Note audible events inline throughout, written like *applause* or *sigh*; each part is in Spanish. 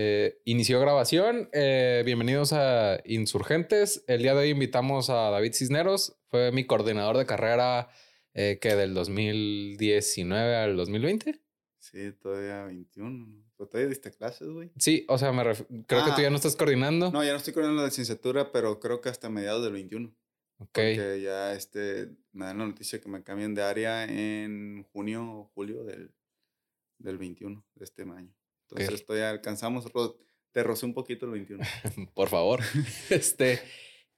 Eh, inició grabación. Eh, bienvenidos a Insurgentes. El día de hoy invitamos a David Cisneros. Fue mi coordinador de carrera eh, que del 2019 al 2020. Sí, todavía 21. ¿Pero todavía diste clases, güey? Sí, o sea, me ref- creo que tú Ah. ya no estás coordinando. No, ya no estoy coordinando la licenciatura, pero creo que hasta mediados del 21. ok. Que ya este, me dan la noticia que me cambian de área en junio o julio del, del 21 de este año. Entonces, ya alcanzamos, te rocé un poquito el 21. *laughs* Por favor. *laughs* este.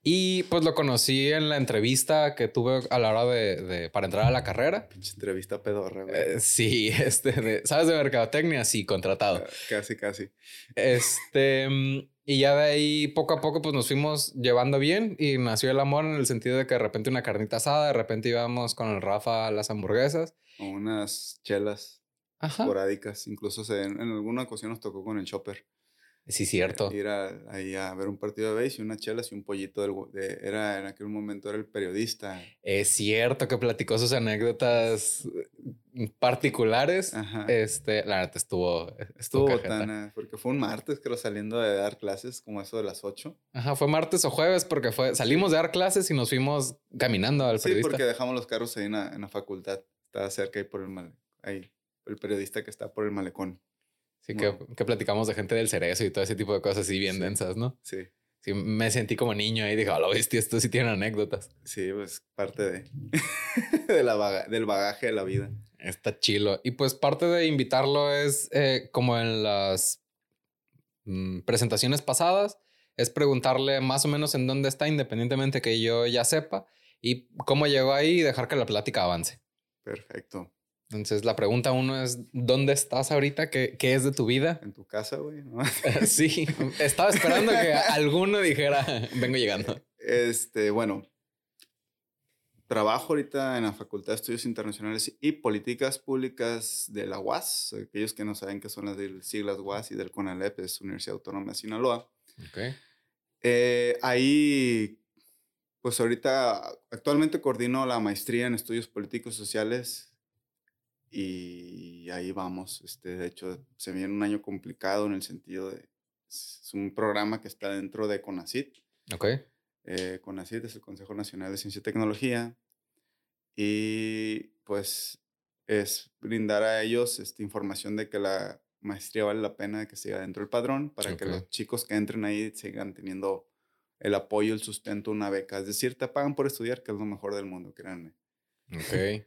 Y pues lo conocí en la entrevista que tuve a la hora de, de- para entrar a la carrera. Pinche entrevista pedorra, güey. Eh, sí, *laughs* este, de- ¿sabes de mercadotecnia? Sí, contratado. Ah, Casi, casi. Este, mm, y ya de ahí poco a poco pues nos fuimos llevando bien y nació el amor en el sentido de que de repente una carnita asada, de repente íbamos con el Rafa a las hamburguesas. O unas chelas Ajá. esporádicas. Incluso se- en, en alguna ocasión nos tocó con el Chopper. Sí, cierto. Ir a- ahí a ver un partido de base y unas chelas y un pollito del, de, era en aquel momento era el periodista. Es cierto que platicó sus anécdotas eh, particulares. Ajá. Este, la neta estuvo, Estuvo estuvo botana, porque fue un martes, creo, saliendo de dar clases, como eso de las 8. Ajá, fue martes o jueves porque fue, salimos de dar clases y nos fuimos caminando al Sí, periodista. porque dejamos los carros ahí en la, en la facultad. Estaba cerca ahí por el male, ahí, el periodista que está por el malecón. Sí, que, Bueno. que platicamos de gente del cerezo y todo ese tipo de cosas así bien Sí. densas, ¿no? Sí, Sí, me sentí como niño y dije, a la bestia, esto sí tiene anécdotas. sí, pues parte de, *laughs* de la baga- del bagaje de la vida. Está chilo. Y pues parte de invitarlo es eh, como en las mm, presentaciones pasadas, es preguntarle más o menos en dónde está, independientemente que yo ya sepa, y cómo llegó ahí y dejar que la plática avance. Perfecto. Entonces la pregunta uno es, ¿dónde estás ahorita? ¿Qué, qué es de tu vida? En tu casa, güey, ¿no? *laughs* sí, estaba esperando que alguno dijera, vengo llegando. Este, bueno, trabajo ahorita en la Facultad de Estudios Internacionales y Políticas Públicas de la UAS. Aquellos que no saben qué son las siglas UAS y del CONALEP, es Universidad Autónoma de Sinaloa. Ok. Eh, ahí, pues ahorita, actualmente coordino la maestría en estudios políticos sociales y ahí vamos. Este, de hecho, se viene un año complicado en el sentido de, es un programa que está dentro de CONACIT. Ok. Eh, CONACYT es el Consejo Nacional de Ciencia y Tecnología y pues es brindar a ellos esta información de que la maestría vale la pena de que siga dentro del padrón para que Ok. los chicos que entren ahí sigan teniendo el apoyo, el sustento, una beca. Es decir, te pagan por estudiar, que es lo mejor del mundo, créanme. Ok.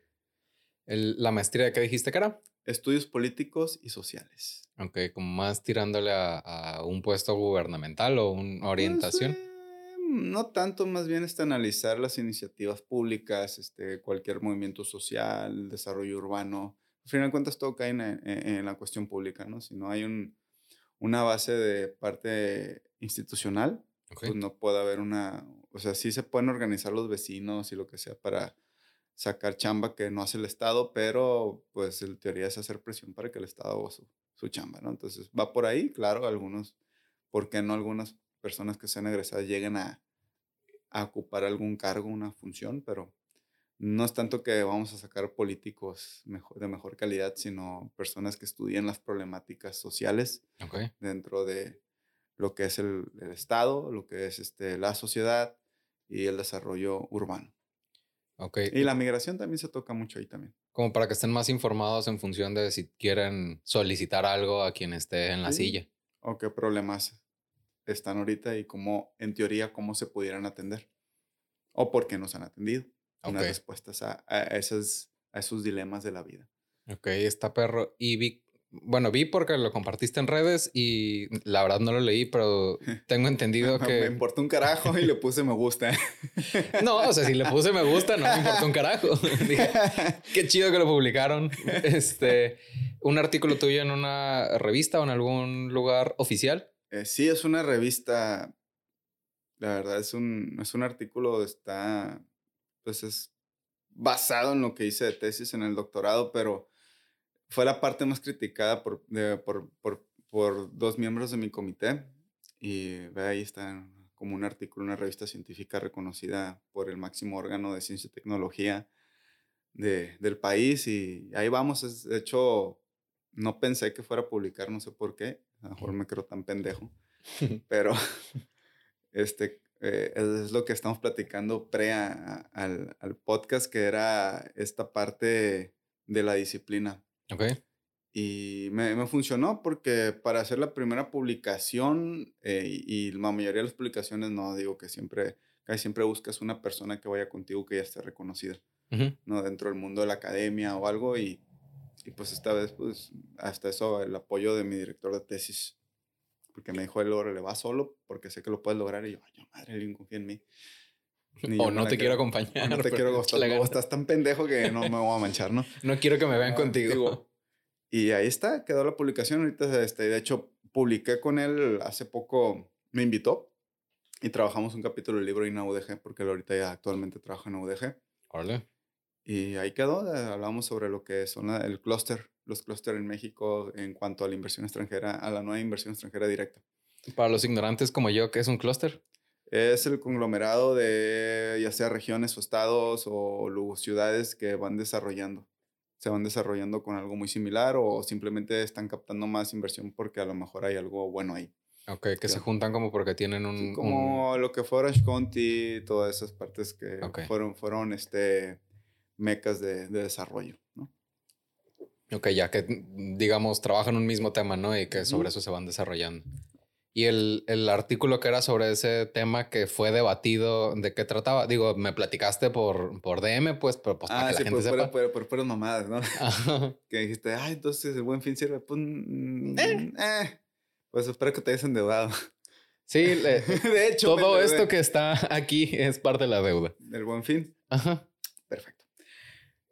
El- ¿La maestría que dijiste que era? Estudios políticos y sociales. Ok, como más tirándole a, a un puesto gubernamental o una orientación. Pues, eh, no tanto, más bien es analizar las iniciativas públicas, este, cualquier movimiento social, desarrollo urbano. Al final de cuentas, todo cae en, en- en la cuestión pública, ¿no? Si no hay un, una base de parte institucional, Ok. pues no puede haber una. O sea, sí se pueden organizar los vecinos y lo que sea para sacar chamba que no hace el Estado, pero pues en teoría es hacer presión para que el Estado haga su, su chamba, ¿no? Entonces va por ahí, claro, algunos, ¿por qué no algunas personas que sean egresadas lleguen a, a ocupar algún cargo, una función? Pero no es tanto que vamos a sacar políticos mejor, de mejor calidad, sino personas que estudien las problemáticas sociales dentro de lo que es el, el Estado, lo que es este, la sociedad y el desarrollo urbano. Ok. Y la migración también se toca mucho ahí también. Como para que estén más informados en función de si quieren solicitar algo a quien esté en la Sí. silla. O qué problemas están ahorita y cómo, en teoría, cómo se pudieran atender. O por qué no se han atendido. Unas Ok. respuestas a, a, esas, a esos dilemas de la vida. Ok, está perro. Y bueno, vi porque lo compartiste en redes y la verdad no lo leí, pero *laughs* tengo entendido *laughs* Me que... importa un carajo y le puse me gusta. *laughs* No, o sea, si le puse me gusta, no me importa un carajo. Dije, qué chido que lo publicaron. Este, un artículo tuyo en una revista o en algún lugar oficial. Eh, sí, es una revista. La verdad, es un, es un artículo, está, pues es basado en lo que hice de tesis en el doctorado, pero fue la parte más criticada por, de- por, por, por dos miembros de mi comité. Y ve ahí está como un artículo, una revista científica reconocida por el máximo órgano de ciencia y tecnología de, del país. Y ahí vamos, de hecho, no pensé que fuera a publicar, no sé por qué. A lo mejor me creo tan pendejo. *laughs* Pero *laughs* este, eh, es lo que estamos platicando pre al, al, podcast, que era esta parte de la disciplina. Ok. Y me, me funcionó porque para hacer la primera publicación, eh, y, la mayoría de las publicaciones, no digo que siempre, casi siempre buscas una persona que vaya contigo que ya esté reconocida, ¿no? Dentro del mundo de la academia o algo. Y, y pues esta vez, pues hasta eso, el apoyo de mi director de tesis porque me dijo, el oro le va solo porque sé que lo puedes lograr. Y yo, ay, madre, alguien confía en mí. *laughs* o no te quiero acompañar. no te quiero gustar. Estás tan pendejo que no me voy a manchar, ¿no? *laughs* no quiero que me vean contigo. *laughs* y ahí está, quedó la publicación. Ahorita, este, de hecho, publiqué con él hace poco, me invitó y trabajamos un capítulo del libro en UDG, porque él ahorita ya actualmente trabaja en UDG. Órale. Y ahí quedó, hablamos sobre lo que son el clúster los clústeres en México en cuanto a la inversión extranjera, a la nueva inversión extranjera directa. Para los ignorantes como yo, ¿qué es un clúster? Es el conglomerado de ya sea regiones o estados o ciudades que van desarrollando. Se van desarrollando con algo muy similar o simplemente están captando más inversión porque a lo mejor hay algo bueno ahí. Ok, que se juntan como porque tienen un... como lo que fue Orange County, todas esas partes que fueron, fueron este, mecas de, de desarrollo, ¿no? Ok, ya que mm, digamos trabajan un mismo tema, ¿no? Y que sobre eso se van desarrollando. Y el, el, artículo que era sobre ese tema que fue debatido, ¿de qué trataba? Digo, me platicaste por, por DM, pues, pero pues para ah, que sí, la gente por, sepa. Por, por, por, mamadas, ¿no? *laughs* que dijiste, ay, entonces el buen fin sirve. Pues, mm, eh. eh. pues espero que te hayas endeudado. Sí, *laughs* de hecho. Todo esto que está aquí es parte de la deuda. ¿Del buen fin? Ajá. Perfecto.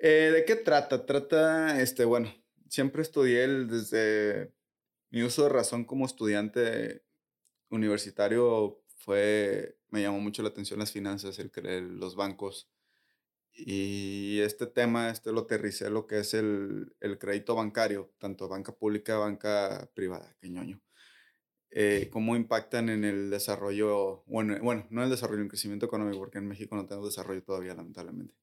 Eh, ¿De qué trata? Trata, este, bueno, siempre estudié desde mi uso de razón como estudiante universitario fue, me llamó mucho la atención las finanzas, el, los bancos. Y este tema, este lo aterricé lo que es el, el crédito bancario, tanto banca pública, banca privada, que ñoño. Eh, cómo impactan en el desarrollo, bueno, bueno, no en el desarrollo, en el crecimiento económico, porque en México no tenemos desarrollo todavía, lamentablemente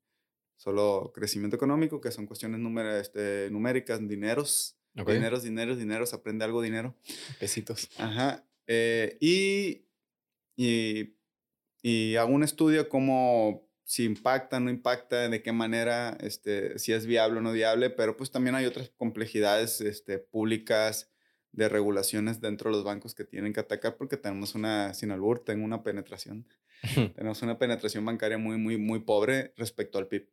solo crecimiento económico, que son cuestiones este, numéricas, dineros. Dineros, dineros, dineros, aprende algo dinero. Pesitos. Ajá. Eh, y, y, y, hago un estudio como si impacta, no impacta, de qué manera, este, si es viable o no viable, pero pues también hay otras complejidades este, públicas de regulaciones dentro de los bancos que tienen que atacar porque tenemos una, sin albur, tengo una penetración. *laughs* tenemos una penetración bancaria muy, muy, muy pobre respecto al PIB.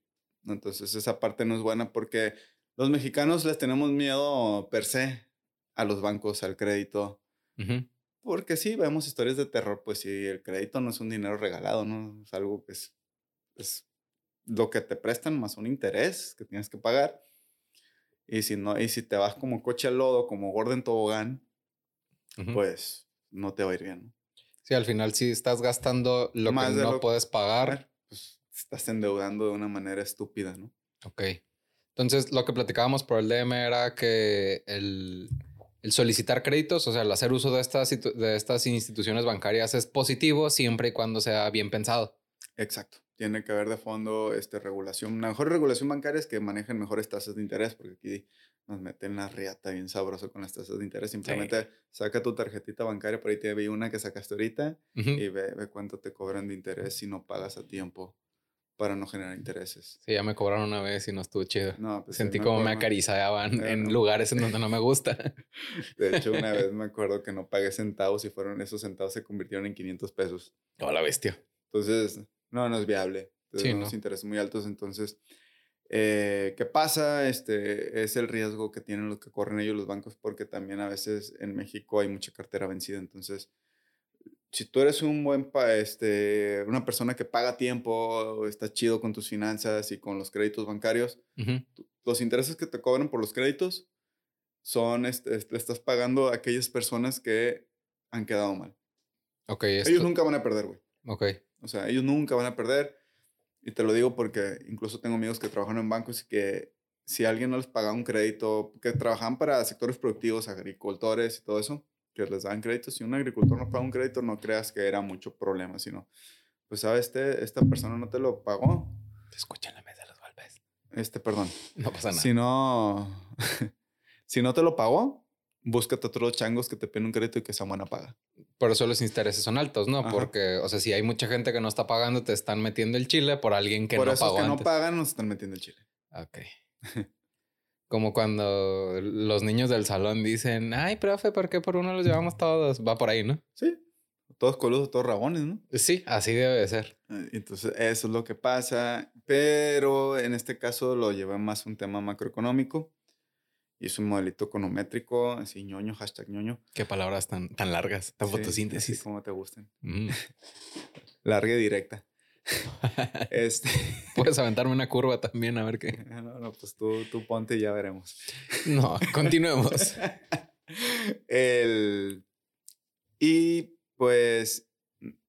Entonces esa parte no es buena porque los mexicanos les tenemos miedo per se a los bancos, al crédito. Porque sí, vemos historias de terror, pues si el crédito no es un dinero regalado, ¿no? Es algo que es, es lo que te prestan más un interés que tienes que pagar. Y si no, y si te vas como coche al lodo, como Gordon Tobogán, pues no te va a ir bien. Sí, al final si estás gastando lo que no puedes pagar, estás endeudando de una manera estúpida, ¿no? Ok. Entonces, lo que platicábamos por el DM era que el, el solicitar créditos, o sea, el hacer uso de estas, de estas instituciones bancarias es positivo siempre y cuando sea bien pensado. Exacto. Tiene que haber de fondo este, regulación. Una mejor regulación bancaria es que manejen mejores tasas de interés, porque aquí nos meten la riata bien sabroso con las tasas de interés. Simplemente saca tu tarjetita bancaria, por ahí te vi una que sacaste ahorita y ve, ve cuánto te cobran de interés si no pagas a tiempo para no generar intereses. Sí, ya me cobraron una vez y no estuvo chido. No, pues Sentí como me acariciaban en lugares en donde no me gusta. *laughs* De hecho, una vez me acuerdo que no pagué centavos y fueron esos centavos se convirtieron en 500 pesos. Oh, la bestia. Entonces, no, no es viable. sí, unos intereses muy altos. Entonces, eh, ¿qué pasa? Este es el riesgo que tienen los que corren ellos los bancos porque también a veces en México hay mucha cartera vencida. Entonces, si tú eres un buen, este, una persona que paga tiempo, está chido con tus finanzas y con los créditos bancarios, los intereses que te cobran por los créditos son, este, le estás pagando a aquellas personas que han quedado mal. Ok. Ellos nunca van a perder, güey. Ok. O sea, ellos nunca van a perder. Y te lo digo porque incluso tengo amigos que trabajan en bancos y que si alguien no les paga un crédito, que trabajan para sectores productivos, agricultores y todo eso, que les dan créditos. Si un agricultor no paga un crédito, no creas que era mucho problema, sino, pues, ¿sabes? Este, esta persona no te lo pagó. Te escucha en la mesa de los golpes. Este, perdón. No pasa nada. Si no, *laughs* si no te lo pagó, búscate otros changos que te piden un crédito y que sea buena paga. Por eso los intereses son altos, ¿no? Porque, o sea, si hay mucha gente que no está pagando, te están metiendo el chile por alguien que por no eso pagó que no antes. pagan nos están metiendo el chile. Ok. *laughs* Como cuando los niños del salón dicen, ay, profe, ¿por qué por uno los llevamos todos? Va por ahí, ¿no? Sí. Todos coludos, todos rabones, ¿no? Sí, así debe de ser. Eh, Entonces, eso es lo que pasa. Pero en este caso lo llevé más un tema macroeconómico. Y es un modelito econométrico, así ñoño, hashtag ñoño. Qué palabras tan, tan largas, tan Sí, Así fotosíntesis. como te gusten. Mm. *laughs* Larga y directa. *laughs* este. Puedes aventarme una curva también, a ver qué. *laughs* No, no, pues tú, tú ponte y ya veremos. No, continuemos. *laughs* El, y pues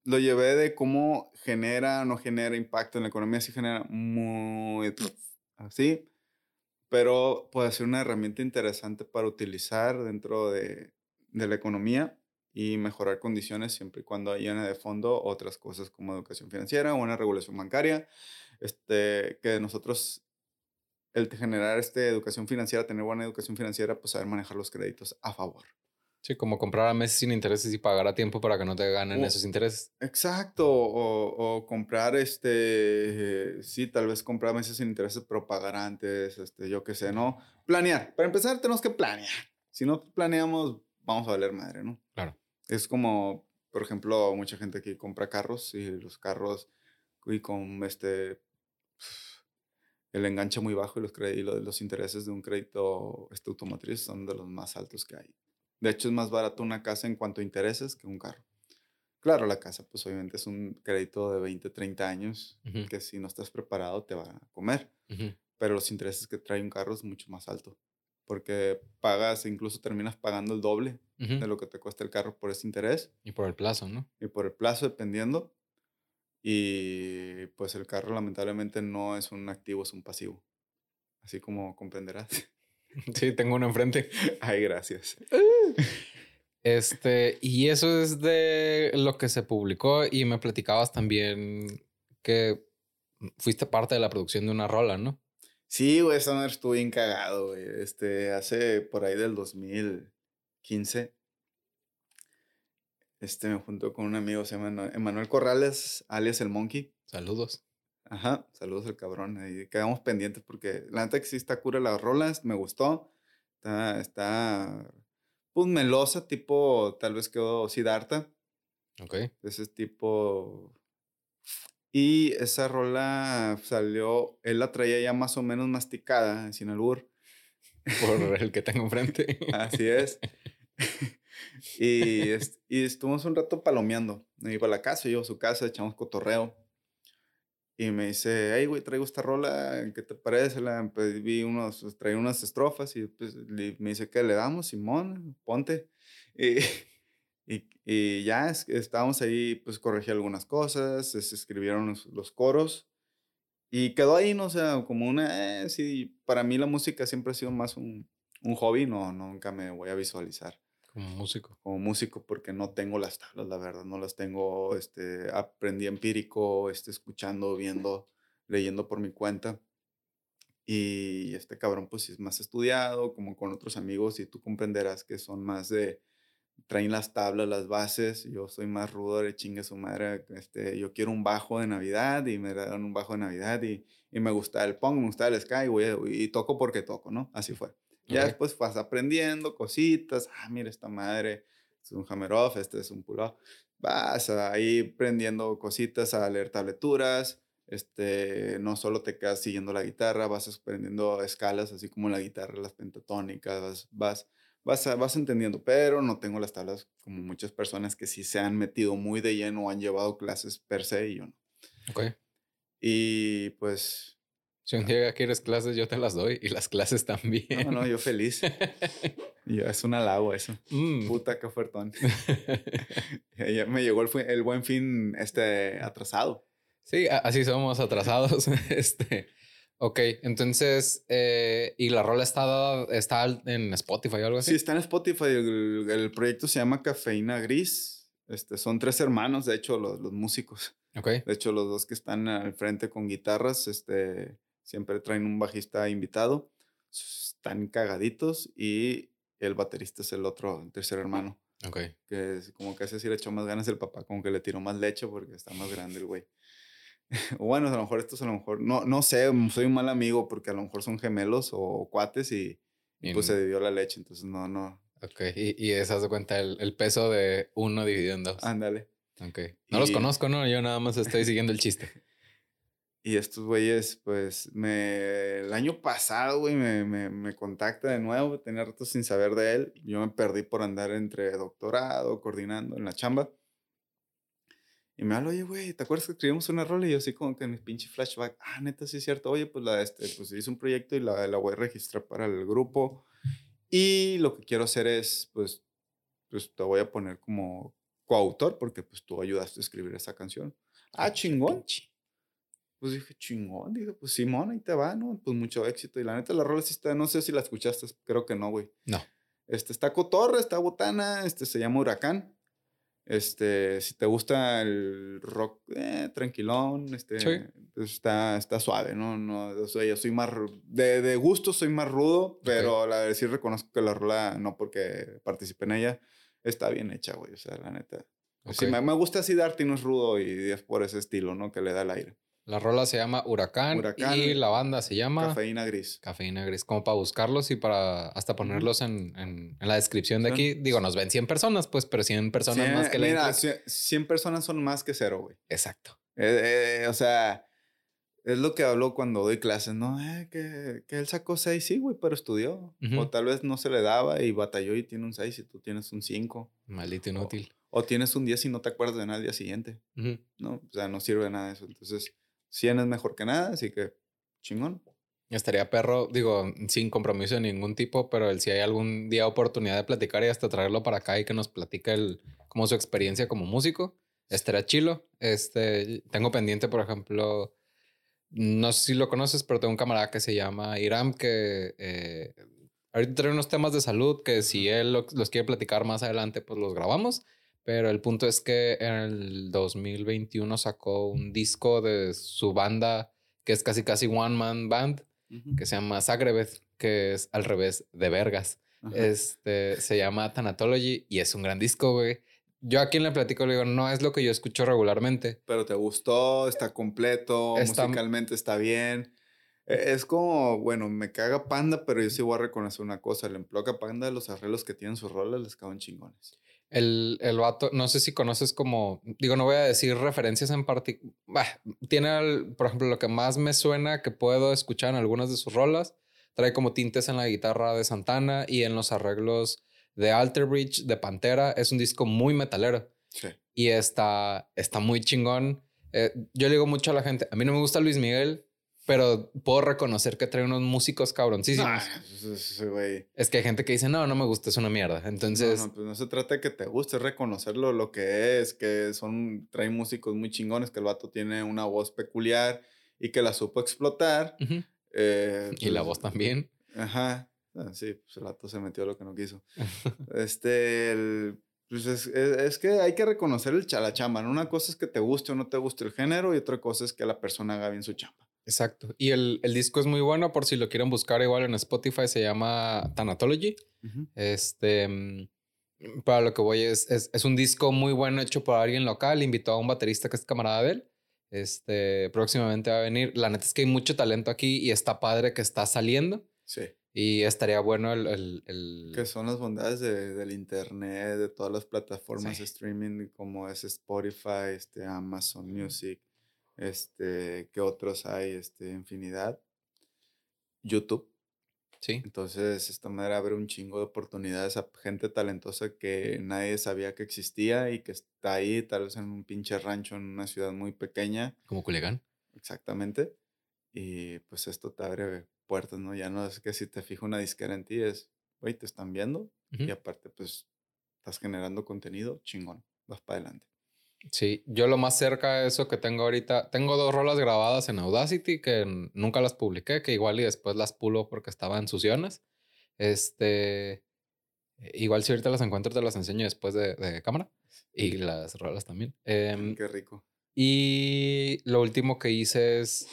lo llevé de cómo genera o no genera impacto en la economía. Sí genera muy así, pero puede ser una herramienta interesante para utilizar dentro de, de la economía y mejorar condiciones siempre y cuando haya de fondo otras cosas como educación financiera o una regulación bancaria. Este, que nosotros el generar este educación financiera, tener buena educación financiera, pues saber manejar los créditos a favor. Sí, como comprar a meses sin intereses y pagar a tiempo para que no te ganen O- esos intereses. Exacto, o, o comprar este, sí, tal vez comprar meses sin intereses, pero pagar antes, este, yo qué sé, ¿no? Planear. Para empezar, tenemos que planear. Si no planeamos, vamos a valer madre, ¿no? Claro. Es como, por ejemplo, mucha gente que compra carros y los carros y con este el enganche muy bajo y los, y lo- los intereses de un crédito este, automotriz son de los más altos que hay. De hecho, es más barato una casa en cuanto a intereses que un carro. Claro, la casa, pues obviamente es un crédito de 20, 30 años que si no estás preparado te va a comer. Pero los intereses que trae un carro es mucho más alto. Porque pagas, incluso terminas pagando el doble Ujú. de lo que te cuesta el carro por ese interés Y por el plazo, ¿no? y por el plazo dependiendo. Y pues el carro lamentablemente no es un activo, es un pasivo. Así como comprenderás. *laughs* Sí, tengo uno enfrente. *laughs* Ay, gracias. *laughs* Este, y eso es de lo que se publicó y me platicabas también que fuiste parte de la producción de una rola, ¿no? Sí, güey, eso estuvo bien cagado, güey. Este, hace por ahí del 2015, este, me junto con un amigo, se llama Emanuel Corrales, alias El Monkey. Saludos. Ajá, saludos al cabrón. Ahí quedamos pendientes porque la neta que sí está cura las rolas, me gustó. Está, está, pues melosa, tipo, tal vez quedó Siddhartha, Ok. ese tipo. Y esa rola salió, él la traía ya más o menos masticada, sin albur. Por *laughs* el que tengo enfrente. Así es. *laughs* y, est- y estuvimos un rato palomeando. Me iba a la casa, yo a su casa, echamos cotorreo. Y me dice, hey, güey, traigo esta rola, ¿qué te parece? La, pues, vi unos, traía unas estrofas y pues, me dice, ¿qué le damos, Simón? Ponte. Y, *laughs* y, y ya es- estábamos ahí, pues corregí algunas cosas, se escribieron los, los coros. Y quedó ahí, no o sea, como una, eh, sí, para mí la música siempre ha sido más un, un hobby, no, nunca me voy a visualizar Como músico. como músico porque no tengo las tablas, la verdad, no las tengo, este, aprendí empírico, este, escuchando, viendo, leyendo por mi cuenta. Y este cabrón pues es más estudiado, como con otros amigos, y tú comprenderás que son más de, traen las tablas, las bases, yo soy más rudo, de chingue su madre, este, yo quiero un bajo de Navidad y me dan un bajo de Navidad y, y me gusta el punk, me gusta el ska y, voy a- y toco porque toco, ¿no? Así fue. Ya Ok. después vas aprendiendo cositas. Ah, mira, esta madre es un hammer off, este es un pull off. Vas ahí aprendiendo cositas a leer tableturas. Este, no solo te quedas siguiendo la guitarra, vas aprendiendo escalas, así como la guitarra, las pentatónicas, vas, vas, vas, a- vas entendiendo, pero no tengo las tablas como muchas personas que sí se han metido muy de lleno o han llevado clases per se y yo no. Ok. Y pues, Si un día quieres clases, yo te las doy y las clases también. no, no, yo feliz. *laughs* Y es un halago eso. Mm. Puta, qué ofertón. *laughs* *laughs* Ya- me llegó el, el buen fin este, atrasado. Sí, así somos atrasados. este, ok, entonces, eh, ¿y la rola está, dada- está en Spotify o algo así? Sí, está en Spotify. El, el proyecto se llama Cafeína Gris. Este, son tres hermanos, de hecho, los, los músicos. Ok, De hecho, los dos que están al frente con guitarras, este, siempre traen un bajista invitado. Están cagaditos y el baterista es el otro, el tercer hermano. Ok. Que es como que ese sí le echó más ganas el papá, como que le tiró más leche porque está más grande el güey. *laughs* o bueno, a lo mejor estos a lo mejor, no, no sé, soy un mal amigo porque a lo mejor son gemelos o cuates y, Y pues se dividió la leche, entonces no, no, Ok. Y, y esa de cuenta el, el peso de uno dividido en dos. ándale. Ok. No los conozco, ¿no? Yo nada más estoy siguiendo el chiste. *laughs* Y estos güeyes, pues, me, el año pasado, güey, me, me, me contacta de nuevo, tenía rato sin saber de él, yo me perdí por andar entre doctorado, coordinando en la chamba. Y me habla, oye, güey, ¿te acuerdas que escribimos una rola? Y yo así como que en mi pinche flashback, ah, neta, sí es cierto, oye, pues, la, este, pues hice un proyecto y la, la voy a registrar para el grupo. Y lo que quiero hacer es, pues, pues te voy a poner como coautor porque pues tú ayudaste a escribir esa canción. Ah, chingón. Pues dije, chingón. Dije, pues Simón, ahí te va, ¿no? Pues mucho éxito. Y la neta, la rola sí está, no sé si la escuchaste, creo que no, güey. No. Este, está Cotorra, está Botana, este, se llama Huracán. Este, si te gusta el rock eh, tranquilón, este, Sí. pues está, está suave, ¿no? no o sea, yo soy más, de, de gusto soy más rudo, pero la verdad sí reconozco que la rola, no porque participé en ella, está bien hecha, güey, o sea, la neta. Sí, Ok. me, me gusta así darte no es rudo y es por ese estilo, ¿no? Que le da el aire. La rola se llama Huracán, Huracán, y la banda se llama Cafeína gris. Cafeína Gris, como para buscarlos y para hasta ponerlos en, en- en la descripción de aquí. Digo, nos ven 100 personas, pues, pero 100 personas más que den Mira, click. cien- 100 personas son más que cero, güey. Exacto. Eh, eh, o sea, es lo que hablo cuando doy clases, ¿no? Eh, que, que él sacó 6, sí, güey, pero estudió. O tal vez no se le daba y batalló y tiene un 6 y tú tienes un 5. Maldito inútil. O tienes un 10 y no te acuerdas de nada al día siguiente. ¿no? O sea, no sirve de nada eso. Entonces, 100 es mejor que nada, así que chingón. Estaría perro, digo, sin compromiso de ningún tipo, pero el, si hay algún día oportunidad de platicar y hasta traerlo para acá y que nos platique el, como su experiencia como músico, estaría chilo. Este, tengo pendiente, por ejemplo, no sé si lo conoces, pero tengo un camarada que se llama Iram que eh, ahorita trae unos temas de salud que si él lo- los quiere platicar más adelante, pues los grabamos. Pero el punto es que en el 2021 sacó un disco de su banda que es casi casi one man band que se llama Zagrebeth, que es al revés de Vergas. Ajá. Este se llama Thanatology y es un gran disco, güey. Yo a quien le platico le digo, no es lo que yo escucho regularmente. Pero te gustó, está completo, Está- musicalmente está bien. E- Es como, bueno, me caga Panda, pero yo sí voy a reconocer una cosa. Le emploca Panda los arreglos que tienen sus rolas, les caben chingones. El, el vato, no sé si conoces como, digo, no voy a decir referencias en particular. Tiene, el- por ejemplo, lo que más me suena que puedo escuchar en algunas de sus rolas. Trae como tintes en la guitarra de Santana y en los arreglos de Alter Bridge, de Pantera. Es un disco muy metalero. Sí. y está, está muy chingón. Eh, yo le digo mucho a la gente, a mí no me gusta Luis Miguel, pero puedo reconocer que trae unos músicos cabroncísimos. Ah. Es que hay gente que dice, no, no me gusta, es una mierda. Entonces, no, no, pues no se trata de que te guste, es reconocerlo lo que es, que son, trae músicos muy chingones, que el vato tiene una voz peculiar y que la supo explotar. eh, y la pues, voz también. Ajá. Ah, Sí, pues el vato se metió lo que no quiso. *laughs* este, el- pues es, es- es que hay que reconocer el la chamba. ¿no? Una cosa es que te guste o no te guste el género y otra cosa es que la persona haga bien su chamba. Exacto. Y el, el disco es muy bueno, por si lo quieren buscar igual en Spotify, se llama Thanatology. Este, mm, para lo que voy es, es, es un disco muy bueno hecho por alguien local. Invitó a un baterista que es camarada de él. Este, próximamente va a venir. La neta es que hay mucho talento aquí y está padre que está saliendo. Sí. Y estaría bueno el... el, el- Que son las bondades de- del internet, de todas las plataformas Sí. de streaming como es Spotify, este, Amazon Music, este, que otros hay, este, infinidad. YouTube. Sí, Entonces, esta manera abre un chingo de oportunidades a gente talentosa que nadie sabía que existía y que está ahí, tal vez en un pinche rancho en una ciudad muy pequeña, como Culiacán. exactamente. Y pues esto te abre puertas, ¿no? Ya no es que si te fija una disquera en ti, es, güey, te están viendo y Ujú. aparte, pues, estás generando contenido chingón, vas para adelante. Sí, yo lo más cerca de eso que tengo ahorita, tengo dos rolas grabadas en Audacity que nunca las publiqué, que igual y después las pulo porque estaban suciones. Este, igual si ahorita las encuentro te las enseño después de, de cámara y las rolas también. Em, Qué rico. y lo último que hice es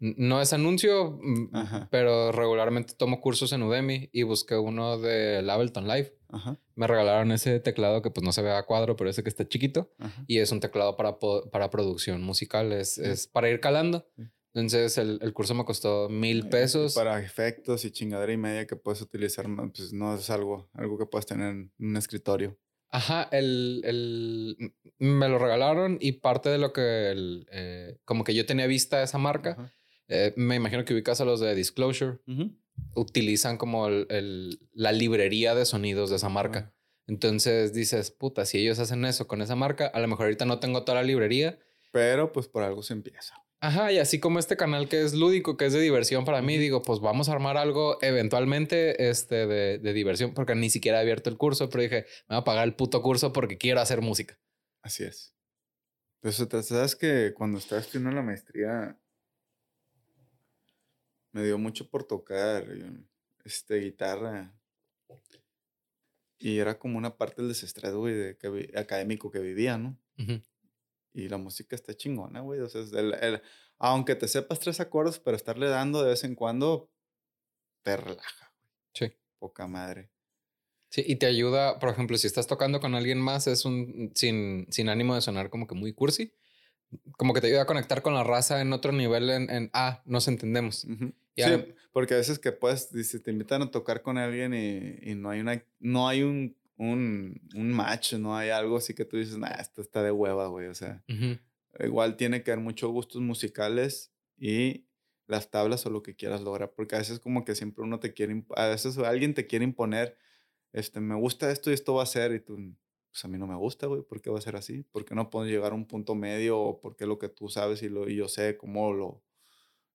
No es anuncio, mm, Ajá. pero regularmente tomo cursos en Udemy y busqué uno de Ableton Live. Ajá. Me regalaron ese teclado que pues no se ve a cuadro, pero ese que está chiquito. Ajá. Y es un teclado para, para producción musical, es, Sí. es para ir calando. Sí. Entonces el, el curso me costó mil Eh, pesos. Para efectos y chingadera y media que puedes utilizar, no, pues no es algo, algo que puedes tener en un escritorio. Ajá, el, el, me lo regalaron y parte de lo que, el, eh, como que yo tenía vista de esa marca, Ajá. Eh, me imagino que ubicas a los de Disclosure, utilizan como el, el- la librería de sonidos de esa marca. Entonces dices, puta, si ellos hacen eso con esa marca, a lo mejor ahorita no tengo toda la librería. Pero pues por algo se empieza. Ajá, y así como este canal que es lúdico, que es de diversión para mí, digo, pues vamos a armar algo eventualmente este, de, de diversión, porque ni siquiera he abierto el curso, pero dije, me voy a pagar el puto curso porque quiero hacer música. Así es. Pues te sabes que cuando estaba estudiando la maestría me dio mucho por tocar eh, este guitarra y era como una parte del desestrés, güey, de que académico que vivía, ¿no? Ujú. Y la música está chingona, güey. O sea, el- el- aunque te sepas tres acordes, pero estarle dando de vez en cuando te relaja, Sí. poca madre. Sí, y te ayuda, por ejemplo, si estás tocando con alguien más, es un sin, sin ánimo de sonar como que muy cursi. Como que te ayuda a conectar con la raza en otro nivel, en, en ah, nos entendemos. Ujú. Y Sí, ahora- porque a veces que puedes, dice, te invitan a tocar con alguien y, y no hay una, no hay un, un, un match, no hay algo así que tú dices, nah, esto está de hueva, güey. O sea, Ujú. igual tiene que haber muchos gustos musicales y las tablas o lo que quieras lograr, porque a veces como que siempre uno te quiere, a veces alguien te quiere imponer, este, me gusta esto y esto va a ser, y tú, pues a mí no me gusta, güey, ¿por qué va a ser así? ¿Por qué no puedo llegar a un punto medio o por qué lo que tú sabes y, lo, y yo sé cómo lo,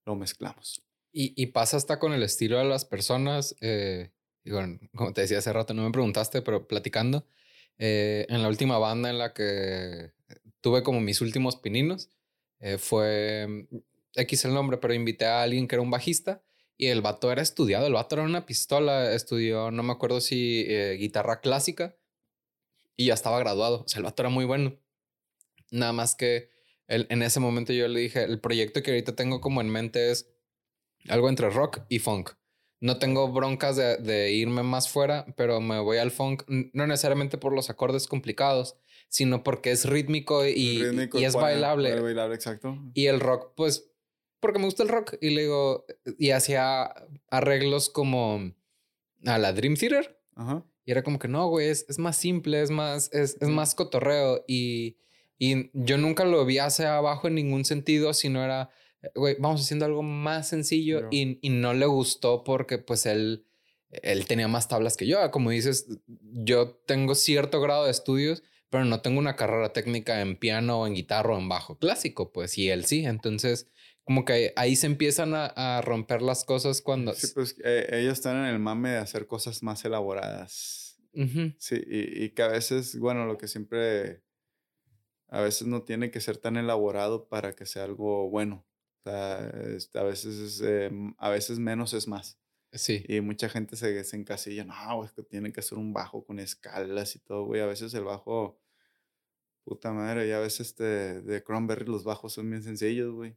lo mezclamos? Y, pasa hasta con el estilo de las personas. eh, *laughs* como te decía hace rato, no me preguntaste, pero platicando, eh, en la última banda en la que tuve como mis últimos pininos, eh, fue mm, X el nombre, pero invité a alguien que era un bajista y el vato era estudiado, el vato era una pistola, estudió, no me acuerdo si guitarra clásica y ya estaba graduado, o sea, el vato era muy bueno. Nada más que él- en ese momento yo le dije, el proyecto que ahorita tengo como en mente es algo entre rock y funk. No tengo broncas de, de irme más fuera, pero me voy al funk, no necesariamente por los acordes complicados, sino porque es rítmico y, Rítmico, y es bailable. exacto. Y el rock, pues, porque me gusta el rock. Y le digo, y hacía arreglos como a la Dream Theater. Ajá. Y era como que no, güey, es, es más simple, es más, es, es más cotorreo. Y, y yo nunca lo vi hacia abajo en ningún sentido, sino era, güey, vamos haciendo algo más sencillo. Y, y no le gustó porque, pues, él, él tenía más tablas que yo. Como dices, yo tengo cierto grado de estudios, pero no tengo una carrera técnica en piano, en guitarra o en bajo clásico, pues, y él sí. Entonces, como que ahí se empiezan a, a romper las cosas cuando... Sí, pues eh, ellos están en el mame de hacer cosas más elaboradas. Sí, y, y que a veces, bueno, lo que siempre, a veces no tiene que ser tan elaborado para que sea algo bueno. O sea, este, a veces, es, eh, a veces menos es más. Sí. Y mucha gente se, se encasilla, no, es que tiene que ser un bajo con escalas y todo, güey. A veces el bajo, puta madre, y a veces este, de Cranberry los bajos son bien sencillos, güey.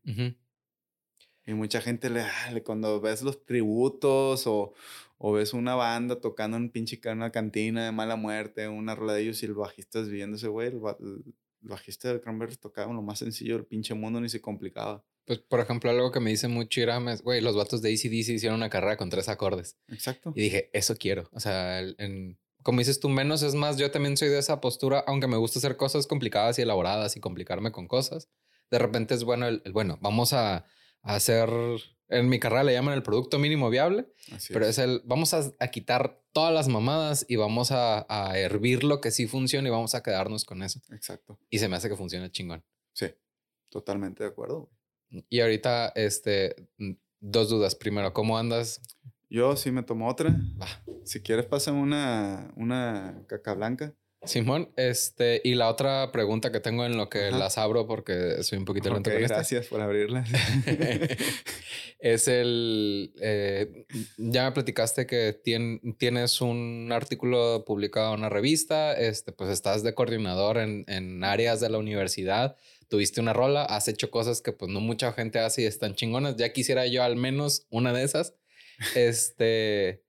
Y mucha gente le, ah, le- cuando ves los tributos o, o ves una banda tocando en pinche una cantina de mala muerte, una rola de ellos y el bajista es viéndose, güey, el, el bajista de Cranberries tocaba lo más sencillo del pinche mundo, ni se complicaba. Pues, por ejemplo, algo que me dice mucho Iram es, güey, los vatos de ACDC hicieron una carrera con tres acordes. Exacto. Y dije, eso quiero. O sea, en- como dices tú, menos es más. Yo también soy de esa postura, aunque me gusta hacer cosas complicadas y elaboradas y complicarme con cosas. De repente es bueno el, el, bueno, vamos a, a hacer, en mi carrera le llaman el producto mínimo viable, Así pero es el, vamos a, a quitar todas las mamadas y vamos a, a hervir lo que sí funciona y vamos a quedarnos con eso. Exacto. Y se me hace que funcione chingón. Sí, totalmente de acuerdo. Y ahorita, este, mm, dos dudas. Primero, ¿cómo andas? Yo sí me tomo otra. Si quieres, pásame una, una caca blanca. Simón, este, y la otra pregunta que tengo en lo que Ajá. las abro porque soy un poquito lento Ok, con gracias por abrirla. *laughs* es el, eh, ya me platicaste que tien- tienes un artículo publicado en una revista, este, pues estás de coordinador en, en áreas de la universidad tuviste una rola, has hecho cosas que pues no mucha gente hace y están chingonas. Ya quisiera yo al menos una de esas. *laughs* Este...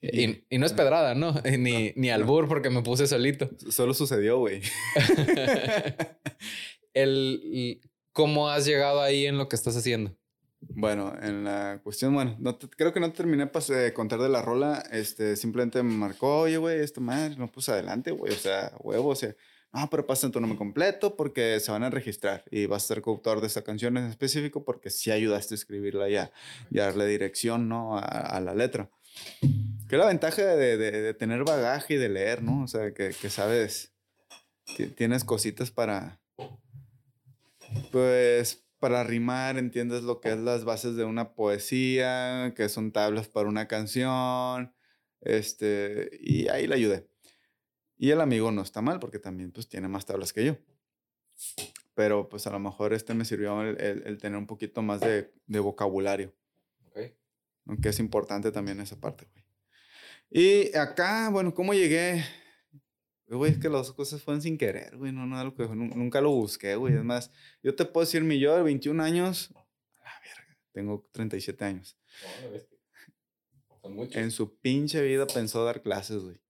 Y, y, no es pedrada, ¿no? *laughs* Ni, ni albur porque me puse solito. Solo sucedió, güey. *laughs* el, ¿Cómo has llegado ahí en lo que estás haciendo? Bueno, en la cuestión, bueno, no creo que no terminé de contar de la rola. Este, simplemente me marcó, oye, güey, esto madre, no puse adelante, güey. O sea, huevo, o sea, no, pero pasa tu nombre completo porque se van a registrar y vas a ser coautor de esta canción en específico porque sí ayudaste a escribirla ya y a darle dirección, ¿no? A, la letra. Que la ventaja de, de, tener bagaje y de leer, ¿no? O sea, que, que sabes, tienes cositas para, pues, para rimar, entiendes lo que es las bases de una poesía, que son tablas para una canción, este, y ahí le ayudé. Y el amigo no está mal porque también pues tiene más tablas que yo. Pero pues a lo mejor este me sirvió el, tener un poquito más de, de vocabulario. Okay. Aunque es importante también esa parte, güey. Y acá, bueno, ¿cómo llegué? Güey, es que las cosas fueron sin querer, güey. No, no, nunca lo busqué, güey. Es más, yo te puedo decir, mi yo de 21 años, a la verga, tengo 37 años. En su pinche vida pensó dar clases, güey.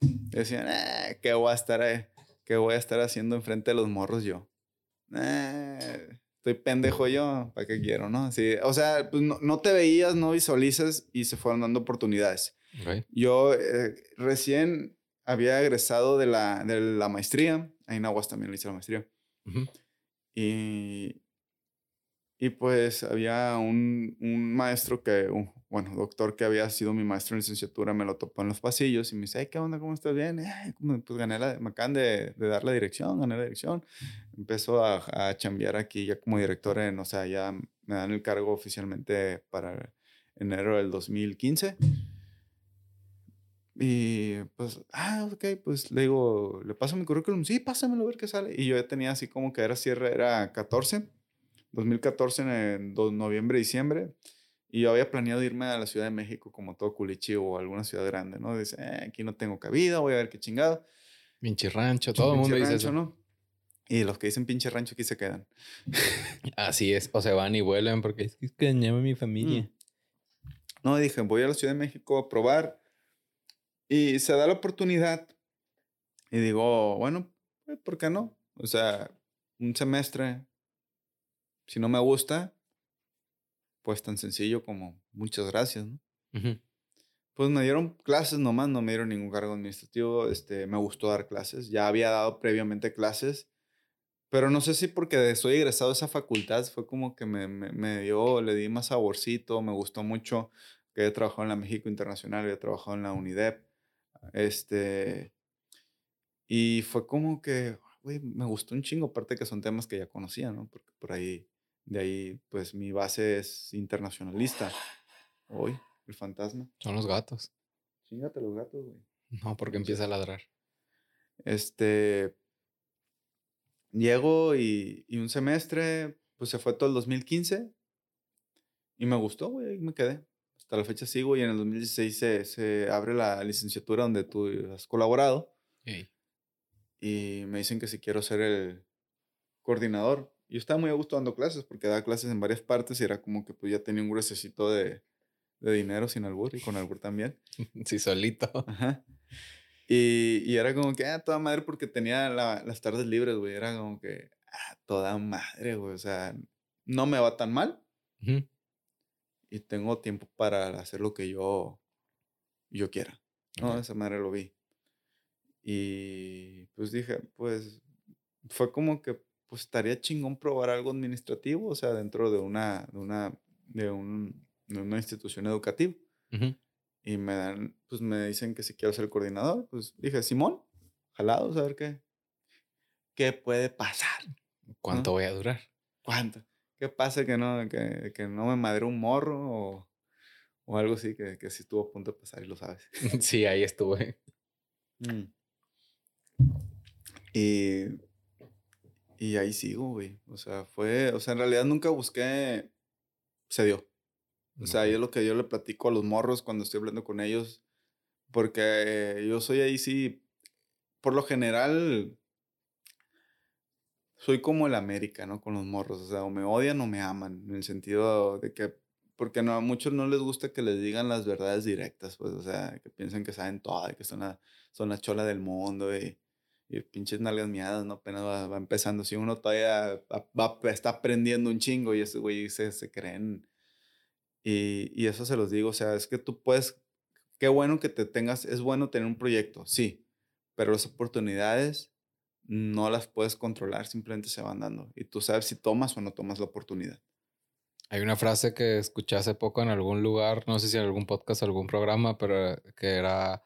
Decían, eh, ¿qué voy a estar, eh, qué voy a estar haciendo enfrente de los morros yo? Eh, estoy pendejo yo, ¿para qué quiero, no? Así, o sea, pues no, te veías, no visualizas y se fueron dando oportunidades. Yo eh, recién había egresado de la, de la maestría, ahí en Aguas también le hice la maestría. Y y pues había un, un maestro que, bueno, doctor que había sido mi maestro en licenciatura, me lo topó en los pasillos y me dice, ¿qué onda? ¿Cómo estás? Bien. pues gané la, me acaban de, de, dar la dirección, gané la dirección. Empezó a, a chambear aquí ya como director en, o sea, ya me dan el cargo oficialmente para enero del 2015. Y pues, ah, ok, pues le digo, ¿le paso mi currículum? Sí, pásamelo a ver qué sale. Y yo ya tenía así como que era cierre, era 14 2014, en noviembre, diciembre, y yo había planeado irme a la Ciudad de México como todo culichi o alguna ciudad grande, ¿no? Dice, eh, aquí no tengo cabida, voy a ver qué chingado. Pinche rancho, todo el mundo dice eso. ¿no? Y los que dicen pinche rancho aquí se quedan. *laughs* Así es, o se van y vuelven porque es que llama mi familia. Mm. No, dije, voy a la Ciudad de México a probar. Y se da la oportunidad. Y digo, bueno, ¿por qué no? O sea, un semestre si no me gusta, pues tan sencillo como muchas gracias, ¿no? Pues me dieron clases nomás, no me dieron ningún cargo administrativo, este, me gustó dar clases, ya había dado previamente clases, pero no sé si porque soy egresado de esa facultad fue como que me, me, dio, le di más saborcito, me gustó mucho que he trabajado en la México Internacional, he trabajado en la UNIDEP, este, y fue como que, güey, me gustó un chingo, aparte que son temas que ya conocía, ¿no? Porque por ahí de ahí, pues mi base es internacionalista. Hoy, el fantasma. Son los gatos. Chingate los gatos, güey. No, porque empieza a ladrar. Este. Llego y, y, un semestre, pues se fue todo el 2015. Y me gustó, güey, me quedé. Hasta la fecha sigo y en el 2016 se, se abre la licenciatura donde tú has colaborado. Y me dicen que si quiero ser el coordinador yo estaba muy a gusto dando clases porque daba clases en varias partes y era como que pues ya tenía un gruesecito de, de dinero sin albur y con albur también. *laughs* Sí, solito. Ajá. Y, y era como que, ah, toda madre porque tenía las tardes libres, güey. Era como que, ah, toda madre, güey. O sea, no me va tan mal. Y tengo tiempo para hacer lo que yo, yo quiera. No, esa madre lo vi. Y pues dije, pues fue como que pues estaría chingón probar algo administrativo, o sea, dentro de una, de una, de un, de una institución educativa. Y me dan, pues me dicen que si quiero ser coordinador, pues dije, Simón, jalados, a ver qué, qué puede pasar. ¿Cuánto voy a durar? ¿Cuánto? ¿Qué pasa que no, que, que no me madre un morro o, o algo así que, que sí estuvo a punto de pasar y lo sabes? *laughs* sí, ahí estuve. Mm. Y y ahí sigo, güey. O sea, fue, o sea, en realidad nunca busqué, se dio. O sea, yo lo que yo le platico a los morros cuando estoy hablando con ellos, porque yo soy ahí sí, por lo general, soy como el América, ¿no? Con los morros, o sea, o me odian o me aman, en el sentido de que, porque no, a muchos no les gusta que les digan las verdades directas, pues, o sea, que piensen que saben todo, que son la, son la chola del mundo y, y pinches nalgas miadas, ¿no? Apenas va, empezando, si uno todavía va, está aprendiendo un chingo y ese güey se, se creen. Y, y eso se los digo, o sea, es que tú puedes, qué bueno que te tengas, es bueno tener un proyecto, sí, pero las oportunidades no las puedes controlar, simplemente se van dando. Y tú sabes si tomas o no tomas la oportunidad. Hay una frase que escuché hace poco en algún lugar, no sé si en algún podcast algún programa, pero que era,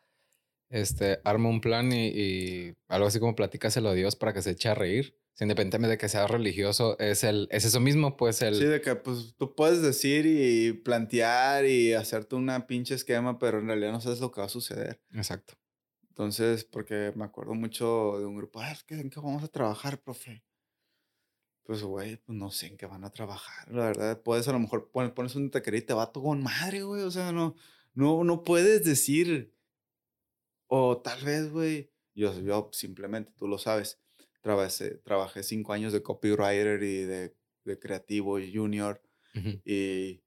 este, arma un plan y, algo así como platícaselo a Dios para que se eche a reír. independientemente de que sea religioso, es, el, es eso mismo, pues el... Sí, de que pues tú puedes decir y plantear y hacerte una pinche esquema, pero en realidad no sabes lo que va a suceder. Exacto. Entonces, porque me acuerdo mucho de un grupo, ah, que ¿en qué vamos a trabajar, profe? Pues, güey, pues no sé en qué van a trabajar. La verdad, puedes a lo mejor pones un taquería y te va todo con madre, güey. O sea, no, no, no puedes decir. O tal vez, güey, yo, yo simplemente, tú lo sabes, trabajé, trabajé cinco años de copywriter y de, de creativo y junior. Y,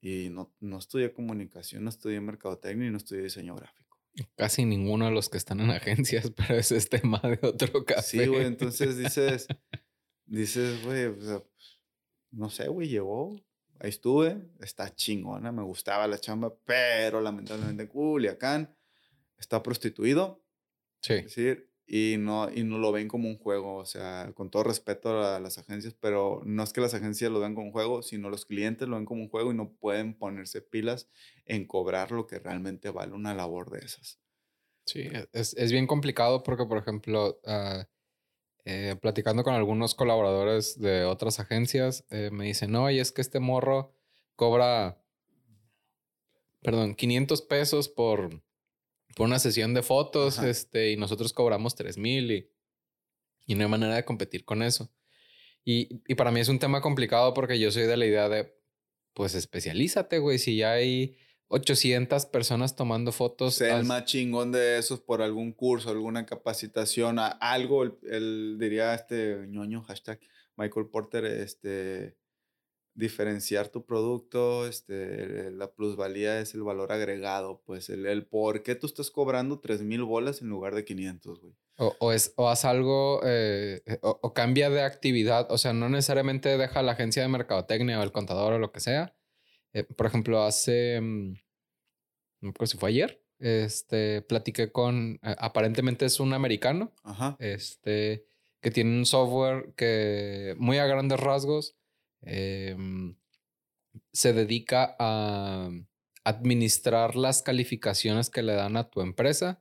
y no, no estudié comunicación, no estudié mercadotecnia y no estudié diseño gráfico. Casi ninguno de los que están en *laughs* agencias, pero ese es tema de otro café. Sí, güey, entonces dices, *laughs* dices, güey, no sé, güey, llegó, ahí estuve, está chingona, me gustaba la chamba, pero lamentablemente Culiacán está prostituido. Sí. Es decir, y no, y no lo ven como un juego, o sea, con todo respeto a las agencias, pero no es que las agencias lo vean como un juego, sino los clientes lo ven como un juego y no pueden ponerse pilas en cobrar lo que realmente vale una labor de esas. Sí, e, es, es bien complicado porque, por ejemplo, ah, eh, platicando con algunos colaboradores de otras agencias, eh, me dicen, no, y es que este morro cobra, perdón, 500 pesos por por una sesión de fotos, este, y nosotros cobramos tres mil y, y no hay manera de competir con eso. Y, y, para mí es un tema complicado porque yo soy de la idea de, pues especialízate, güey, si ya hay 800 personas tomando fotos. Sea el más chingón de esos por algún curso, alguna capacitación, algo, el, diría este ñoño, hashtag Michael Porter, este, diferenciar tu producto, este, la plusvalía es el valor agregado, pues el, el por qué tú estás cobrando 3 mil bolas en lugar de 500, güey. O, o, es, o haz algo, eh, o, cambia de actividad, o sea, no necesariamente deja la agencia de mercadotecnia o el contador o lo que sea. Eh, por ejemplo, hace, mm, no sé si fue ayer, este, platiqué con, eh, aparentemente es un americano, este, que tiene un software que muy a grandes rasgos Em, se dedica a administrar las calificaciones que le dan a tu empresa.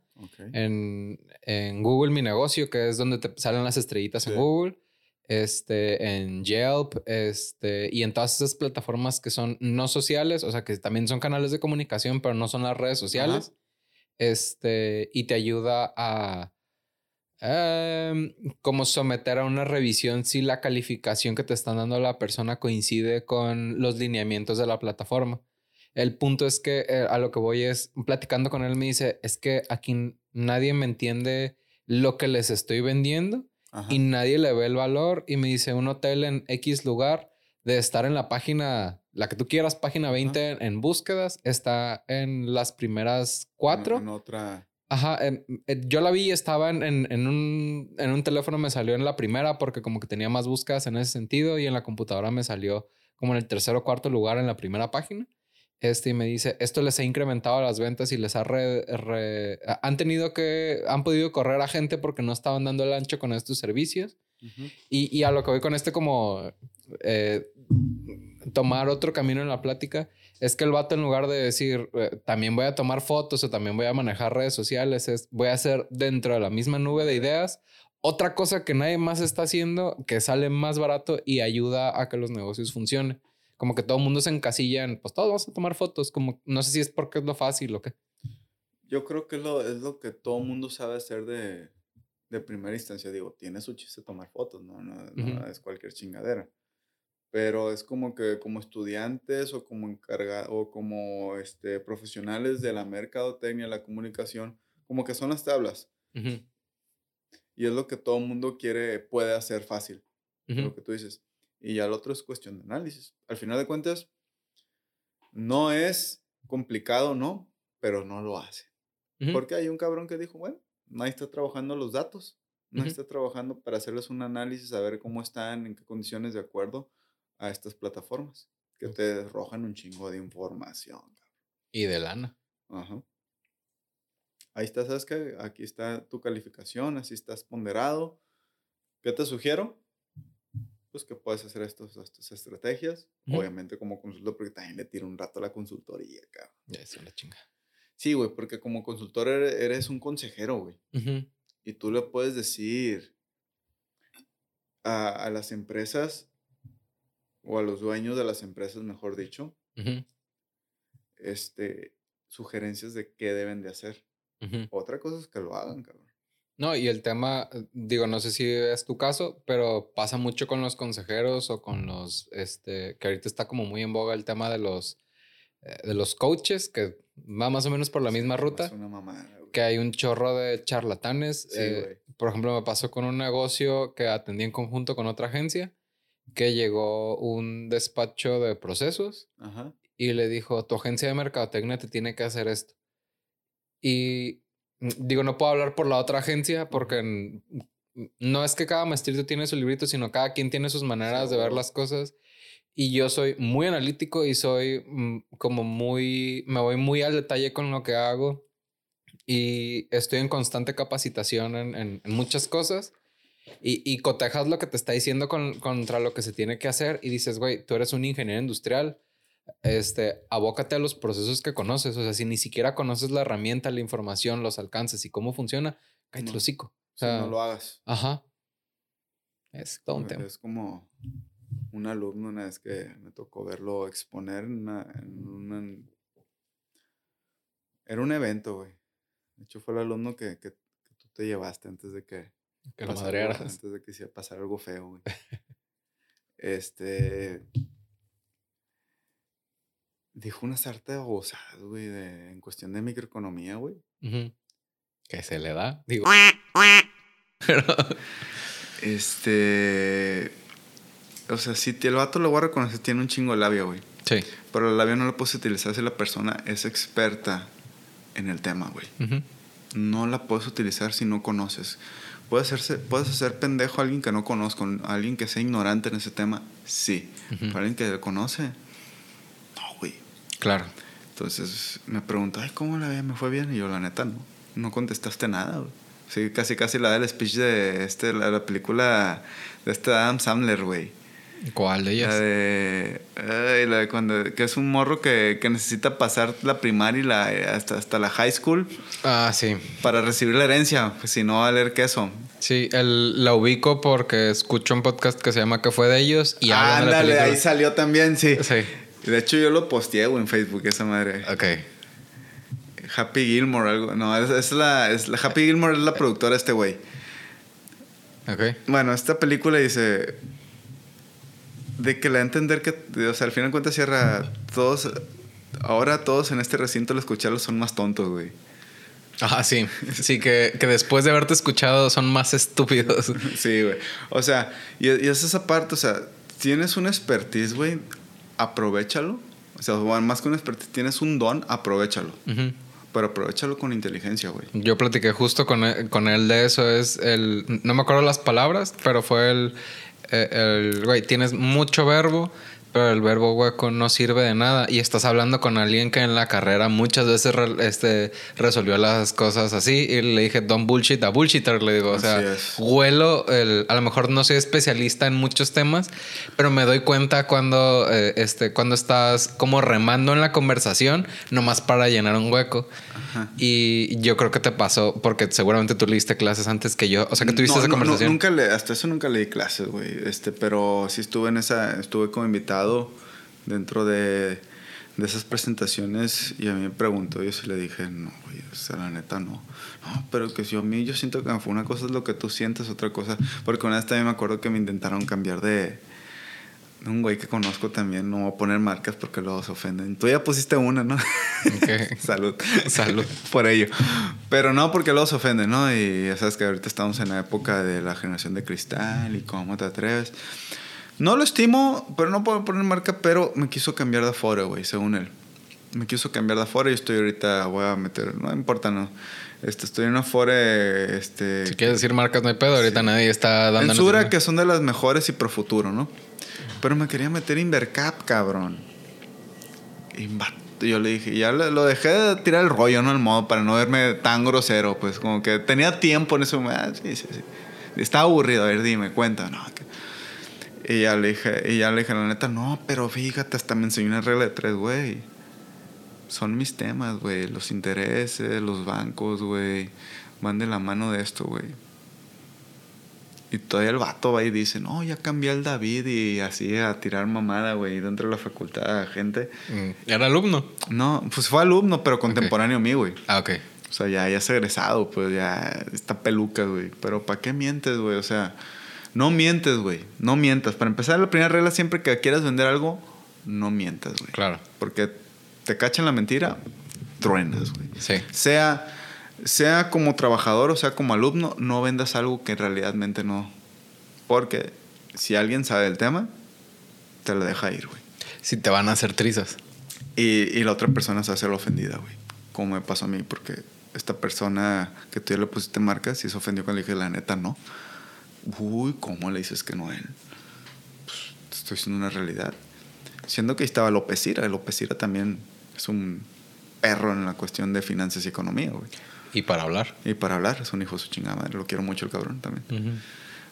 En, en, Google Mi Negocio, que es donde te salen las estrellitas en Google. Este, en Yelp, este, y en todas esas plataformas que son no sociales, o sea, que también son canales de comunicación, pero no son las redes sociales. Este, y te ayuda a Em, como someter a una revisión si la calificación que te están dando la persona coincide con los lineamientos de la plataforma. El punto es que eh, a lo que voy es, platicando con él me dice, es que aquí nadie me entiende lo que les estoy vendiendo y nadie le ve el valor y me dice, un hotel en X lugar de estar en la página, la que tú quieras, página 20 en, búsquedas, está en las primeras cuatro. en otra. Ajá, em, eh, yo la vi y estaba en, en, un, en un teléfono, me salió en la primera porque como que tenía más búsquedas en ese sentido y en la computadora me salió como en el tercer o cuarto lugar en la primera página. Este y me dice, esto les ha incrementado las ventas y les ha re, han tenido que, han podido correr a gente porque no estaban dando el ancho con estos servicios. y, y, a lo que voy con este como eh, tomar otro camino en la plática es que el vato en lugar de decir eh, también voy a tomar fotos o también voy a manejar redes sociales, es voy a hacer dentro de la misma nube de ideas otra cosa que nadie más está haciendo que sale más barato y ayuda a que los negocios funcionen. Como que todo el mundo se encasilla en, pues todos vamos a tomar fotos, como no sé si es porque es lo fácil o qué. Yo creo que es lo, es lo que todo el mundo sabe hacer de, de primera instancia. Digo, tiene su chiste tomar fotos, no, no, es cualquier chingadera pero es como que como estudiantes o como encargados o como este, profesionales de la mercadotecnia, la comunicación, como que son las tablas. Y es lo que todo el mundo quiere, puede hacer fácil. lo que tú dices. Y ya el otro es cuestión de análisis. Al final de cuentas, no es complicado, ¿no? Pero no lo hace. Porque hay un cabrón que dijo, bueno, nadie está trabajando los datos, nadie está trabajando para hacerles un análisis, a ver cómo están, en qué condiciones de acuerdo a estas plataformas, que te arrojan un chingo de información. Y de lana. Ajá. Ahí está, ¿sabes qué? Aquí está tu calificación, así estás ponderado. ¿Qué te sugiero? Pues que puedes hacer estos, estas estrategias. Obviamente como consultor, porque también le tiro un rato a la consultoría, cabrón. Ya, es una chinga. Sí, güey, porque como consultor eres un consejero, güey. Y tú le puedes decir a, las empresas, o a los dueños de las empresas, mejor dicho, este, sugerencias de qué deben de hacer. Otra cosa es que lo hagan, cabrón. No, y el tema, eh, digo, no sé si es tu caso, pero pasa mucho con los consejeros o con los, este, que ahorita está como muy en boga el tema de los, eh, de los coaches, que va más o menos por la misma ruta. que hay un chorro de charlatanes. Eh, por ejemplo, me pasó con un negocio que atendí en conjunto con otra agencia, que llegó un despacho de procesos y le dijo, tu agencia de mercadotecnia te tiene que hacer esto. Y mm, digo, no puedo hablar por la otra agencia porque no es que cada maestrito tiene su librito, sino cada quien tiene sus maneras de ver las cosas. Y yo soy muy analítico y soy mm, como muy, me voy muy al detalle con lo que hago y estoy en constante capacitación en, muchas cosas. Y, y, cotejas lo que te está diciendo con, contra lo que se tiene que hacer y dices, güey, tú eres un ingeniero industrial, este, abócate a los procesos que conoces. O sea, si ni siquiera conoces la herramienta, la información, los alcances y cómo funciona, cállate no, hocico. O sea, no lo hagas. Ajá. Es todo un tema. Es como un alumno una vez que me tocó verlo exponer en, un... Era un evento, güey. De hecho, fue el alumno que, que, tú te llevaste antes de que... Que lo madrearas. Antes de que pasara algo feo, güey. *laughs* este dijo una sarta de babosadas, güey, en cuestión de microeconomía, güey. Que se le da, digo. *laughs* Este. O sea, si el vato lo voy a reconocer, tiene un chingo de labio, güey. Sí. Pero el labio no lo puedes utilizar si la persona es experta en el tema, güey. No la puedes utilizar si no conoces. ¿Puedes, hacerse, ¿Puedes hacer pendejo a alguien que no conozco, a alguien que sea ignorante en ese tema? Sí. Para alguien que lo conoce, Claro. Entonces me preguntó, ay, ¿cómo la me fue bien? Y yo, la neta, no. No contestaste nada, güey. Sí, casi, casi la del speech de este, la, película de este Adam Sandler, güey. ¿Cuál de ellas? La de. Ay, la de cuando. Que es un morro que, que necesita pasar la primaria y la, hasta, hasta la high school. Ah, sí. Para recibir la herencia, pues si no va a leer queso. Sí, el, la ubico porque escucho un podcast que se llama ¿Qué fue de ellos? Y Ándale, ahí salió también, sí. Sí. De hecho, yo lo posteé, en Facebook, esa madre. Ok. Happy Gilmore, algo. No, es, la, es la. Happy Gilmore es la productora de este güey. Ok. Bueno, esta película dice. De que le da a entender que. O sea, al final de cuentas cierra. Todos. Ahora todos en este recinto al escucharlo son más tontos, güey. Ajá, sí. *laughs* Sí, que, que, después de haberte escuchado son más estúpidos. *laughs* sí, güey. O sea, y, y es esa parte, o sea, tienes una expertise, güey aprovechalo. O sea, más que un expertise, tienes un don, aprovechalo. Pero aprovechalo con inteligencia, güey. Yo platiqué justo con él, con él de eso. Es el. No me acuerdo las palabras, pero fue el. Eh, el güey, tienes mucho verbo pero el verbo hueco no sirve de nada. Y estás hablando con alguien que en la carrera muchas veces este, resolvió las cosas así. Y le dije, don't bullshit a bullshitter. Le digo, o sea, huelo. El, a lo mejor no soy especialista en muchos temas, pero me doy cuenta cuando, eh, este, cuando estás como remando en la conversación, nomás para llenar un hueco. Y yo creo que te pasó, porque seguramente tú leíste clases antes que yo. O sea, que tuviste esa conversación. nunca le, hasta eso nunca leí clases, güey. Este, pero sí estuve en esa, estuve como invitado dentro de, de esas presentaciones y a mí me preguntó y yo sí le dije, no, güey, o sea, la neta no. No, pero que si a mí yo siento que una cosa es lo que tú sientes, otra cosa. Porque una vez también me acuerdo que me intentaron cambiar de un güey que conozco también, no voy a poner marcas porque luego se ofenden. Tú ya pusiste una, ¿no? *laughs* Salud. Salud. *laughs* Por ello. Pero no, porque luego se ofenden, ¿no? Y ya sabes que ahorita estamos en la época de la generación de cristal y cómo te atreves. No lo estimo, pero no puedo poner marca, pero me quiso cambiar de aforo, güey, según él. Me quiso cambiar de aforo y estoy ahorita, voy a meter, no importa, no. Este, estoy en una Afore, este... Si quieres decir marcas, no hay pedo, ahorita nadie está dando... En Sura, que son de las mejores y pro futuro, ¿no? Pero me quería meter Invercap, cabrón. Y yo le dije, ya lo dejé de tirar el rollo, ¿no? El modo para no verme tan grosero, pues como que tenía tiempo en ese momento. Ah, sí, sí, sí. Estaba aburrido, a ver, dime, cuenta, no. Y ya le dije, y ya le dije, la neta, no, pero fíjate, hasta me enseñó una regla de tres, güey. Son mis temas, güey. Los intereses, los bancos, güey. Van de la mano de esto, güey. Y todavía el vato va y dice, no, ya cambié al David y así a tirar mamada, güey, dentro de la facultad, gente. Mm, ¿Era alumno? No, pues fue alumno, pero contemporáneo a mí, güey. Ah, ok. O sea, ya, ya es egresado, pues ya está peluca, güey. Pero ¿para qué mientes, güey? O sea, no mientes, güey. No mientas. Para empezar, la primera regla siempre que quieras vender algo, no mientas, güey. Claro. Porque te cachan la mentira, truenas, güey. Sí. Sea sea como trabajador o sea como alumno, no vendas algo que realmente no. Porque si alguien sabe el tema, te lo deja ir, güey. Si te van a hacer trizas. Y, y la otra persona se hace la ofendida, güey. Como me pasó a mí, porque esta persona que tú ya le pusiste marca, si se ofendió cuando le dije la neta, no. Uy, ¿cómo le dices que no a él? Pues, estoy diciendo una realidad. Siendo que estaba López Ira. López Ira también es un perro en la cuestión de finanzas y economía, güey. Y para hablar. Y para hablar, es un hijo de su chingada madre. Lo quiero mucho el cabrón también.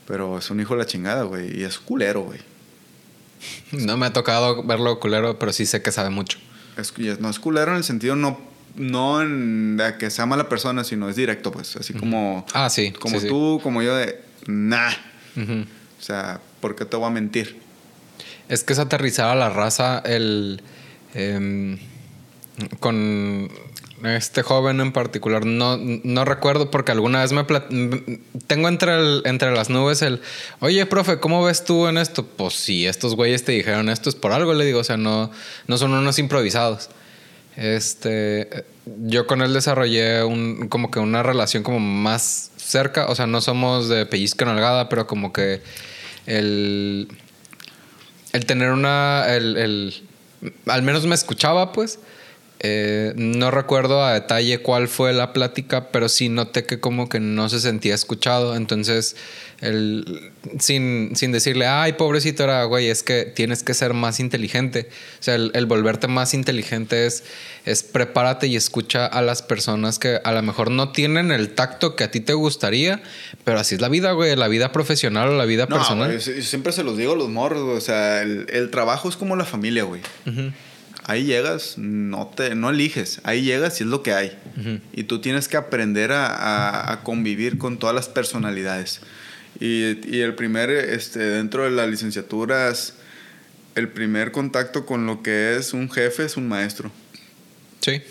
Pero es un hijo de la chingada, güey. Y es culero, güey. *laughs* No me ha tocado verlo culero, pero sí sé que sabe mucho. Es, no es culero en el sentido no, no en de que sea mala persona, sino es directo, pues. Así como. Ah, sí. Como tú, como yo, de. Nah. O sea, ¿por qué te voy a mentir? Es que es aterrizar a la raza el. Em, con este joven en particular, no, no recuerdo porque alguna vez me... Tengo entre, entre las nubes el, oye, profe, ¿cómo ves tú en esto? Pues si estos güeyes te dijeron esto es por algo, le digo, o sea, no, no son unos improvisados. Este, yo con él desarrollé un, como que una relación como más cerca, o sea, no somos de pellizco nalgada, pero como que el, el tener una, el, al menos me escuchaba, pues, eh, no recuerdo a detalle cuál fue la plática, pero sí noté que como que no se sentía escuchado. Entonces, el, sin, sin decirle, ay, pobrecito era, güey, es que tienes que ser más inteligente. O sea, el, volverte más inteligente es, es prepárate y escucha a las personas que a lo mejor no tienen el tacto que a ti te gustaría, pero así es la vida, güey, la vida profesional o la vida personal. siempre se los digo a los morros, O sea, el, trabajo es como la familia, güey ahí llegas, no, te, no eliges, ahí llegas y es lo que hay. Y tú tienes que aprender a, convivir con todas las personalidades. Y, el primer, este, dentro de las licenciaturas, el primer contacto con lo que es un jefe es un maestro. Sí.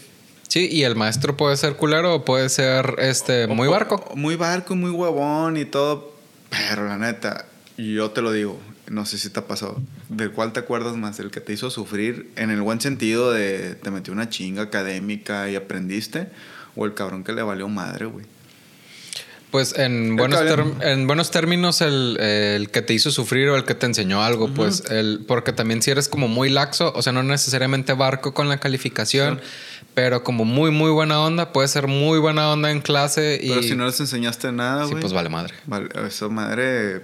Sí, y el maestro puede ser culero o puede ser este, muy barco. Muy barco, muy huevón y todo. Pero la neta, yo te lo digo, no sé si te ha pasado. ¿Del cuál te acuerdas más? ¿El que te hizo sufrir en el buen sentido de te metió una chinga académica y aprendiste? ¿O el cabrón que le valió madre, güey? Pues en buenos, en buenos términos, el, que te hizo sufrir o el que te enseñó algo, pues, el, porque también si eres como muy laxo, o sea, no necesariamente barco con la calificación, pero como muy, muy buena onda, puede ser muy buena onda en clase. Y... Pero si no les enseñaste nada, güey. Sí, pues vale madre. Vale, eso madre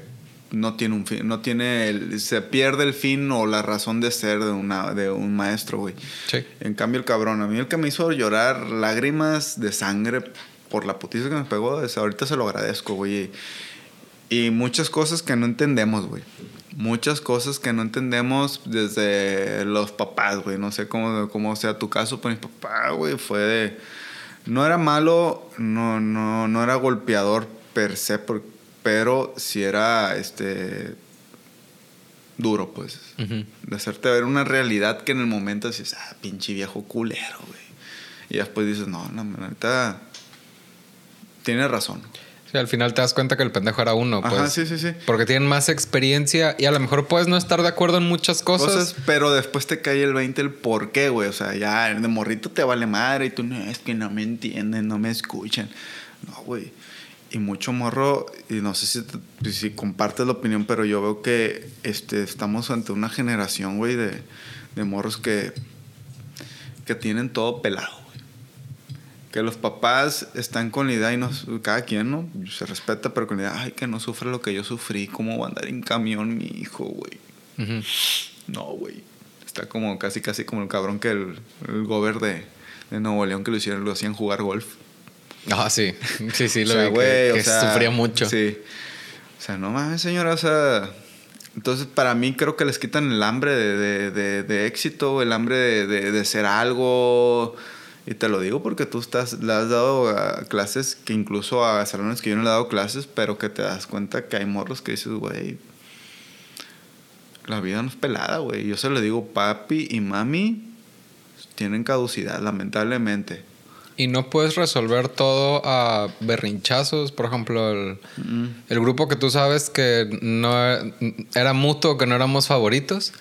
no tiene un fin, no tiene, se pierde el fin o la razón de ser de, una, de un maestro, güey. Sí. En cambio el cabrón, a mí el que me hizo llorar lágrimas de sangre por la putiza que me pegó, es, ahorita se lo agradezco, güey. Y muchas cosas que no entendemos, güey. Muchas cosas que no entendemos desde los papás, güey. No sé cómo, cómo sea tu caso, pero mi papá, güey, fue de... No era malo, no, no, no era golpeador per se, porque pero si era este duro, pues. De hacerte ver una realidad que en el momento dices, ah, pinche viejo culero, güey. Y después dices, no, no, ahorita tiene razón. Sí, al final te das cuenta que el pendejo era uno, pues. Ajá, sí, sí, sí. Porque tienen más experiencia y a lo mejor puedes no estar de acuerdo en muchas cosas. Cosas, pero después te cae el 20 el por qué, güey. O sea, ya de morrito te vale madre y tú no, es que no me entienden, no me escuchan. No, güey. Y mucho morro, y no sé si, te- si compartes la opinión, pero yo veo que este, estamos ante una generación, güey, de, de morros que, que tienen todo pelado, güey. Que los papás están con la idea y nos, cada quien, ¿no? Se respeta, pero con la idea, ay, que no sufre lo que yo sufrí, ¿cómo va a andar en camión mi hijo, güey? Ujú. No, güey. Está como casi, casi como el cabrón que el, el gober de, de Nuevo León que lo hicieron, lo hacían jugar golf. Ah, *laughs* sí. Sí, sí, O lo sea, vi que- güey, que, o sea, sufría mucho. Sí. O sea, no mames, señora, o sea. Entonces, para mí creo que les quitan el hambre de, de, de, de éxito, el hambre de, ser algo. Y te lo digo porque tú estás, le has dado a clases, que incluso a salones que yo no le he dado clases, pero que te das cuenta que hay morros que dices, güey, la vida no es pelada, güey. Yo se lo digo, papi y mami tienen caducidad, lamentablemente. Y no puedes resolver todo a berrinchazos. Por ejemplo, el, Mm. el grupo que tú sabes que no era mutuo, que no éramos favoritos.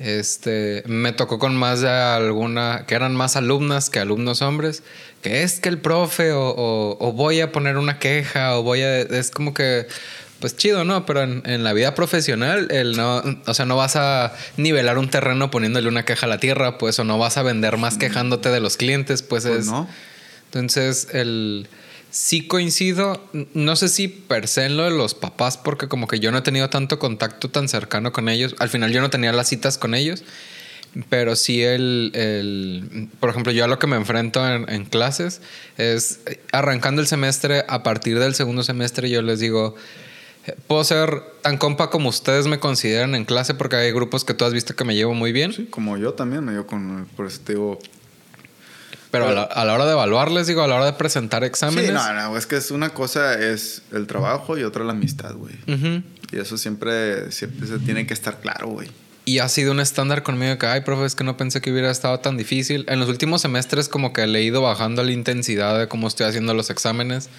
Este, me tocó con más de alguna, que eran más alumnas que alumnos hombres, que es que el profe o, o- o voy a poner una queja o voy a, es como que, pues chido, ¿no? Pero en, en la vida profesional, el no, o sea, no vas a nivelar un terreno poniéndole una queja a la tierra, pues, o no vas a vender más quejándote de los clientes, pues, Pues es... no. Entonces, el sí coincido, no sé si per se en lo de los papás, porque como que yo no he tenido tanto contacto tan cercano con ellos. Al final yo no tenía las citas con ellos, pero sí el, el por ejemplo, yo a lo que me enfrento en, en clases es arrancando el semestre, a partir del segundo semestre yo les digo, puedo ser tan compa como ustedes me consideran en clase, porque hay grupos que tú has visto que me llevo muy bien. Sí, como yo también dio con. Por eso te digo. Pero a la, a la hora de evaluarles, digo, a la hora de presentar exámenes. Sí, no, no, es que es una cosa es el trabajo y otra la amistad, güey. Y eso siempre, siempre se tiene que estar claro, güey. Y ha sido un estándar conmigo que, ay, profe, es que no pensé que hubiera estado tan difícil. En los últimos semestres como que le he ido bajando la intensidad de cómo estoy haciendo los exámenes.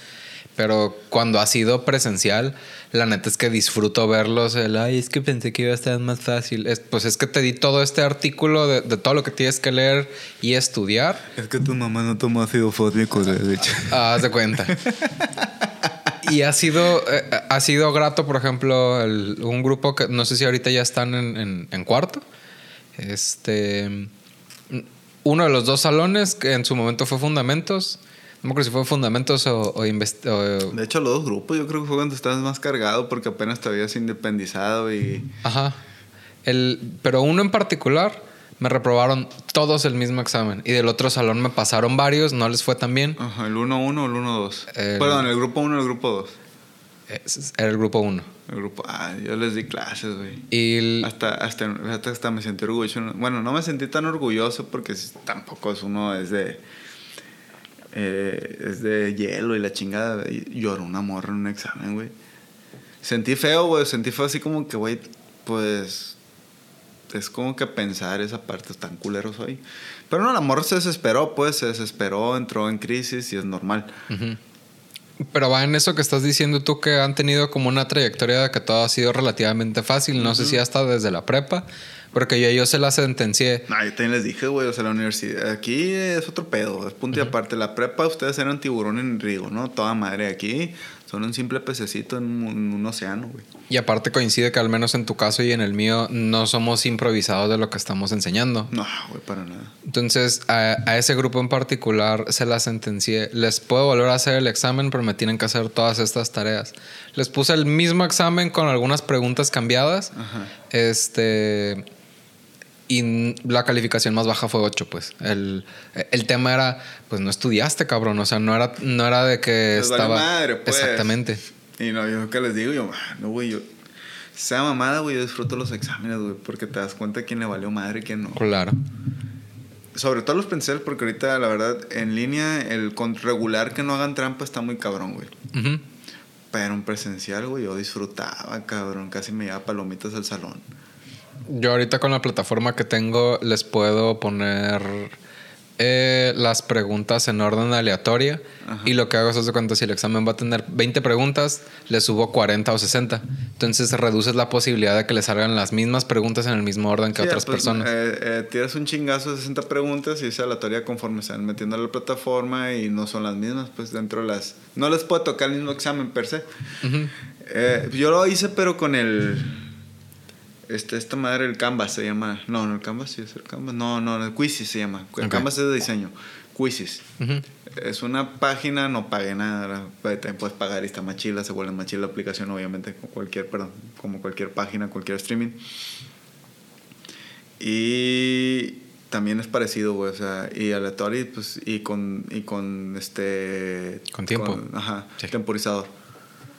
Pero cuando ha sido presencial, la neta es que disfruto verlos. El, ay, es que pensé que iba a estar más fácil. Es, pues es que te di todo este artículo de, de todo lo que tienes que leer y estudiar. Es que tu mamá no tomó ácido fósmico, de hecho. Ah, *laughs* haz de cuenta. Y ha sido, eh, ha sido grato, por ejemplo, el- un grupo que no sé si ahorita ya están en, en- en cuarto. Este. Uno de los dos salones que en su momento fue Fundamentos. No me acuerdo si fue Fundamentos o, o De hecho, los dos grupos yo creo que fue cuando estabas más cargado porque apenas te habías independizado y... Ajá. El, pero uno en particular me reprobaron todos el mismo examen. Y del otro salón me pasaron varios, no les fue tan bien. Ajá, el 1-1 o el 1-2. El- Perdón, el grupo 1 o el grupo 2. Es- Era el grupo uno. El grupo... Ah, yo les di clases, güey. Y el- Hasta, hasta, hasta, hasta me sentí orgulloso. Bueno, no me sentí tan orgulloso porque tampoco es uno es de... eh, es de hielo y la chingada. Y lloró una morra en un examen, güey. Sentí feo, güey. Sentí feo así como que, güey, pues... Es como que pensar esa parte tan culero soy. Pero no, la morra se desesperó, pues. Se desesperó, entró en crisis y es normal. Ujú. Pero va en eso que estás diciendo tú que han tenido como una trayectoria de que todo ha sido relativamente fácil. No sé si hasta desde la prepa, porque yo, yo se la sentencié. No, yo también les dije, güey, o sea, la universidad, aquí es otro pedo, es punto y aparte. La prepa, ustedes eran tiburón en río, ¿no? Toda madre aquí, son un simple pececito en un, en un océano, güey. Y aparte coincide que al menos en tu caso y en el mío no somos improvisados de lo que estamos enseñando. No, güey, para nada. Entonces a, a ese grupo en particular se la sentencié. Les puedo volver a hacer el examen, pero me tienen que hacer todas estas tareas. Les puse el mismo examen con algunas preguntas cambiadas. Ajá. Este. Y la calificación más baja fue 8, pues. El, el tema era, pues no estudiaste, cabrón. O sea, no era, no era de que valió estaba. madre, pues. Exactamente. Y no, yo que les digo, yo, "Ah, no, güey, yo. Sea mamada, güey, yo disfruto los exámenes, güey, porque te das cuenta quién le valió madre y quién no. Claro. Sobre todo los presenciales, porque ahorita, la verdad, en línea, el regular que no hagan trampa está muy cabrón, güey. Pero en presencial, güey, yo disfrutaba, cabrón. Casi me llevaba palomitas al salón. Yo ahorita con la plataforma que tengo les puedo poner eh, las preguntas en orden aleatoria. Y lo que hago es, de cuenta, si el examen va a tener 20 preguntas, le subo 40 o 60. Entonces reduces la posibilidad de que le salgan las mismas preguntas en el mismo orden que otras pues, personas. Eh, eh, tiras un chingazo de 60 preguntas y es aleatoria conforme se van metiendo a la plataforma y no son las mismas, pues dentro de las... No les puede tocar el mismo examen per se. Eh, yo lo hice, pero con el este, esta madre, el Canvas se llama. No, no, el Canvas sí es el Canvas. No, no, el Quizzes se llama. El Canvas es de diseño. Quizzes. Es una página, no pagué nada. También puedes pagar y está más chila, se vuelve más chila la aplicación, obviamente, como cualquier, perdón, como cualquier página, cualquier streaming. Y también es parecido, güey, o sea, y aleatorio, pues, y con, y con este... Con tiempo. ajá, temporizado.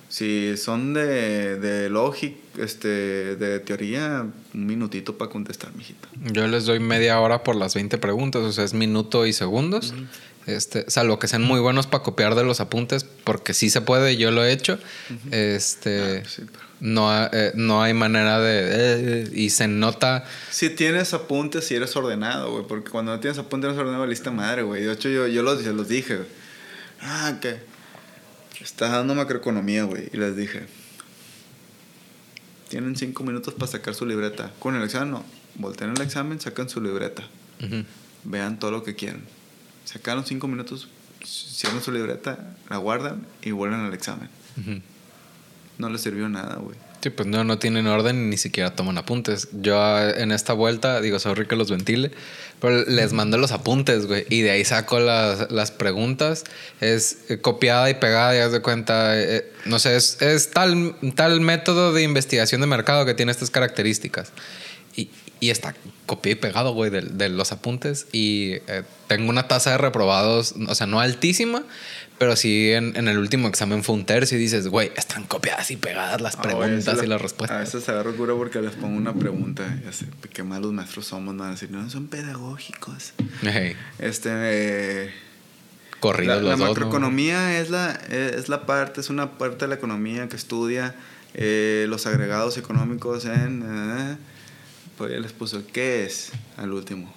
Si son de, de logic, este, de teoría, un minutito para contestar, mijito. Yo les doy media hora por las 20 preguntas, o sea, es minuto y segundos. Este, salvo que sean muy buenos para copiar de los apuntes, porque sí se puede, yo lo he hecho. Este, ah, no, eh, no hay manera de... Eh, y se nota... Si tienes apuntes, si eres ordenado, güey, porque cuando no tienes apuntes, eres ordenado, lista madre, güey. De hecho, yo, yo los, los dije, Ah, que Está dando macroeconomía, güey. Y les dije, tienen cinco minutos para sacar su libreta. Con el examen, no. Volteen el examen, sacan su libreta. Vean todo lo que quieren. Sacaron cinco minutos, cierran su libreta, la guardan y vuelven al examen. No les sirvió nada, güey. Sí, pues no, no tienen orden y ni siquiera toman apuntes. Yo ah, en esta vuelta, digo, sorry que los ventile, pero les mando los apuntes, güey. Y de ahí saco las, las preguntas. Es eh, copiada y pegada, ya de cuenta. Eh, eh, no sé, es, es, tal, tal método de investigación de mercado que tiene estas características. Y, y está copiado y pegado, güey, de, de, los apuntes. Y tengo una tasa de reprobados, o sea, no altísima, pero sí, en, en, el último examen fue un tercio y dices, güey, están copiadas y pegadas las ah, preguntas y las respuestas. A veces agarro cura porque les pongo una pregunta. Ya sé, qué malos maestros somos, no van a decir, no, son pedagógicos. Este. Eh, Corridos la, la macroeconomía es, la, es la parte, es una parte de la economía que estudia eh, los agregados económicos en. Pues ya les puso, ¿qué es? Al último.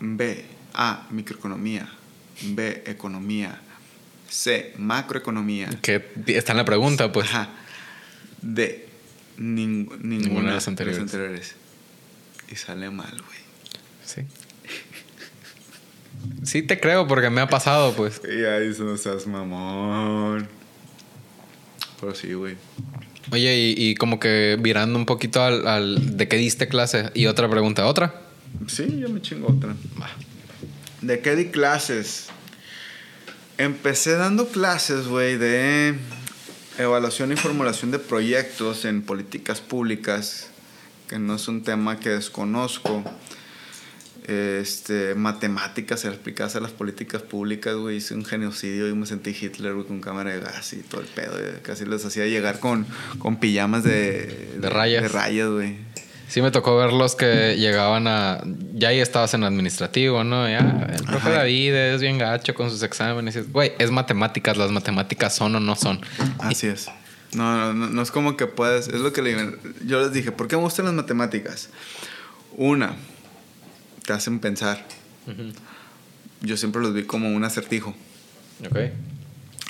B. A. Microeconomía. B, economía. C, macroeconomía. Que está en la pregunta, pues. Ajá. D, ninguna, de las anteriores. Y sale mal, güey. Sí. sí te creo porque me ha pasado, pues. Y ahí no seas mamón. Pero sí, güey. Oye, y, y, como que virando un poquito al, al, de qué diste clase. Y otra pregunta, ¿otra? Sí, yo me chingo otra. Va. ¿De qué di clases? Empecé dando clases, güey, de evaluación y formulación de proyectos en políticas públicas, que no es un tema que desconozco. Este, matemáticas explicadas a las políticas públicas, güey. Hice un genocidio y me sentí Hitler, güey, con cámara de gas y todo el pedo. Casi les hacía llegar con, con pijamas de, de rayas. De rayas, güey. Sí me tocó ver los que llegaban a... Ya ahí estabas en administrativo, ¿no? Ya, el profe David es bien gacho con sus exámenes. Güey, es matemáticas. Las matemáticas son o no son. Así es. No, no, no, es como que puedes... Es lo que le, yo les dije. ¿Por qué me gustan las matemáticas? Una, te hacen pensar. Yo siempre los vi como un acertijo. Ok.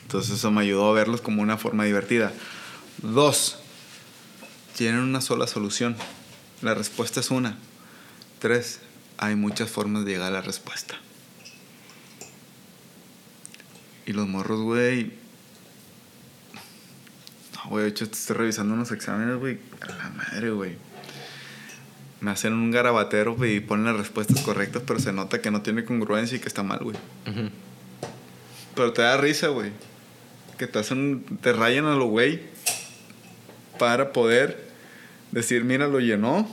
Entonces eso me ayudó a verlos como una forma divertida. Dos, tienen una sola solución. La respuesta es una. Tres, hay muchas formas de llegar a la respuesta. Y los morros, güey. No, güey, de hecho estoy revisando unos exámenes, güey. A la madre, güey. Me hacen un garabatero y ponen las respuestas correctas, pero se nota que no tiene congruencia y que está mal, güey. Pero te da risa, güey. Que te hacen, te rayan a lo güey para poder decir, mira, lo llenó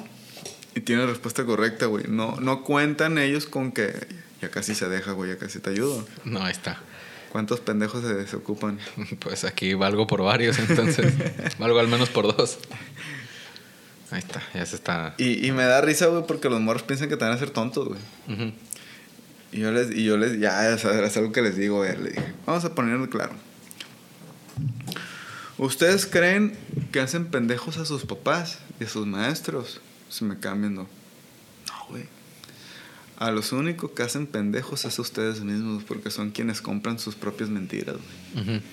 y tiene respuesta correcta, güey. No, no cuentan ellos con que ya casi se deja, güey, ya casi te ayudo. No, ahí está. ¿Cuántos pendejos se desocupan? *laughs* Pues aquí valgo por varios, entonces. *laughs* valgo al menos por dos. Ahí está, ya se está. Y, y me da risa, güey, porque los morros piensan que te van a hacer tontos, güey. Y yo les, y yo les, ya, es algo que les digo, güey. Le dije, vamos a ponerlo claro. ¿Ustedes creen que hacen pendejos a sus papás y a sus maestros? Se me cambian, ¿no? No, güey. A los únicos que hacen pendejos es a ustedes mismos, porque son quienes compran sus propias mentiras, güey. Ujú.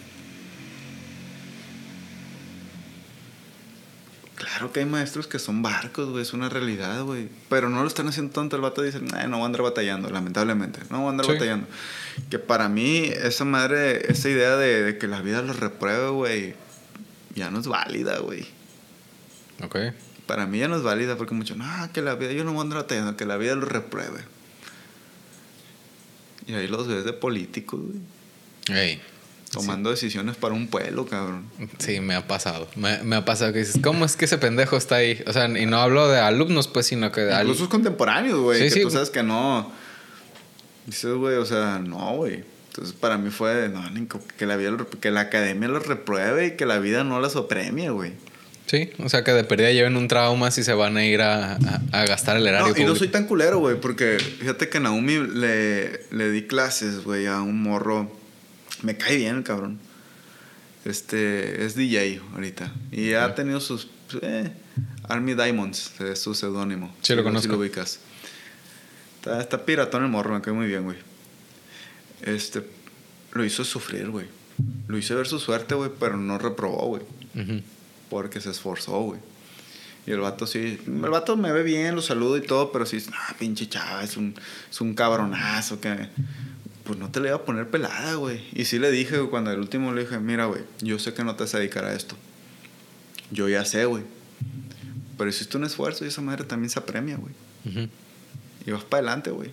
Claro que hay maestros que son barcos, güey, es una realidad, güey. Pero no lo están haciendo tanto. El vato dice, "Nah, no voy a andar batallando, lamentablemente. No voy a andar Sí. batallando. Que para mí, esa madre, esa idea de, de que la vida los repruebe, güey, ya no es válida, güey. Ok. Para mí ya no es válida porque muchos, no, que la vida, yo no voy a andar batallando, que la vida los repruebe. Y ahí los ves de políticos, güey. Ey. Tomando decisiones para un pueblo, cabrón. Sí, me ha pasado. Me, me ha pasado que dices, ¿cómo es que ese pendejo está ahí? O sea, y no hablo de alumnos, pues, sino que de al- Incluso contemporáneos, güey. Sí, que sí. tú sabes que no. Dices, güey, o sea, no, güey. Entonces, para mí fue, no, ni co- que la, vida, que la academia los repruebe y que la vida no las apremie, güey. Sí, o sea, que de pérdida lleven un trauma si se van a ir a, a- a gastar el erario No, y no soy tan culero, güey, porque fíjate que Naomi le, le di clases, güey, a un morro. Me cae bien el cabrón. Este, es DJ ahorita. Y ha tenido sus. eh, Army Diamonds, es su seudónimo. Sí, lo Si Si conozco. lo ubicas. Está, está piratón el morro, me cae muy bien, güey. Este, lo hizo sufrir, güey. Lo hizo ver su suerte, güey, pero no reprobó, güey. Porque se esforzó, güey. Y el vato sí. El vato me ve bien, lo saludo y todo, pero sí, ah, pinche chava, es un, es un cabronazo que. Pues no te le iba a poner pelada, güey. Y sí le dije, güey, cuando el último le dije, mira, güey, yo sé que no te vas a dedicar a esto. Yo ya sé, güey. Pero hiciste un esfuerzo y esa madre también se apremia, güey. Y vas para adelante, güey.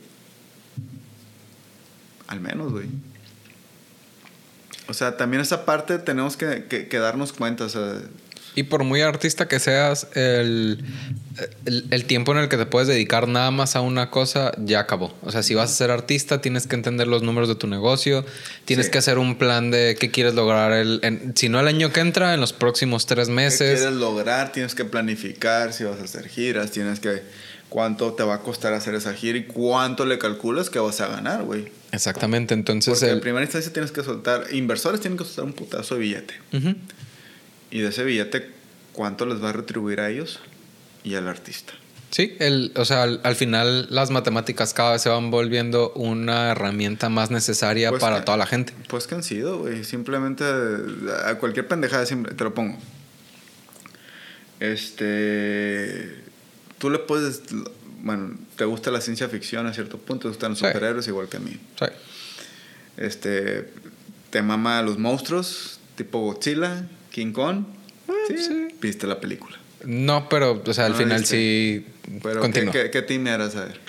Al menos, güey. O sea, también esa parte tenemos que, que, que darnos cuenta, o sea, Y por muy artista que seas, el, el, el tiempo en el que te puedes dedicar nada más a una cosa ya acabó. O sea, si vas a ser artista, tienes que entender los números de tu negocio, tienes Sí. que hacer un plan de qué quieres lograr, el, en- si no el año que entra, en los próximos tres ¿Qué meses. quieres lograr? Tienes que planificar si vas a hacer giras, tienes que cuánto te va a costar hacer esa gira y cuánto le calculas que vas a ganar, güey. Exactamente, entonces Porque en el... primera instancia tienes que soltar, inversores tienen que soltar un putazo de billete. Ujú. Y de ese billete, ¿cuánto les va a retribuir a ellos y al artista? Sí, el, o sea, al, al final las matemáticas cada vez se van volviendo una herramienta más necesaria Pues para que- toda la gente. Pues que han sido, güey. Simplemente a cualquier pendejada siempre te lo pongo. Este. Tú le puedes. Bueno, te gusta la ciencia ficción a cierto punto, te gustan los Sí. superhéroes igual que a mí. Sí. Este. Te mama los monstruos, tipo Godzilla, King Kong. Sí, sí. Viste la película. No, pero, o sea, al No, final viste. sí. Pero, ¿qué, qué, qué team eras? A ver.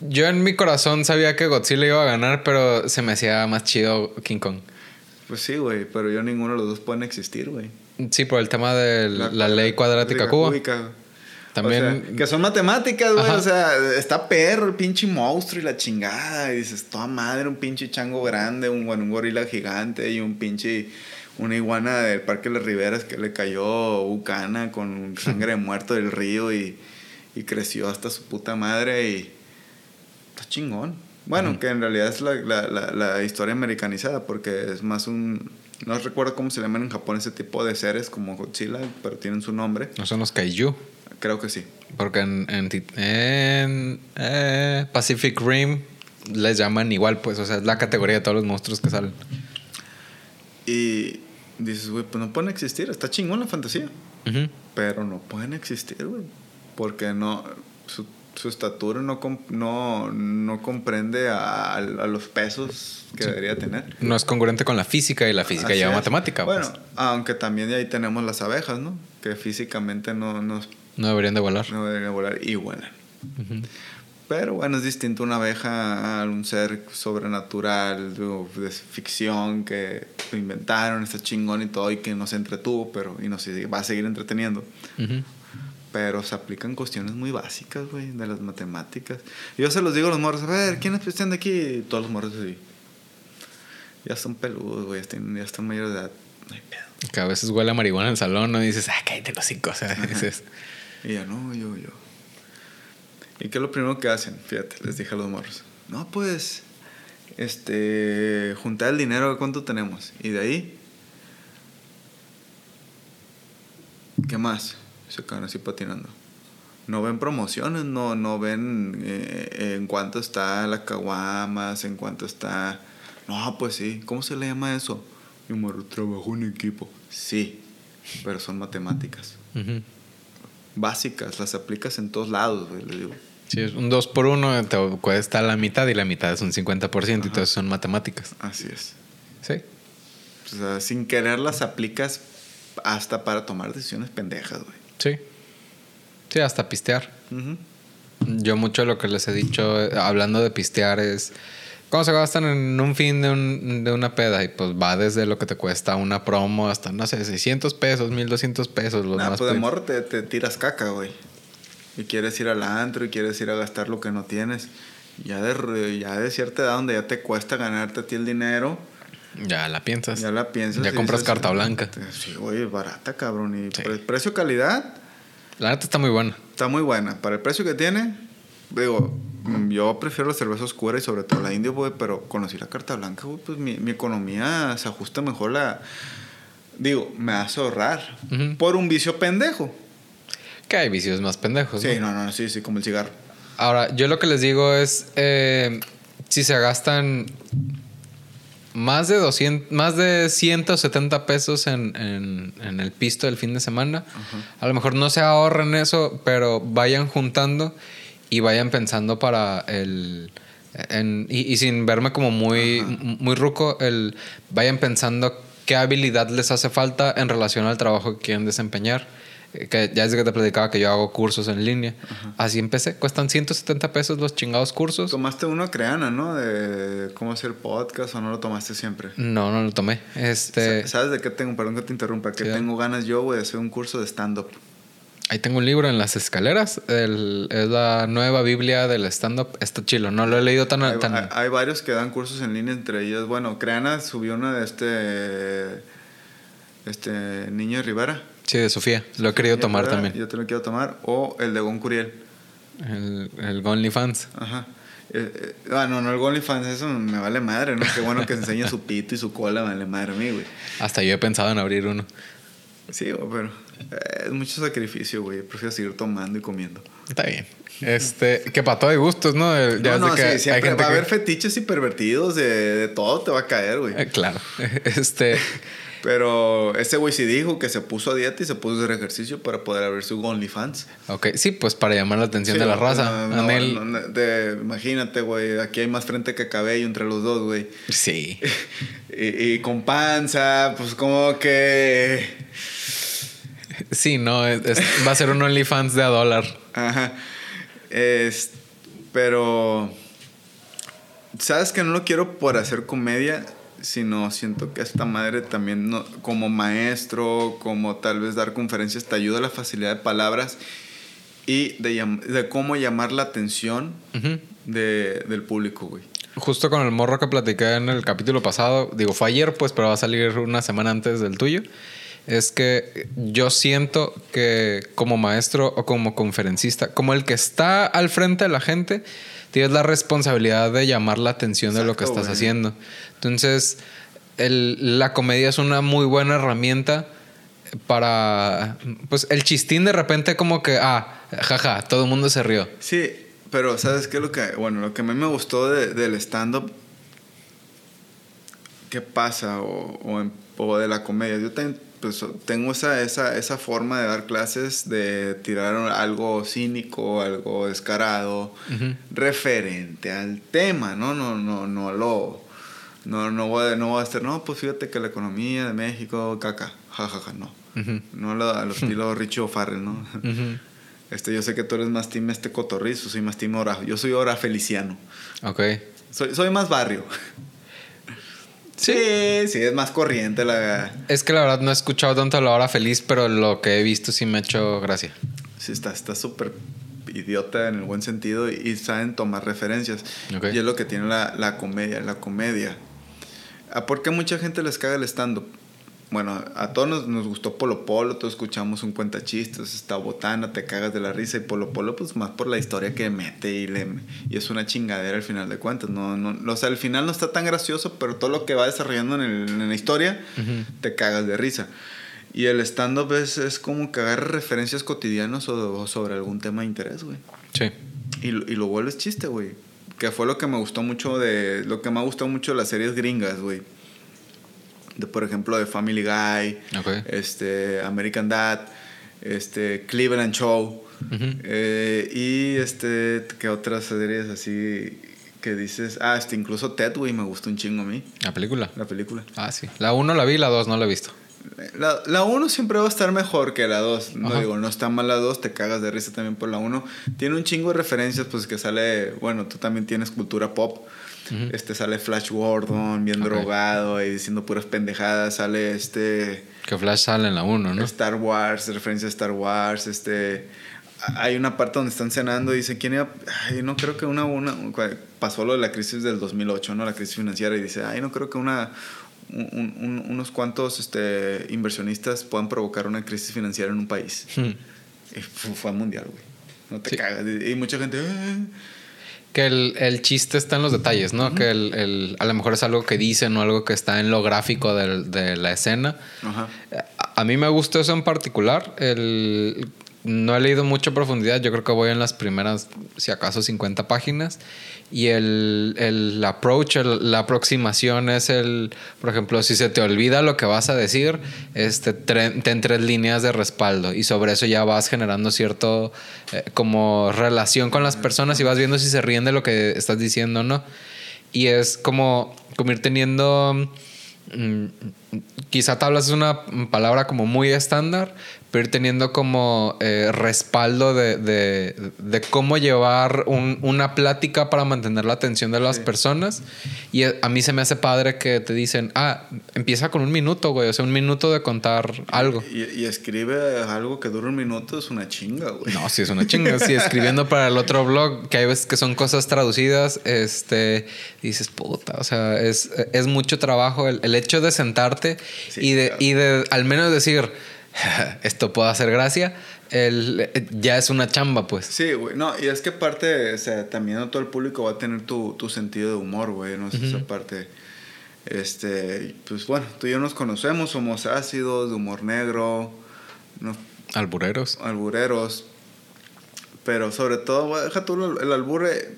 Yo en mi corazón sabía que Godzilla iba a ganar, pero se me hacía más chido King Kong. Pues sí, güey, pero yo ninguno de los dos pueden existir, güey. Sí, por el tema de la, ley cuadrática cuba. cúbica. También. O sea, que son matemáticas, güey. O sea, está perro el pinche monstruo y la chingada. Y dices, toda madre, un pinche chango grande, un, un gorila gigante y un pinche. Una iguana del Parque de las Riberas que le cayó bucana con *laughs* sangre de muerto del río y, y creció hasta su puta madre y. Está chingón. Bueno, que en realidad es la, la, la, la historia americanizada porque es más un. No recuerdo cómo se llaman en Japón ese tipo de seres como Godzilla, pero tienen su nombre. no son los kaiju. Creo que sí. Porque en, en, eh, Pacific Rim les llaman igual, pues. O sea, es la categoría de todos los monstruos que salen. Y dices, güey, pues no pueden existir. Está chingón la fantasía. Pero no pueden existir, güey. Porque no. Su, su estatura no, no, no comprende a, a los pesos que Sí. debería tener. No es congruente con la física y la física Así lleva es. matemática. Bueno, pues. aunque también ahí tenemos las abejas, ¿no? Que físicamente no, no, No deberían de volar. no deberían volar y vuelan. Pero bueno, es distinto una abeja a un ser sobrenatural de ficción que lo inventaron, está chingón y todo y que nos entretuvo, pero y nos va a seguir entreteniendo. Pero se aplican cuestiones muy básicas, güey, de las matemáticas. Yo se los digo a los morros, a ver, ¿quiénes están de aquí? Y todos los morros así. Ya son peludos, güey, ya están, ya están mayores de edad. No hay pedo. Que a veces huele a marihuana en el salón, ¿no? Y dices, ah, cállate los cinco. O sea, dices, Y ya, no, yo, yo. ¿Y qué es lo primero que hacen? Fíjate, les dije a los morros. No, pues, este, juntar el dinero, ¿cuánto tenemos? Y de ahí, ¿qué más? Se quedan así patinando. no ven promociones, no, no ven eh, en cuánto está la caguamas, en cuánto está... No, pues sí, ¿cómo se le llama eso? Mi morro trabajo en equipo. Sí, pero son matemáticas. Básicas, las aplicas en todos lados, güey, le digo. Sí, un 2 por 1 te cuesta la mitad y la mitad es un 50% y entonces son matemáticas. Así es. Sí. O sea, sin querer las aplicas hasta para tomar decisiones pendejas, güey. Sí. Sí, hasta pistear. Yo mucho lo que les he dicho, eh, hablando de pistear, es cómo se gastan en un fin de, un, de una peda. Y pues va desde lo que te cuesta una promo hasta, no sé, 600 pesos, 1200 pesos. Los nah, más pues de morro te, te tiras caca, güey. Y quieres ir al antro y quieres ir a gastar lo que no tienes. Ya de, ya de cierta edad donde ya te cuesta ganarte a ti el dinero. Ya la piensas. Ya la piensas. Ya compras carta blanca. Sí, güey, es barata, cabrón. Y por el precio calidad. La neta está muy buena. Está muy buena. Para el precio que tiene, digo, yo prefiero la cerveza oscura y sobre todo la indio, güey, pero conocí la carta blanca, güey, pues mi, mi, economía se ajusta mejor la... Digo, me hace ahorrar por un vicio pendejo. Que hay vicios más pendejos. Sí, no, no, sí, sí, como el cigarro. Ahora, yo lo que les digo es, eh, si se gastan más de 200, más de 170 pesos en, en, en el pisto del fin de semana, a lo mejor no se ahorren eso, pero vayan juntando y vayan pensando para el... En, y, y, sin verme como muy, muy ruco, el, vayan pensando qué habilidad les hace falta en relación al trabajo que quieren desempeñar que ya desde que te platicaba que yo hago cursos en línea. Así empecé. Cuestan 170 pesos los chingados cursos. Tomaste uno creana, ¿no? De cómo hacer podcast o no lo tomaste siempre. No, no lo tomé. Este... ¿Sabes de qué tengo? Perdón que te interrumpa. Que tengo ganas yo, güey, de hacer un curso de stand-up. Ahí tengo un libro en las escaleras. El, es la nueva Biblia del stand-up. Está chilo. No lo he leído tan hay, tan... hay, varios que dan cursos en línea, entre ellos. Bueno, Creana subió una de este. Este. Niño Rivera. Sí, de Sofía. Lo he querido tomar Rivera, también. Yo te lo quiero tomar. O el de Gon Curiel. El, el OnlyFans. Ajá. Eh, eh, ah, no, no, el OnlyFans, eso me vale madre, ¿no? Qué bueno que *laughs* enseñe su pito y su cola, me vale madre a mí, güey. Hasta yo he pensado en abrir uno. Sí, pero es mucho sacrificio, güey. Prefiero seguir tomando y comiendo. Está bien. Este, que para todo hay gustos, ¿no? Ya no, no, que sí, va a haber fetiches y pervertidos, de, de, todo te va a caer, güey. Eh, claro. *laughs* Este. *laughs* Pero ese güey sí dijo que se puso a dieta y se puso a hacer ejercicio para poder abrir su OnlyFans. Ok, sí, pues para llamar la atención sí, de la raza. No, no, no, de, imagínate, güey, aquí hay más frente que cabello entre los dos, güey. Sí. *laughs* y, y, con panza, pues como que... Sí, no, es, es, va a ser un OnlyFans de a dólar. Ajá. Es, pero... ¿Sabes que no lo quiero por hacer comedia? sino siento que esta madre también no, como maestro, como tal vez dar conferencias, te ayuda a la facilidad de palabras y de, de cómo llamar la atención uh -huh. de, del público, güey. Justo con el morro que platiqué en el capítulo pasado, digo, fue ayer, pues, pero va a salir una semana antes del tuyo. Es que yo siento que como maestro o como conferencista, como el que está al frente de la gente, tienes la responsabilidad de llamar la atención Exacto, de lo que estás güey. haciendo. Entonces, el, la comedia es una muy buena herramienta para, pues, el chistín de repente como que, ah, jaja, todo el mundo se rió. Sí, pero ¿sabes qué? Lo que, bueno, lo que a mí me gustó de, del stand-up, ¿qué pasa? O, o, en, o, de la comedia. Yo pues, tengo esa, esa, esa forma de dar clases, de tirar algo cínico, algo descarado, uh -huh. referente al tema, ¿no? No, no, no lo no, no, voy, a, no voy a hacer, no, pues fíjate que la economía de México, caca, jajaja, ja, ja, no. Uh -huh. No lo, a los estilo *laughs* Richie O'Farrell, ¿no? Uh -huh. Este, yo sé que tú eres más team este cotorrizo, soy más team hora, yo soy hora feliciano. Ok. Soy, soy más barrio. Sí, sí, es más corriente la... Es que la verdad no he escuchado tanto la hora feliz, pero lo que he visto sí me ha hecho gracia. Sí, está súper idiota en el buen sentido y, y saben tomar referencias. Okay. Y es lo que tiene la, la comedia. La comedia ¿Por qué a mucha gente les caga el stand-up? Bueno, a todos nos, nos, gustó Polo Polo, todos escuchamos un cuenta chistes, esta botana, te cagas de la risa y Polo Polo pues más por la historia que mete y, le, y es una chingadera al final de cuentas. No, no, o sea, al final no está tan gracioso, pero todo lo que va desarrollando en, el, en la historia uh -huh. te cagas de risa. Y el stand-up es, es como que agarra referencias cotidianas o, o sobre algún tema de interés, güey. Sí. Y, lo- y lo vuelves chiste, güey. Que fue lo que me gustó mucho de... Lo que me ha gustado mucho de las series gringas, güey. De, por ejemplo, de Family Guy, Ok. este, American Dad, este, Cleveland Show. Ujú. eh, y este, ¿qué otras series así que dices? Ah, este, incluso Ted, güey, me gustó un chingo a mí, La película. la película. Ah, sí. La 1 la vi, la 2 no la he visto. La, la 1 siempre va a estar mejor que la 2. No Ajá. digo, no está mal la 2, te cagas de risa también por la 1. Tiene un chingo de referencias, pues que sale. Bueno, tú también tienes cultura pop. Ujú. Este sale Flash Gordon, bien Ok. drogado y diciendo puras pendejadas. Sale este. Que Flash sale en la 1, ¿no? Star Wars, referencia a Star Wars. Este. Hay una parte donde están cenando y dice, ¿quién iba? Ay, no creo que una, una, pasó lo de la crisis del 2008, ¿no? La crisis financiera y dice, ay, no creo que una, un- un- unos cuantos este, inversionistas puedan provocar una crisis financiera en un país. Hmm. Y fu- fue mundial, güey. No te Sí. cagas. Y, mucha gente, "Ah". Que el, el chiste está en los detalles, ¿no? Que el, el- a lo mejor es algo que dicen o algo que está en lo gráfico del- de la escena. Ajá. A, a mí me gusta eso en particular. El, no he leído mucho profundidad. Yo creo que voy en las primeras, si acaso, 50 páginas. Y el, el approach, la aproximación es el, por ejemplo, si se te olvida lo que vas a decir, este, ten tres líneas de respaldo. Y sobre eso ya vas generando cierto eh, como relación con las personas y vas viendo si se ríen de lo que estás diciendo o no. Y es como, como ir teniendo... mm, quizá tablas es una palabra como muy estándar, pero ir teniendo como eh, respaldo de, de- de cómo llevar un- una plática para mantener la atención de las Sí. personas. Y a mí se me hace padre que te dicen, ah, empieza con un minuto, güey, o sea, un minuto de contar algo. Y, y escribe algo que dura un minuto, es una chinga, güey. No, sí, es una chinga. Sí, escribiendo para el otro blog, que hay veces que son cosas traducidas, este, dices, puta, o sea, es, es mucho trabajo el, el hecho de sentarte Sí, y, de, claro. y de al menos decir, *laughs* esto puede hacer gracia, el, ya es una chamba, pues. Sí, güey. No, y es que aparte, o sea, también no todo el público va a tener tu, tu sentido de humor, güey. No sé, esa parte. Este, pues bueno, tú y yo nos conocemos, somos ácidos, de humor negro, no, Albureros. albureros. Pero sobre todo, deja tú el, albure,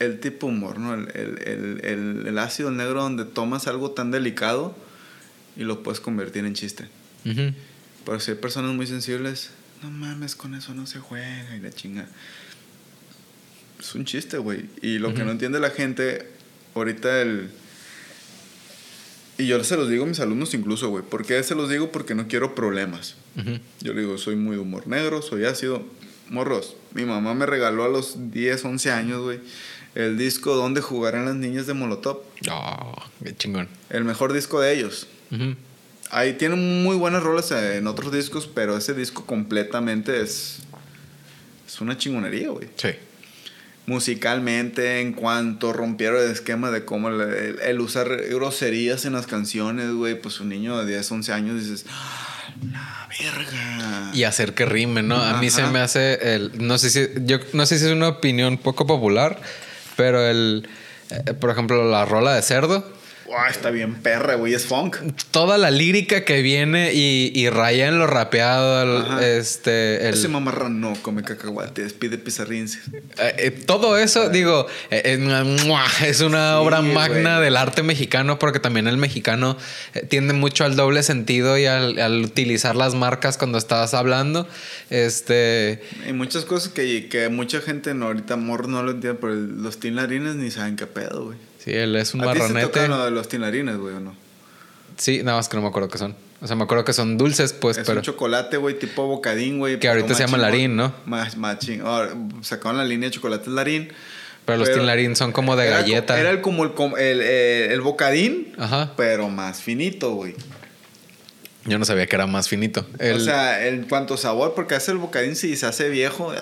el tipo humor, ¿no? El, el, el, el, el ácido negro donde tomas algo tan delicado y lo puedes convertir en chiste. Ujú. Pero si hay personas muy sensibles, no mames, con eso no se juega y la chinga. Es un chiste, güey. Y lo que Ujú. no entiende la gente, ahorita el... Y yo se los digo a mis alumnos incluso, güey. ¿Por qué se los digo? Porque no quiero problemas. Ujú. Yo le digo, soy muy humor negro, soy ácido. Morros, mi mamá me regaló a los 10, 11 años, güey, el disco Donde jugarán las niñas de Molotov. Oh, qué chingón. El mejor disco de ellos. Ahí tiene muy buenas rolas en otros discos, pero ese disco completamente es. Es una chingonería, güey. Sí. Musicalmente, en cuanto rompieron el esquema de cómo el, el- el usar groserías en las canciones, güey, pues un niño de 10, 11 años dices, "Ah, la verga. y hacer que rime, ¿no? A mí se me hace el no sé si yo no sé si es una opinión poco popular, pero el eh, por ejemplo, la rola de cerdo, Guau, está bien perra, güey, es funk. toda la lírica que viene y, y raya en lo rapeado, el- este el- Ese mamarrán no come cacahuates, pide pizarrins. eh, eh, todo eso, digo, eh, es una Sí, obra magna güey. del arte mexicano porque también el mexicano eh, tiende mucho al doble sentido y al, al utilizar las marcas cuando estás hablando. Este, Hay muchas cosas que, que mucha gente no, ahorita morro no lo entiende, pero los tinlarines ni saben qué pedo, güey. Sí, él es un ¿A ti marronete. tocan lo de los tinlarines, güey, o no? Sí, nada más que no me acuerdo qué son. O sea, me acuerdo que son dulces, pues, es pero. un chocolate, güey, tipo bocadín, güey. Que ahorita se llama Larín. ¿no? Más, ching- ahora, sacaron la línea de chocolates Larín. Pero los tinlarín son como de era galleta. Era el, como el, el, eh, el bocadín, Ajá. pero más finito, güey. Yo no sabía que era más finito. El- O sea, en cuanto a sabor, porque hace el bocadín si se hace viejo.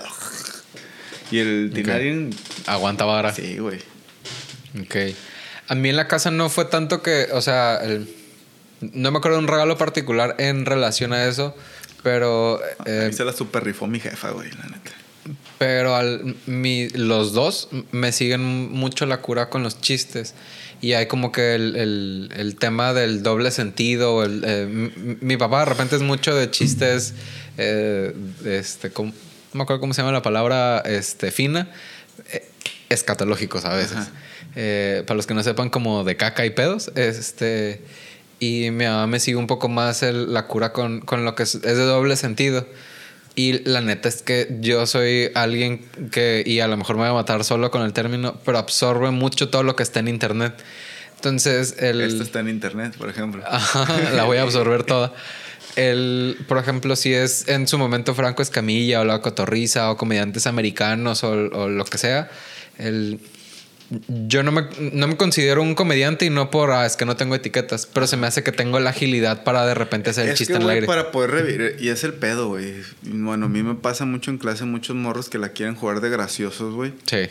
Y el tinlarín, aguanta vara. sí, güey. Ok. A mí en la casa no fue tanto que, o sea, el- no me acuerdo de un regalo particular en relación a eso, pero A eh, mí se la super rifó mi jefa, güey, la neta. Pero al, mi, los dos me siguen mucho la cura con los chistes. Y hay como que el, el, el tema del doble sentido. El, eh, mi, papá de repente es mucho de chistes, eh, este, no me acuerdo cómo se llama la palabra, este, fina, eh, escatológicos a veces. Eh, para los que no sepan, como de caca y pedos. Este, y mi mamá me sigue un poco más el, la cura con, con lo que es, es de doble sentido. Y la neta es que yo soy alguien que, y a lo mejor me voy a matar solo con el término, pero absorbe mucho todo lo que está en internet. Entonces, el... Esto está en internet, por ejemplo. *laughs* Ajá, la voy a absorber toda. El, por ejemplo, si es en su momento Franco Escamilla o la Cotorriza o comediantes americanos o, o lo que sea, el, yo no me, no me considero un comediante y no por, ah, es que no tengo etiquetas, pero se me hace que tengo la agilidad para de repente hacer el chiste que, en el aire. para poder revivir, y es el pedo, güey. Bueno, a mí me pasa mucho en clase muchos morros que la quieren jugar de graciosos, güey. Sí.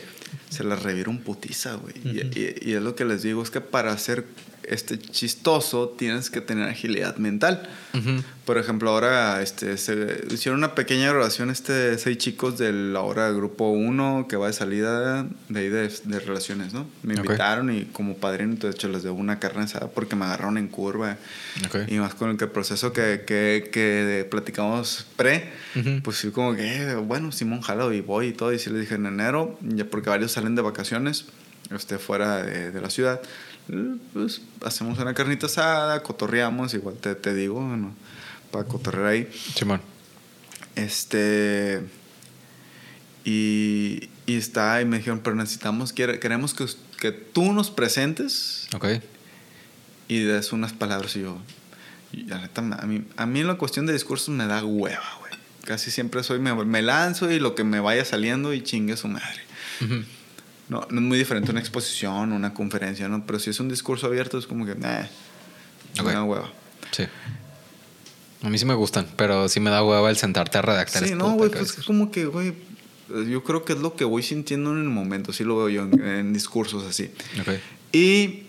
Se la revieron putiza, güey. Uh -huh. y, y, y, es lo que les digo, es que para hacer este chistoso tienes que tener agilidad mental. Uh -huh. Por ejemplo, ahora este, se hicieron una pequeña grabación este seis chicos del grupo 1 que va de salida de ahí de, de relaciones, ¿no? Me okay. invitaron y como padrino, entonces les debo una carne asada porque me agarraron en curva. Okay. Y más con el que proceso que, que, que platicamos pre, uh -huh. pues fui como que, bueno, Simón jalo y voy y todo. Y sí les dije en enero, ya porque varios salen de vacaciones este, fuera de, de la ciudad pues hacemos una carnita asada, cotorreamos, igual te, te digo, bueno, para cotorrear ahí. Simón. Este. Y, y está, y me dijeron, pero necesitamos, queremos que, que tú nos presentes. Ok. Y des unas palabras. Y yo, y la neta, a mí, a mí en la cuestión de discursos me da hueva, güey. Casi siempre soy, me, me, lanzo y lo que me vaya saliendo y chingue su madre. Uh -huh. No, no es muy diferente una exposición, una conferencia, ¿no? Pero si es un discurso abierto, es como que, eh, okay. una hueva. Sí. A mí sí me gustan, pero sí me da hueva el sentarte a redactar. Sí, no, güey, pues es como que, güey, yo creo que es lo que voy sintiendo en el momento, sí lo veo yo en, en discursos así. Okay. Y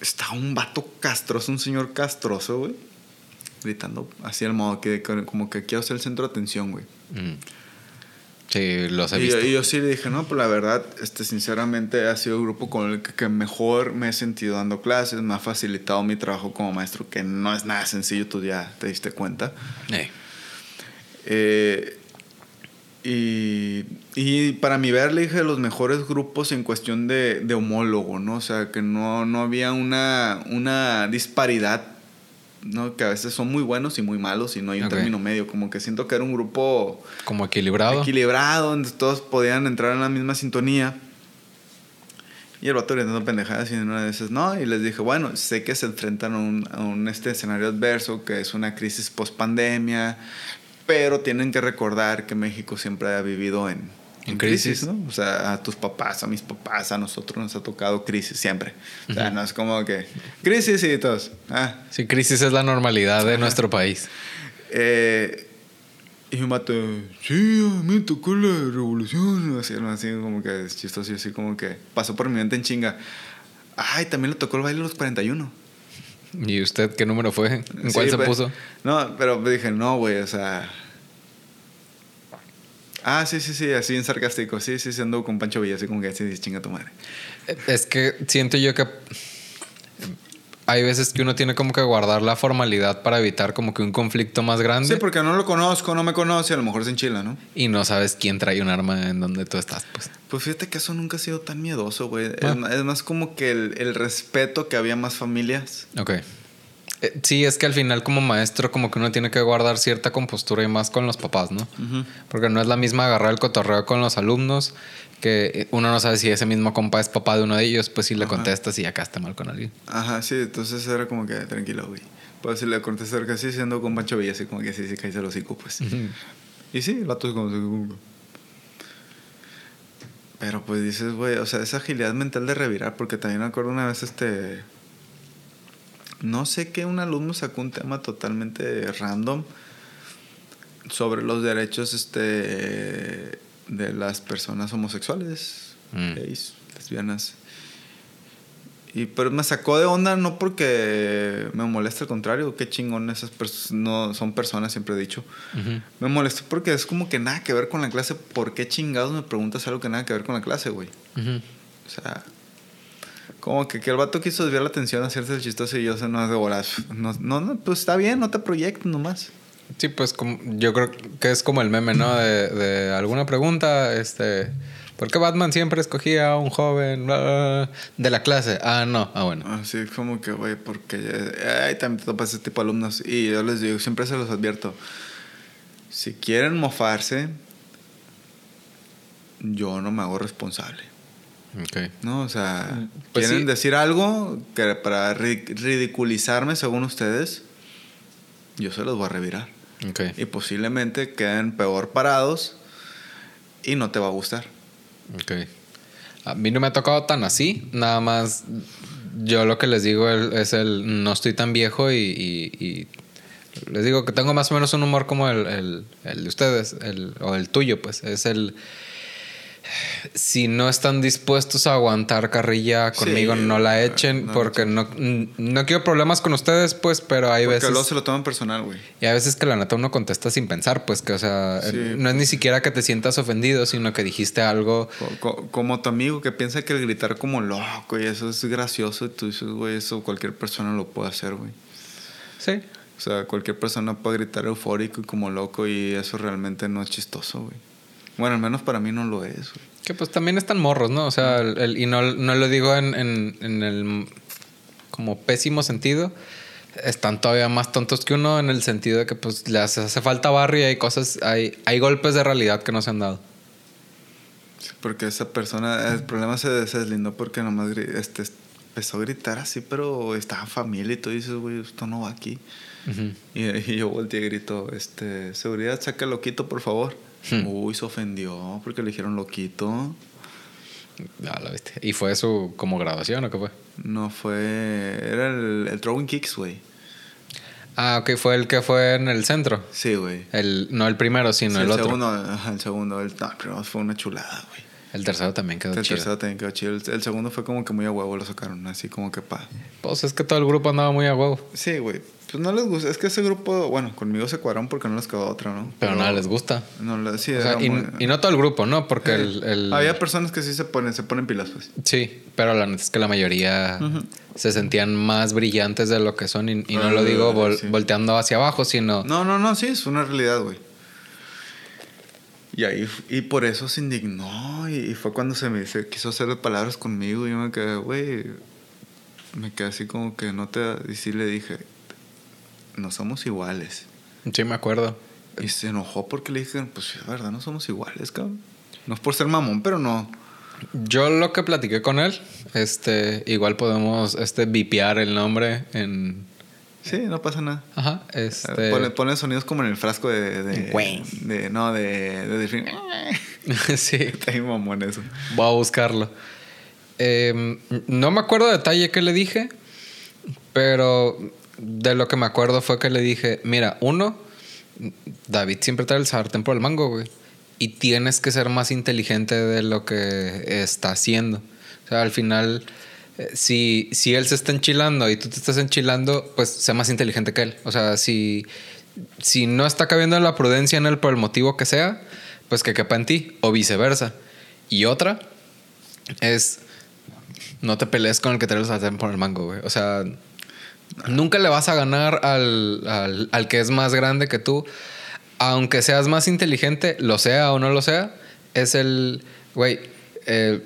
está un vato castroso, un señor castroso, güey, gritando así al modo que como que quiero ser el centro de atención, güey. Mm. Sí, los he y, visto. Y yo sí le dije, no, pues la verdad, este, sinceramente ha sido el grupo con el que, que, mejor me he sentido dando clases, me ha facilitado mi trabajo como maestro, que no es nada sencillo, tú ya te diste cuenta. Eh, y, y, para mi ver, le dije los mejores grupos en cuestión de, de homólogo, ¿no? O sea, que no, no había una, una disparidad ¿no? Que a veces son muy buenos y muy malos y no hay un okay. término medio. Como que siento que era un grupo... Como equilibrado. Equilibrado, donde todos podían entrar en la misma sintonía. Y el vato gritando pendejadas y en una de esas, no, y les dije, bueno, sé que se enfrentan a un, a un este escenario adverso, que es una crisis post pandemia, pero tienen que recordar que México siempre ha vivido en, en crisis. ¿no? O sea, a tus papás, a mis papás, a nosotros nos ha tocado crisis siempre. O sea, uh -huh. no es como que crisis y todos. Ah. Sí, crisis es la normalidad de nuestro país. Eh, y me mató, sí, a mí me tocó la revolución. Así, así como que es chistoso, así como que pasó por mi mente en chinga. Ay, también le tocó el baile de los 41. ¿Y usted qué número fue? ¿En sí, cuál se puso? No, pero dije, no, güey, o sea, Ah, sí, sí, sí, así en sarcástico. Sí, sí, sí, ando con Pancho Villa, así como que así chinga tu madre. Es que siento yo que hay veces que uno tiene como que guardar la formalidad para evitar como que un conflicto más grande. Sí, porque no lo conozco, no me conoce, a lo mejor se enchila, ¿no? Y no sabes quién trae un arma en donde tú estás, pues. Pues fíjate que eso nunca ha sido tan miedoso, güey. Ah. Es, es, más como que el, el, respeto que había más familias. Ok. Eh, sí, es que al final como maestro como que uno tiene que guardar cierta compostura y más con los papás, ¿no? Uh -huh. Porque no es la misma agarrar el cotorreo con los alumnos que uno no sabe si ese mismo compa es papá de uno de ellos, pues si le contestas y acá está mal con alguien. Ajá, sí, entonces era como que tranquilo, güey. Pues si le contestas que sí, siendo con Pancho Villa, así como que sí, sí, caíse el hocico, pues. Uh -huh. Y sí, el vato es como... Pero pues dices, güey, o sea, esa agilidad mental de revirar, porque también me acuerdo una vez este no sé qué un alumno sacó un tema totalmente random sobre los derechos este de las personas homosexuales, mm. gays, lesbianas. Y, pero me sacó de onda no porque me molesta, al contrario, qué chingón esas personas, no son personas, siempre he dicho. Me molestó porque es como que nada que ver con la clase. ¿Por qué chingados me preguntas algo que nada que ver con la clase, güey? O sea, como que, que el vato quiso desviar la atención, hacerse el chistoso y yo, se no es de bolas. No, no, pues está bien, no te proyectes nomás. Sí, pues como, yo creo que es como el meme, ¿no? De, de alguna pregunta, este ¿Por qué Batman siempre escogía a un joven de la clase? Ah, no. Ah, bueno. Así como que, güey, porque ay, también te topas ese tipo de alumnos. Y yo les digo, siempre se los advierto. Si quieren mofarse, yo no me hago responsable. Okay. ¿No? O sea, pues quieren decir algo que para ridiculizarme según ustedes, yo se los voy a revirar. Okay. Y posiblemente queden peor parados y no te va a gustar. Ok. A mí no me ha tocado tan así, nada más yo lo que les digo es el no estoy tan viejo y, les digo que tengo más o menos un humor como el, el de ustedes, el, o el tuyo, pues es el si no están dispuestos a aguantar carrilla conmigo, no la echen, porque no, no quiero problemas con ustedes, pues, pero hay veces. Porque se lo toman personal, güey. Y a veces que la neta uno contesta sin pensar, pues, que, o sea, no es ni siquiera que te sientas ofendido, sino que dijiste algo. Como, tu amigo que piensa que el gritar como loco y eso es gracioso, y tú dices, güey, eso cualquier persona lo puede hacer, güey. Sí. O sea, cualquier persona puede gritar eufórico y como loco, y eso realmente no es chistoso, güey. Bueno, al menos para mí no lo es. Que pues también están morros, ¿no? O sea, el, y no, no, lo digo en, en, en, el como pésimo sentido. Están todavía más tontos que uno en el sentido de que pues les hace falta barrio y hay cosas, hay, hay golpes de realidad que no se han dado. porque esa persona, el problema se, deslindó porque nomás este, empezó a gritar así, pero estaba familia y tú dices, güey, esto no va aquí. y, y, yo volteé y grito, este, seguridad, saca el loquito, por favor. Hmm. Uy, se ofendió porque le dijeron loquito. Ah, la viste. ¿Y fue su como graduación o qué fue? No fue. Era el, el Throwing Kicks, güey. Ah, ok, fue el que fue en el centro. Sí, güey. El, no el primero, sino el, otro. Segundo, el segundo, el no, pero fue una chulada, güey. El tercero también quedó chido. El tercero también quedó chido. El, segundo fue como que muy a huevo lo sacaron, así como que pa. Pues es que todo el grupo andaba muy a huevo. Sí, güey. Pues no les gusta. Es que ese grupo, bueno, conmigo se cuadraron porque no les quedó otra, ¿no? Pero, nada les gusta. No, sí, y, no todo el grupo, ¿no? Porque el, Había personas que sí se ponen, se ponen pilas, pues. Sí, pero la neta es que la mayoría se sentían más brillantes de lo que son. Y, no lo digo volteando hacia abajo, sino... No, no, no, sí, es una realidad, güey. Y ahí, y por eso se indignó. Y, fue cuando se me se quiso hacer palabras conmigo. Y yo me quedé, güey. Me quedé así como que no te. Y sí le dije, no somos iguales. Sí, me acuerdo. Y se enojó porque le dije, pues es verdad, no somos iguales, cabrón. No es por ser mamón, pero no. Yo lo que platiqué con él, este, igual podemos este, vipear el nombre en... Sí, no pasa nada. Ajá, este... Pone, sonidos como en el frasco de... de, no, de... de *laughs* sí. Está ahí mamón eso. Voy a buscarlo. Em, no me acuerdo detalle que le dije, pero de lo que me acuerdo fue que le dije, mira, uno, David siempre trae el sartén por el mango, güey. Y tienes que ser más inteligente de lo que está haciendo. O sea, al final, eh, si, si él se está enchilando y tú te estás enchilando, pues sé más inteligente que él. O sea, si, si no está cabiendo la prudencia en él por el motivo que sea, pues que quepa en ti, o viceversa. Y otra es, no te pelees con el que trae el sartén por el mango, güey. O sea, Nunca le vas a ganar al, al, que es más grande que tú. Aunque seas más inteligente, lo sea o no lo sea, es el, güey, eh,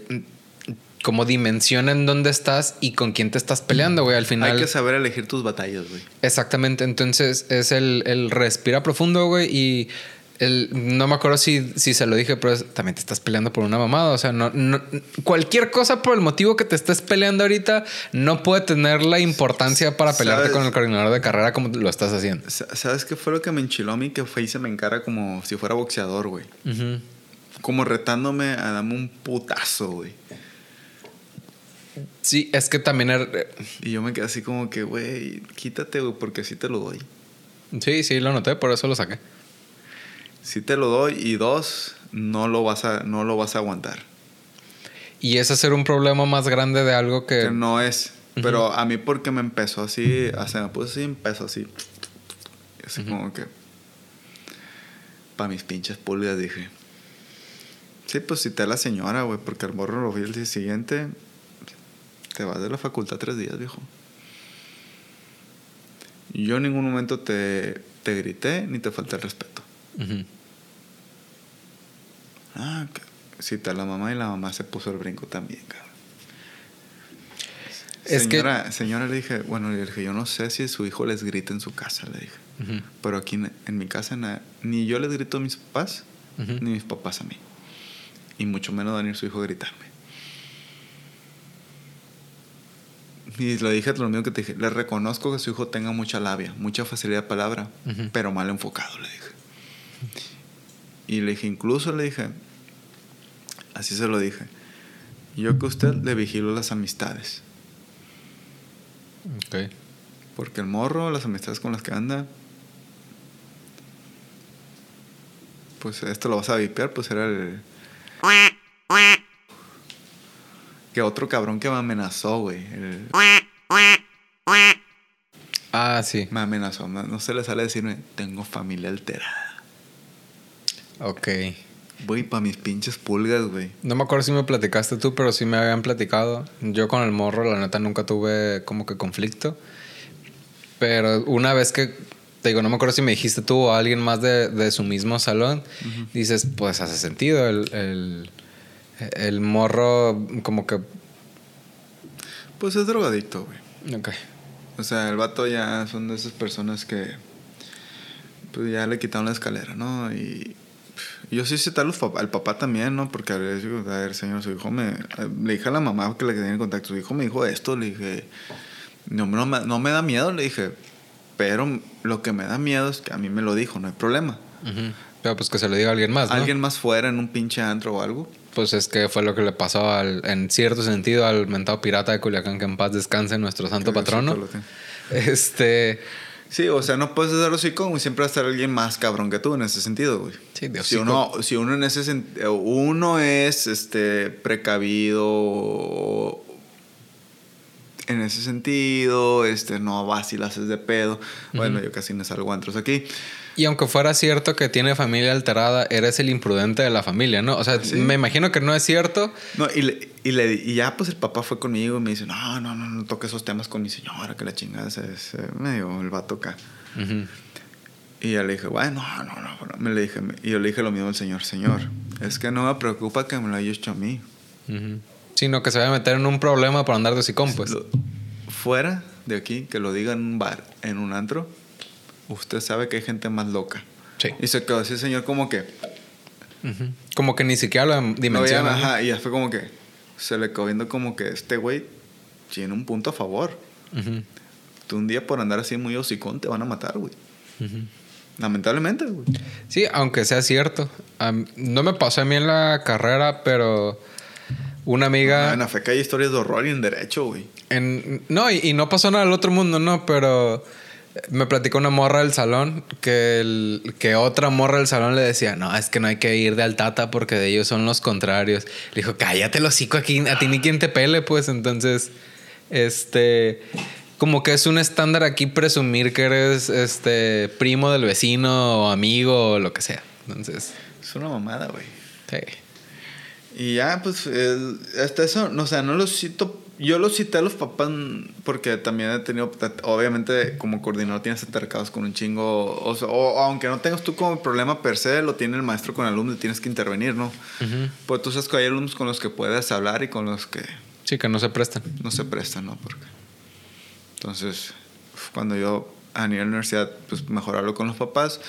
como dimensiona en dónde estás y con quién te estás peleando, güey. Al final. Hay que saber elegir tus batallas, güey. Exactamente. Entonces es el, el respira profundo, güey, y no me acuerdo si, si se lo dije, pero también te estás peleando por una mamada. O sea, no, cualquier cosa por el motivo que te estés peleando ahorita no puede tener la importancia para pelearte con el coordinador de carrera como lo estás haciendo. ¿Sabes qué fue lo que me enchiló a mí? Que fue y se me encara como si fuera boxeador, güey. Como retándome a darme un putazo, güey. Sí, es que también... Er, y yo me quedé así como que, güey, quítate, güey, porque así te lo doy. Sí, sí, lo noté, por eso lo saqué si te lo doy y dos, no lo vas a, no lo vas a aguantar. Y ese ser un problema más grande de algo que... que no es. Pero a mí porque me empezó así, o sea, me puse así, empezó así. Así como que... Para mis pinches pulgas dije... Sí, pues cité a la señora, güey, porque el morro lo vi el día siguiente. Te vas de la facultad tres días, viejo. Yo en ningún momento te, te grité ni te falté el respeto. Ah, cité a la mamá y la mamá se puso el brinco también, cabrón. señora, señora, le dije, bueno, le dije, yo no sé si su hijo les grita en su casa, le dije. Pero aquí en, mi casa ni yo les grito a mis papás, ni mis papás a mí. Y mucho menos Daniel, su hijo, gritarme. Y le dije lo mismo que te dije. Le reconozco que su hijo tenga mucha labia, mucha facilidad de palabra, pero mal enfocado, le dije. Y le dije, incluso le dije, así se lo dije, yo que usted le vigilo las amistades. Ok. Porque el morro, las amistades con las que anda, pues esto lo vas a vipear, pues era el que otro cabrón que me amenazó, güey. Ah, sí. Me amenazó. No, se le sale decirme, tengo familia alterada. Ok. Voy para mis pinches pulgas, güey. No me acuerdo si me platicaste tú, pero sí me habían platicado. Yo con el morro, la neta, nunca tuve como que conflicto. Pero una vez que, te digo, no me acuerdo si me dijiste tú o alguien más de, su mismo salón, dices, pues hace sentido. el el morro, como que. Pues es drogadicto, güey. Ok. O sea, el vato ya son de esas personas que. Pues ya le quitaron la escalera, ¿no? Y. Yo sí sé tal al papá también, ¿no? Porque a ver, a ver, señor, su hijo me. Le dije a la mamá que le tenía en contacto. Su hijo me dijo esto, le dije. No, no, no me da miedo, le dije. Pero lo que me da miedo es que a mí me lo dijo, no hay problema. Pero pues que se lo diga a alguien más, ¿no? Alguien más fuera en un pinche antro o algo pues es que fue lo que le pasó al, en cierto sentido al mentado pirata de Culiacán, que en paz descanse nuestro santo patrono. Este. Sí, o sea, no puedes hacerlo así como siempre va a estar alguien más cabrón que tú en ese sentido, güey. Sí, de si uno, si uno en ese sentido, uno es este precavido en ese sentido, este no vacilas de pedo. Bueno, yo casi no salgo antros aquí. Y aunque fuera cierto que tiene familia alterada, eres el imprudente de la familia, ¿no? O sea, me imagino que no es cierto. No, y, le, y, le, y, ya pues el papá fue conmigo y me dice, no, no, no, no toque esos temas con mi señora, que la chingada se, medio el vato acá. Y ya le dije, bueno, no, no, no, me le dije, y yo le dije lo mismo al señor, señor, es que no me preocupa que me lo haya hecho a mí. Sino que se vaya a meter en un problema por andar de sicón, pues. fuera de aquí, que lo diga en un bar, en un antro, usted sabe que hay gente más loca. Sí. Y se quedó así señor como que... Como que ni siquiera lo dimensiona. ajá, y ya fue como que se le quedó viendo como que este güey tiene un punto a favor. Tú un día por andar así muy hocicón te van a matar, güey. Lamentablemente, güey. Sí, aunque sea cierto. no me pasó a mí en la carrera, pero una amiga... en la fe que hay historias de horror y en derecho, güey. En, no, y, y, no pasó nada al otro mundo, no, pero me platicó una morra del salón que, el, que otra morra del salón le decía, no, es que no hay que ir de altata porque de ellos son los contrarios. Le dijo, cállate los hocico aquí, a ti ni quien te pele, pues entonces, este, como que es un estándar aquí presumir que eres este primo del vecino o amigo o lo que sea. Entonces. Es una mamada, güey. Sí. Y ya, pues, hasta eso, no, o sea, no lo cito yo lo cité a los papás porque también he tenido, obviamente como coordinador tienes atercados con un chingo, o, aunque no tengas tú como problema per se, lo tiene el maestro con el alumno y tienes que intervenir, ¿no? Pues tú sabes que hay alumnos con los que puedes hablar y con los que... Sí, que no se prestan. No se prestan, ¿no? Porque... Entonces, cuando yo a nivel universidad, pues mejorarlo con los papás.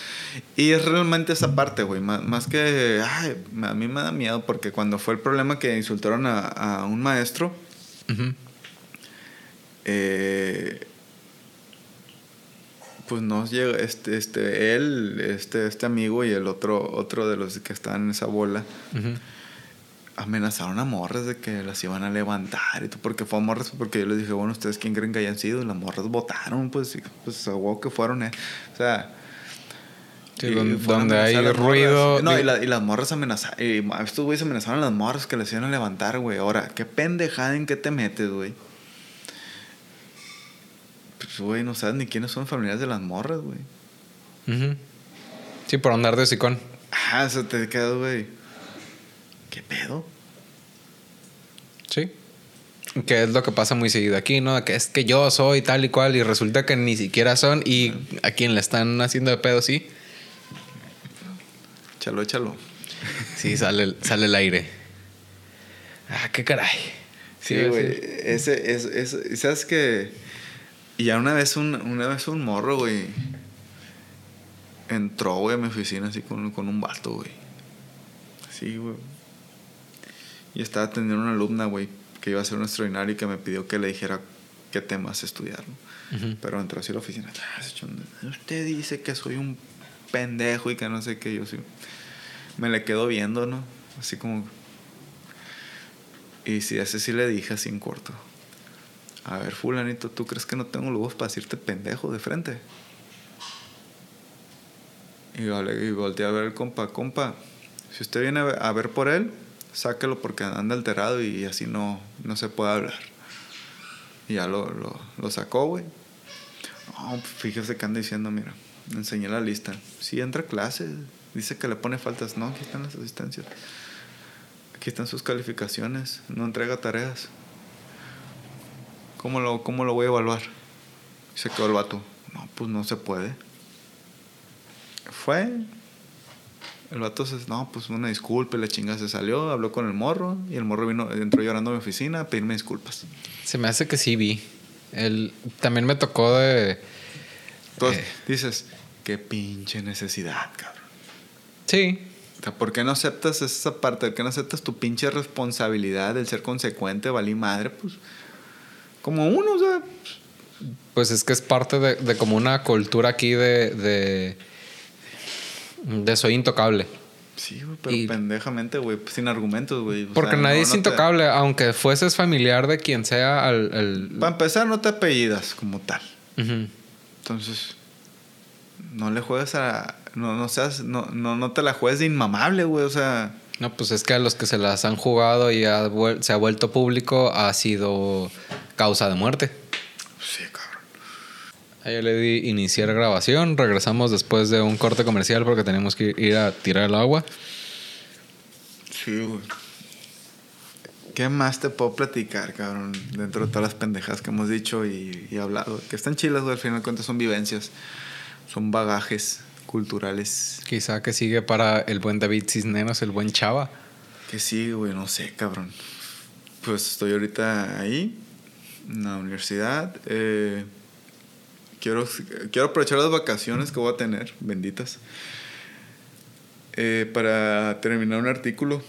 Y es realmente esa parte, güey. Más, que, ay, a mí me da miedo porque cuando fue el problema que insultaron a, a un maestro, eh, pues nos llega este, este, él, este, este amigo y el otro, otro de los que estaban en esa bola. Amenazaron a morras de que las iban a levantar y todo, porque fue a morras, porque yo les dije, bueno, ¿ustedes quién creen que hayan sido? Y las morras votaron, pues, pues a que fueron, eh. o sea, donde, hay ruido. No, y, las morras amenazaron. Y estos güeyes amenazaron a las morras que les iban a levantar, güey. Ahora, qué pendejada en qué te metes, güey. Pues, güey, no sabes ni quiénes son familiares de las morras, güey. Sí, por andar de sicón. Ajá, eso te queda, güey. ¿Qué pedo? Sí. Que es lo que pasa muy seguido aquí, ¿no? Que es que yo soy tal y cual y resulta que ni siquiera son y a quien le están haciendo de pedo, sí. Échalo, échalo. Sí, sale, sale el aire. Ah, qué caray. Sí, güey. Ese, ese, ese, ¿sabes que ya una vez un, una vez un morro, güey. Entró, güey, a mi oficina así con, con un vato, güey. Sí, güey. Y estaba atendiendo a una alumna, güey, que iba a ser un extraordinario y que me pidió que le dijera qué temas estudiar. ¿no? Pero entró así a la oficina. "Ah, Usted dice que soy un pendejo y que no sé qué. Yo sí. Me le quedo viendo, ¿no? Así como. Y si ese sí le dije así en corto. A ver, fulanito, ¿tú crees que no tengo huevos para decirte pendejo de frente? Y, vale, y volteé a ver el compa, compa, si usted viene a ver, por él, sáquelo porque anda alterado y así no, no se puede hablar. Y ya lo, lo, lo sacó, güey. No, fíjese que anda diciendo, mira, enseñé la lista. Sí, entra a clase, dice que le pone faltas. No, aquí están las asistencias. Aquí están sus calificaciones, no entrega tareas. ¿Cómo lo, cómo lo voy a evaluar? Y se quedó el vato. No, pues no se puede. Fue. El vato se, no, pues una disculpa, y la chinga se salió, habló con el morro y el morro vino, entró llorando a mi oficina a pedirme disculpas. Se me hace que sí vi. El, también me tocó de... Entonces, Eh. dices, qué pinche necesidad, cabrón. Sí. O sea, ¿por qué no aceptas esa parte? ¿Por qué no aceptas tu pinche responsabilidad del ser consecuente, valí madre? Pues, como uno, o sea, Pues es que es parte de, de como una cultura aquí de... de, de soy intocable. Sí, güey, pero Y- pendejamente, güey, pues, sin argumentos, güey. Porque sea, nadie no- es no te- intocable, aunque fueses familiar de quien sea al... al- Para empezar, no te apellidas como tal. Ujú. Entonces, no le juegues a. No, no seas. No, no, no te la juegues de inmamable, güey. O sea. No, pues es que a los que se las han jugado y ha se ha vuelto público ha sido causa de muerte. Sí, cabrón. Ahí le di iniciar grabación. Regresamos después de un corte comercial porque tenemos que ir a tirar el agua. Sí, güey. ¿Qué más te puedo platicar, cabrón? Dentro de todas las pendejas que hemos dicho y, y hablado. Que están chilas, güey. Al final de cuentas son vivencias. Son bagajes culturales. Quizá que sigue para el buen David Cisneros, el buen Chava. Que sí, güey. No sé, cabrón. Pues estoy ahorita ahí. En la universidad. Eh, quiero, quiero aprovechar las vacaciones que voy a tener. Benditas. eh, para terminar un artículo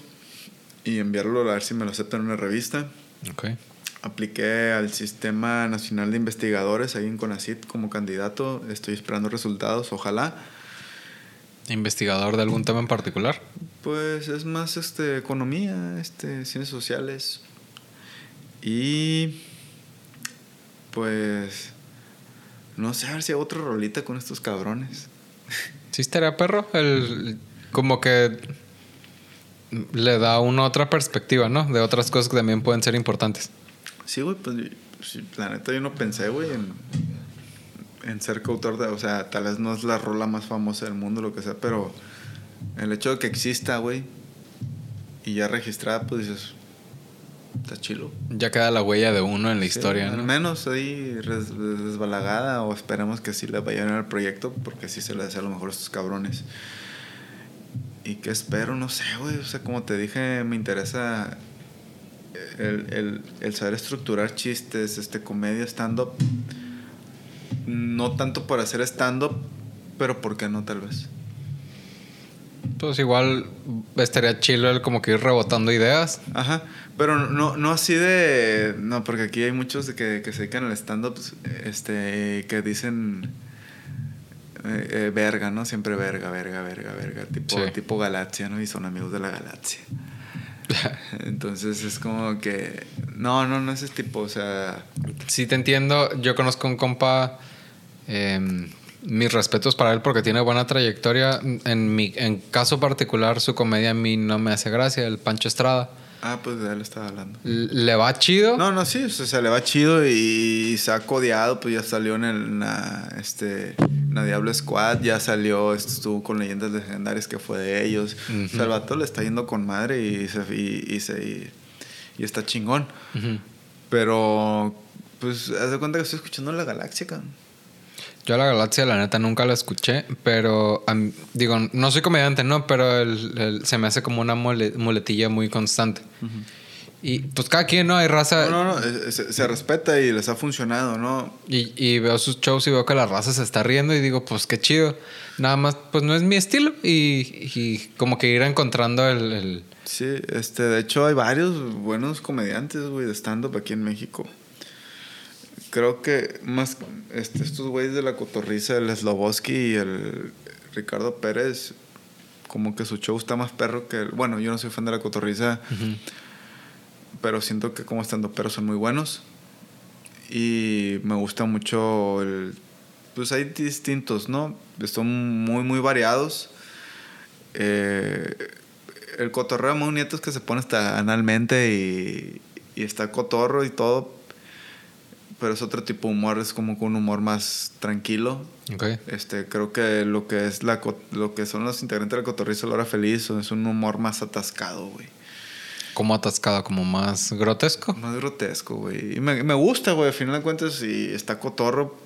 y enviarlo a ver si me lo aceptan en una revista. Ok. Apliqué al Sistema Nacional de Investigadores ahí en CONACIT como candidato. Estoy esperando resultados, ojalá. ¿Investigador de algún tema en particular? Pues es más este, economía, este, ciencias sociales. Y pues no sé, a ver si hago otra rolita con estos cabrones. Sí, estaría perro. El, como que le da una otra perspectiva, ¿no? De otras cosas que también pueden ser importantes. Sí, güey, pues la neta yo no pensé, güey, en, en ser coautor de, o sea, tal vez no es la rola más famosa del mundo, lo que sea, pero el hecho de que exista, güey, y ya registrada, pues dices, está chilo. Ya queda la huella de uno en la Sí, historia, Al ¿no? menos ahí res- desbalagada, o esperemos que sí le vayan al proyecto, porque sí se le hace a lo mejor a estos cabrones. Y que espero, no sé, güey, o sea, como te dije, me interesa el, el, el saber estructurar chistes, este, comedia, stand-up. No tanto por hacer stand-up, pero ¿por qué no tal vez? Pues igual estaría chido el como que ir rebotando ideas. Ajá, pero no, no así de... No, porque aquí hay muchos de que, que se dedican al stand-up, pues, este, que dicen... eh, eh, verga, ¿no? Siempre verga, verga, verga, verga. Tipo, Sí. tipo galaxia, ¿no? Y son amigos de la galaxia. *laughs* Entonces es como que... No, no, no es ese tipo, o sea... Sí te entiendo. Yo conozco un compa. em, mis respetos para él porque tiene buena trayectoria. En mi en caso particular, su comedia a mí no me hace gracia. El Pancho Estrada. Ah, pues de él estaba hablando. ¿Le va chido? No, no, sí, o sea, se le va chido y, se ha codeado, pues ya salió en, el, la, este, Diablo Squad, ya salió, estuvo con Leyendas Legendarias que fue de ellos. O sea, el vato le está yendo con madre y, se, y, se, y, está chingón. Pero, pues, haz de cuenta que estoy escuchando La Galaxia, cabrón. Yo la Galaxia, la neta, nunca la escuché, pero digo, no soy comediante, ¿no? Pero el, se me hace como una muletilla muy constante. Y pues cada quien, ¿no? Hay raza. No, no, no, se, respeta y les ha funcionado, ¿no? Y, y, veo sus shows y veo que la raza se está riendo y digo, pues qué chido. Nada más, pues no es mi estilo y, y como que ir encontrando el, el, Sí, este, de hecho hay varios buenos comediantes, güey, de stand-up aquí en México creo que más este, estos güeyes de la cotorriza, el Sloboski y el Ricardo Pérez, como que su show está más perro que el, bueno, yo no soy fan de la cotorriza, pero siento que como estando perros son muy buenos y me gusta mucho el pues hay distintos, ¿no? Son muy muy variados. Eh, el cotorreo de Nieto es que se pone hasta analmente y, y está cotorro y todo, pero es otro tipo de humor, es como un humor más tranquilo. Okay. Este, creo que lo que es la lo que son los integrantes de la cotorriza la hora feliz es un humor más atascado, güey. ¿Cómo atascado? ¿Como más grotesco? Más grotesco, güey. Y me, me gusta, güey. Al final de cuentas, y está cotorro.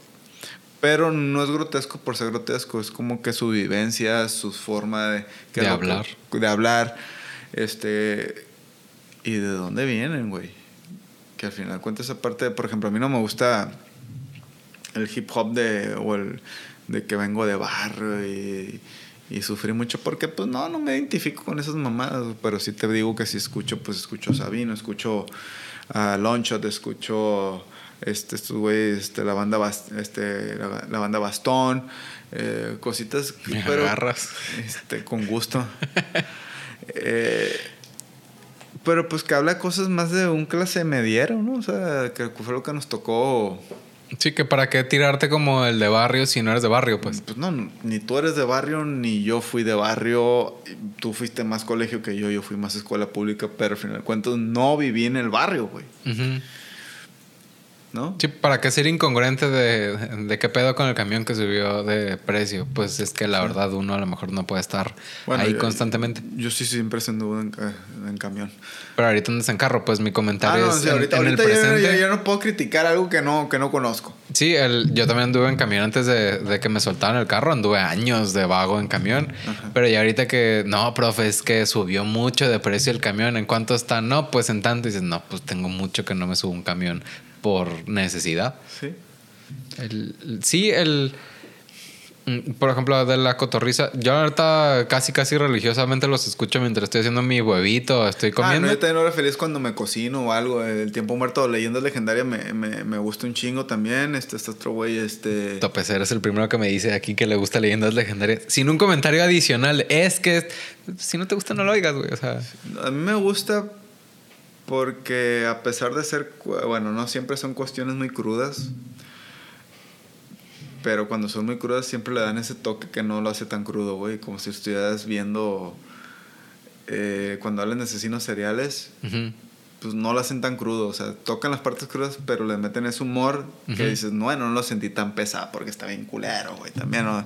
Pero no es grotesco por ser grotesco. Es como que su vivencia, su forma de... de hablar. de hablar. Este... ¿Y de dónde vienen, güey? Que al final cuenta esa parte, por ejemplo, a mí no me gusta el hip hop de, o el de que vengo de barrio y, y sufrí mucho porque pues no, no me identifico con esas mamadas, pero sí te digo que si escucho, pues escucho a Sabino, escucho a Longshot, escucho este, estos güeyes, este, la banda, este, la, banda Bastón, eh, cositas, me pero, agarras. Este, con gusto. *laughs* eh, pero pues que habla cosas más de un clase mediero, ¿no? O sea, que fue lo que nos tocó. Sí, que para qué tirarte como el de barrio si no eres de barrio, pues. Pues no, ni tú eres de barrio, ni yo fui de barrio. Tú fuiste más colegio que yo, yo fui más escuela pública, pero al final de cuentas no viví en el barrio, güey. ¿No? Sí, ¿para qué ser incongruente de, de, qué pedo con el camión que subió de precio? Pues es que la verdad uno a lo mejor no puede estar ahí constantemente. Yo sí siempre se anduvo en, en, camión. Pero ahorita andas en carro, pues mi comentario ah, es ahorita, en, el presente. Yo, no puedo criticar algo que no, que no conozco. Sí, el, yo también anduve en camión antes de, de, que me soltaran el carro, anduve años de vago en camión. Pero ya ahorita que, no, profe, es que subió mucho de precio el camión, ¿en cuánto está? No, pues en tanto. Y dices, no, pues tengo mucho que no me subo un camión por necesidad. Sí. El, sí, el. Mm, por ejemplo, de la cotorriza, yo ahorita casi casi religiosamente los escucho mientras estoy haciendo mi huevito, estoy comiendo. Ah, no, yo también era feliz cuando me cocino o algo. El tiempo muerto, leyendas legendarias, me, me, me gusta un chingo también. Este, este otro güey, este. Topecer es el primero que me dice aquí que le gusta leyendas legendarias. Sin un comentario adicional, es que si no te gusta, no lo oigas, güey. O sea. A mí me gusta porque a pesar de ser, bueno, no siempre son cuestiones muy crudas, pero cuando son muy crudas siempre le dan ese toque que no lo hace tan crudo, güey, como si estuvieras viendo eh, cuando hablan de asesinos seriales pues no lo hacen tan crudo. O sea, tocan las partes crudas, pero le meten ese humor que dices, bueno, no lo sentí tan pesado porque está bien culero, güey. También, ¿no?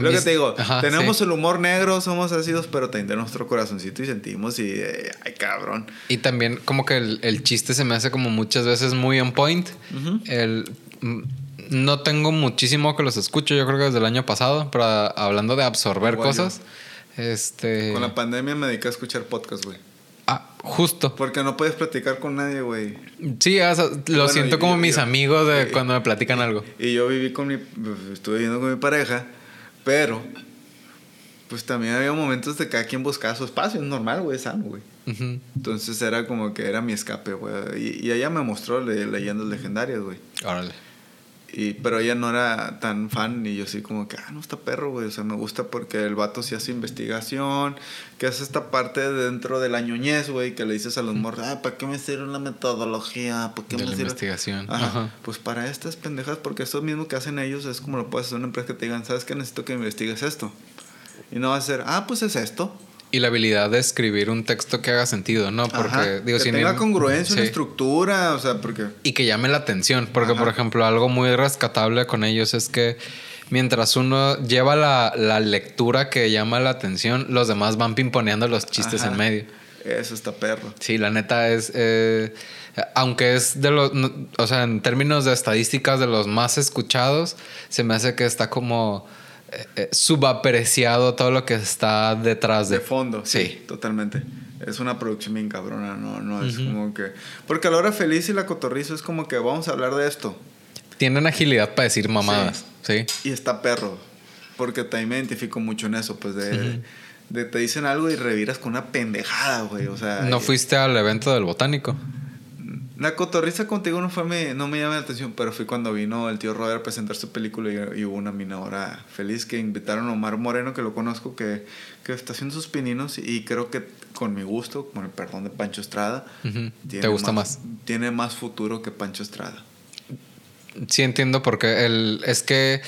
Lo que te digo, tenemos el humor negro, somos ácidos, pero también nuestro corazoncito y sentimos y, eh, ay, cabrón. Y también como que el, el, chiste se me hace como muchas veces muy on point. El mm, no tengo muchísimo que los escucho, yo creo que desde el año pasado, pero hablando de absorber cosas, este... Con la pandemia me dediqué a escuchar podcast, güey. Justo. Porque no puedes platicar con nadie, güey. Sí, lo siento como mis amigos de cuando me platican algo. Y yo viví con mi. Estuve viviendo con mi pareja, pero. Pues también había momentos de cada quien buscaba su espacio, es normal, güey, sano, güey. Entonces era como que era mi escape, güey. Y, y ella me mostró leyendas legendarias, güey. Órale. Y, pero ella no era tan fan y yo sí como que, ah, no está perro, güey. O sea, me gusta porque el vato sí hace investigación, que hace esta parte dentro de la ñoñez, güey, que le dices a los morros, ah, ¿para qué me sirve la metodología? ¿Para qué de me la investigación. Ajá. Pues para estas pendejas, porque eso mismo que hacen ellos es como lo puedes hacer una empresa que te digan, ¿sabes qué? Necesito que investigues esto. Y no va a ser, ah, pues es esto. Y la habilidad de escribir un texto que haga sentido, ¿no? Porque, Ajá, digo, que tenga congruencia, una estructura, o sea, porque... Y que llame la atención. Porque, Ajá. por ejemplo, algo muy rescatable con ellos es que mientras uno lleva la, la lectura que llama la atención, los demás van pimponeando los chistes Ajá. en medio. Eso está perro. Sí, la neta es. eh, aunque es de los. no- o sea, en términos de estadísticas, de los más escuchados, se me hace que está como. Eh, eh, subapreciado todo lo que está detrás de. De fondo, sí, Sí. totalmente. Es una producción bien cabrona, no, no es como que... Porque a la hora feliz y la cotorrizo es como que vamos a hablar de esto. Tienen agilidad para decir mamadas. Sí. Y está perro. Porque también me identifico mucho en eso, pues de... de te dicen algo y reviras con una pendejada, güey. O sea... ¿No y- fuiste al evento del botánico? La cotorriza contigo no fue mi- no me llama la atención, pero fui cuando vino el tío Robert a presentar su película y, y hubo una mina ahora feliz que invitaron a Omar Moreno, que lo conozco, que, que está haciendo sus pininos y creo que con mi gusto, con el perdón de Pancho Estrada, ¿Te gusta más? Tiene más futuro que Pancho Estrada. Sí, entiendo porque el, es que.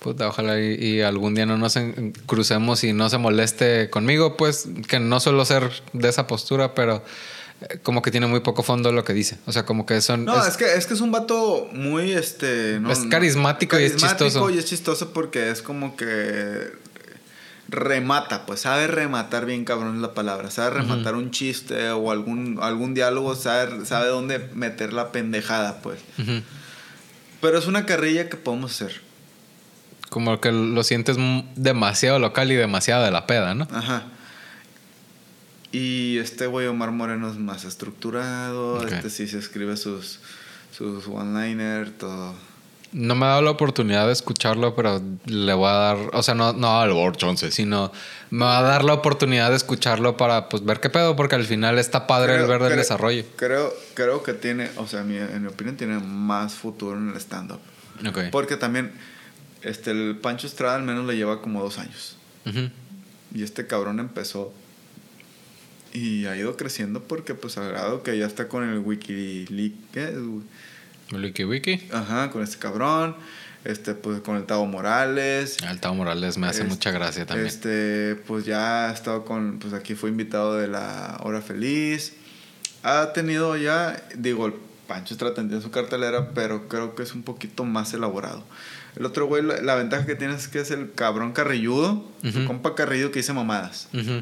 Puta, ojalá y, y algún día no nos en- crucemos y no se moleste conmigo, pues que no suelo ser de esa postura, pero como que tiene muy poco fondo lo que dice. O sea, como que son. No, es- es, que, es que es un vato muy, este... no- Es no- carismático y es carismático chistoso. y es chistoso porque es como que remata, pues sabe rematar bien cabrón es la palabra, sabe rematar un chiste o algún, algún diálogo, sabe, sabe dónde meter la pendejada, pues. Pero es una carrilla que podemos hacer. Como que lo sientes demasiado local y demasiado de la peda, ¿no? Ajá. Y este güey Omar Moreno es más estructurado, este sí se escribe sus, sus one-liner, todo. No me ha dado la oportunidad de escucharlo, pero le voy a dar, o sea, no, no al Johnson, sino me va a dar la oportunidad de escucharlo para pues ver qué pedo, porque al final está padre el ver del desarrollo. Creo, creo que tiene, o sea, mi- en mi opinión, tiene más futuro en el stand-up. Porque también, este, el Pancho Estrada al menos le lleva como dos años. Y este cabrón empezó y ha ido creciendo porque, pues, al grado que ya está con el Wikileaks. ¿qué? Wiki Wiki. Ajá, con este cabrón. Este, pues, con el Tavo Morales. El Tavo Morales me hace mucha gracia también. Este, pues ya ha estado con, pues aquí fue invitado de la Hora Feliz. Ha tenido ya, digo, el Pancho Estrada tendría su cartelera, pero creo que es un poquito más elaborado. El otro güey, la, la ventaja que tiene es que es el cabrón carrilludo, su Ujú. compa carrillo que dice mamadas. Ujú.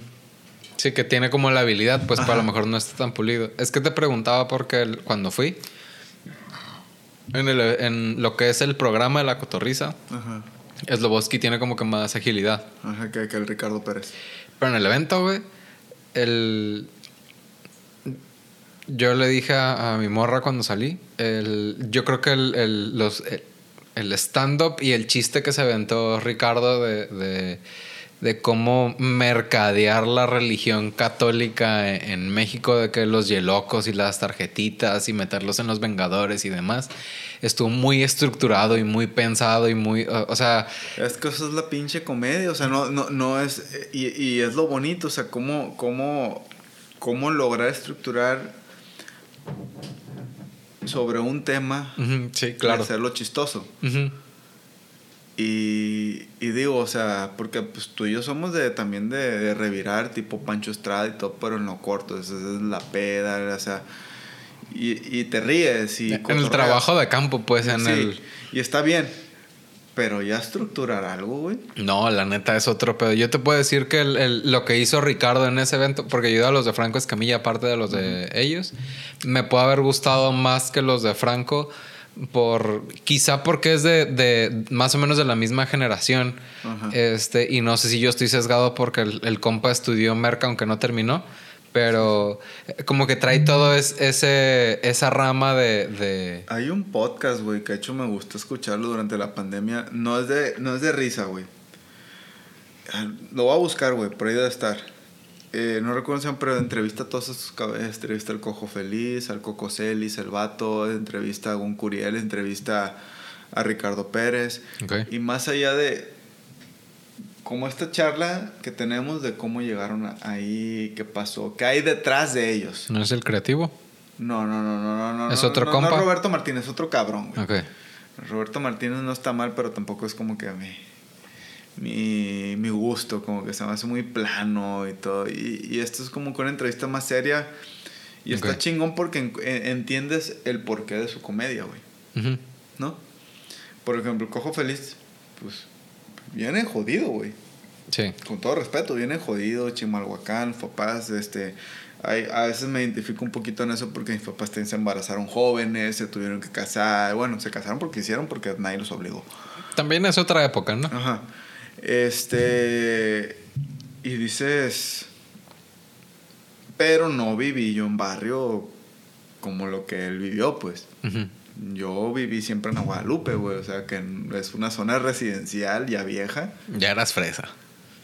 Sí, que tiene como la habilidad, pues para lo mejor no está tan pulido. Es que te preguntaba porque el- cuando fui, en, el- en lo que es el programa de la cotorriza, Ajá. Sloboski tiene como que más agilidad. Ajá, que, que el Ricardo Pérez. Pero en el evento, güey, el... Yo le dije a, a mi morra cuando salí, el, yo creo que el, el, los, el, el stand-up y el chiste que se aventó Ricardo de, de, de cómo mercadear la religión católica en, en México, de que los yelocos y las tarjetitas y meterlos en los Vengadores y demás, estuvo muy estructurado y muy pensado y muy, o, o sea, Es que eso es la pinche comedia, o sea, no, no, no es, y, y es lo bonito, o sea, cómo, cómo, cómo lograr estructurar sobre un tema sí, y claro. hacerlo chistoso. Ujú. Y, y digo, o sea, porque pues tú y yo somos de también de, de revirar, tipo Pancho Estrada y todo, pero en lo corto, esa es la peda, o sea, y, y te ríes y En el trabajo de campo, pues, en Sí, el... y está bien, pero ya estructurar algo, güey. No, la neta es otro pedo. Yo te puedo decir que el- el- lo que hizo Ricardo en ese evento, porque ido a los de Franco Escamilla, aparte de los de ellos, me puede haber gustado más que los de Franco, por quizá porque es de, de más o menos de la misma generación. Ajá. Este, y no sé si yo estoy sesgado porque el, el compa estudió merca, aunque no terminó. Pero eh, como que trae todo es, ese, esa rama de, de- Hay un podcast, güey, que de hecho me gustó escucharlo durante la pandemia. No es de, no es de risa, güey. Ah, Lo voy a buscar, güey, por ahí debe estar. Eh, no recuerdo si pero entrevista a todos esos cabezas. Entrevista al Cojo Feliz, al Coco Celis, el Vato, entrevista a Gun Curiel, entrevista a Ricardo Pérez. Y más allá de como esta charla que tenemos de cómo llegaron a- ahí, qué pasó, qué hay detrás de ellos. ¿No es el creativo? No, no, no, no, no, no. ¿Es no, otro no, compa? No, Roberto Martínez, otro cabrón, güey. Roberto Martínez no está mal, pero tampoco es como que me, mi, mi gusto, como que se me hace muy plano y todo. Y, y esto es como con una entrevista más seria. Y está Ok. chingón porque en- en- entiendes el porqué de su comedia, güey. Ujú. ¿No? Por ejemplo, Cojo Feliz, pues viene jodido, güey. Sí. Con todo respeto, viene jodido, Chimalhuacán, papás, este... Hay, a veces me identifico un poquito en eso porque mis papás se embarazaron jóvenes, se tuvieron que casar. Bueno, se casaron porque hicieron, porque nadie los obligó. También es otra época, ¿no? Ajá. Este. Y dices. Pero no viví yo en barrio como lo que él vivió, pues. Yo viví siempre en Guadalupe, güey. O sea, que es una zona residencial ya vieja. Ya eras fresa.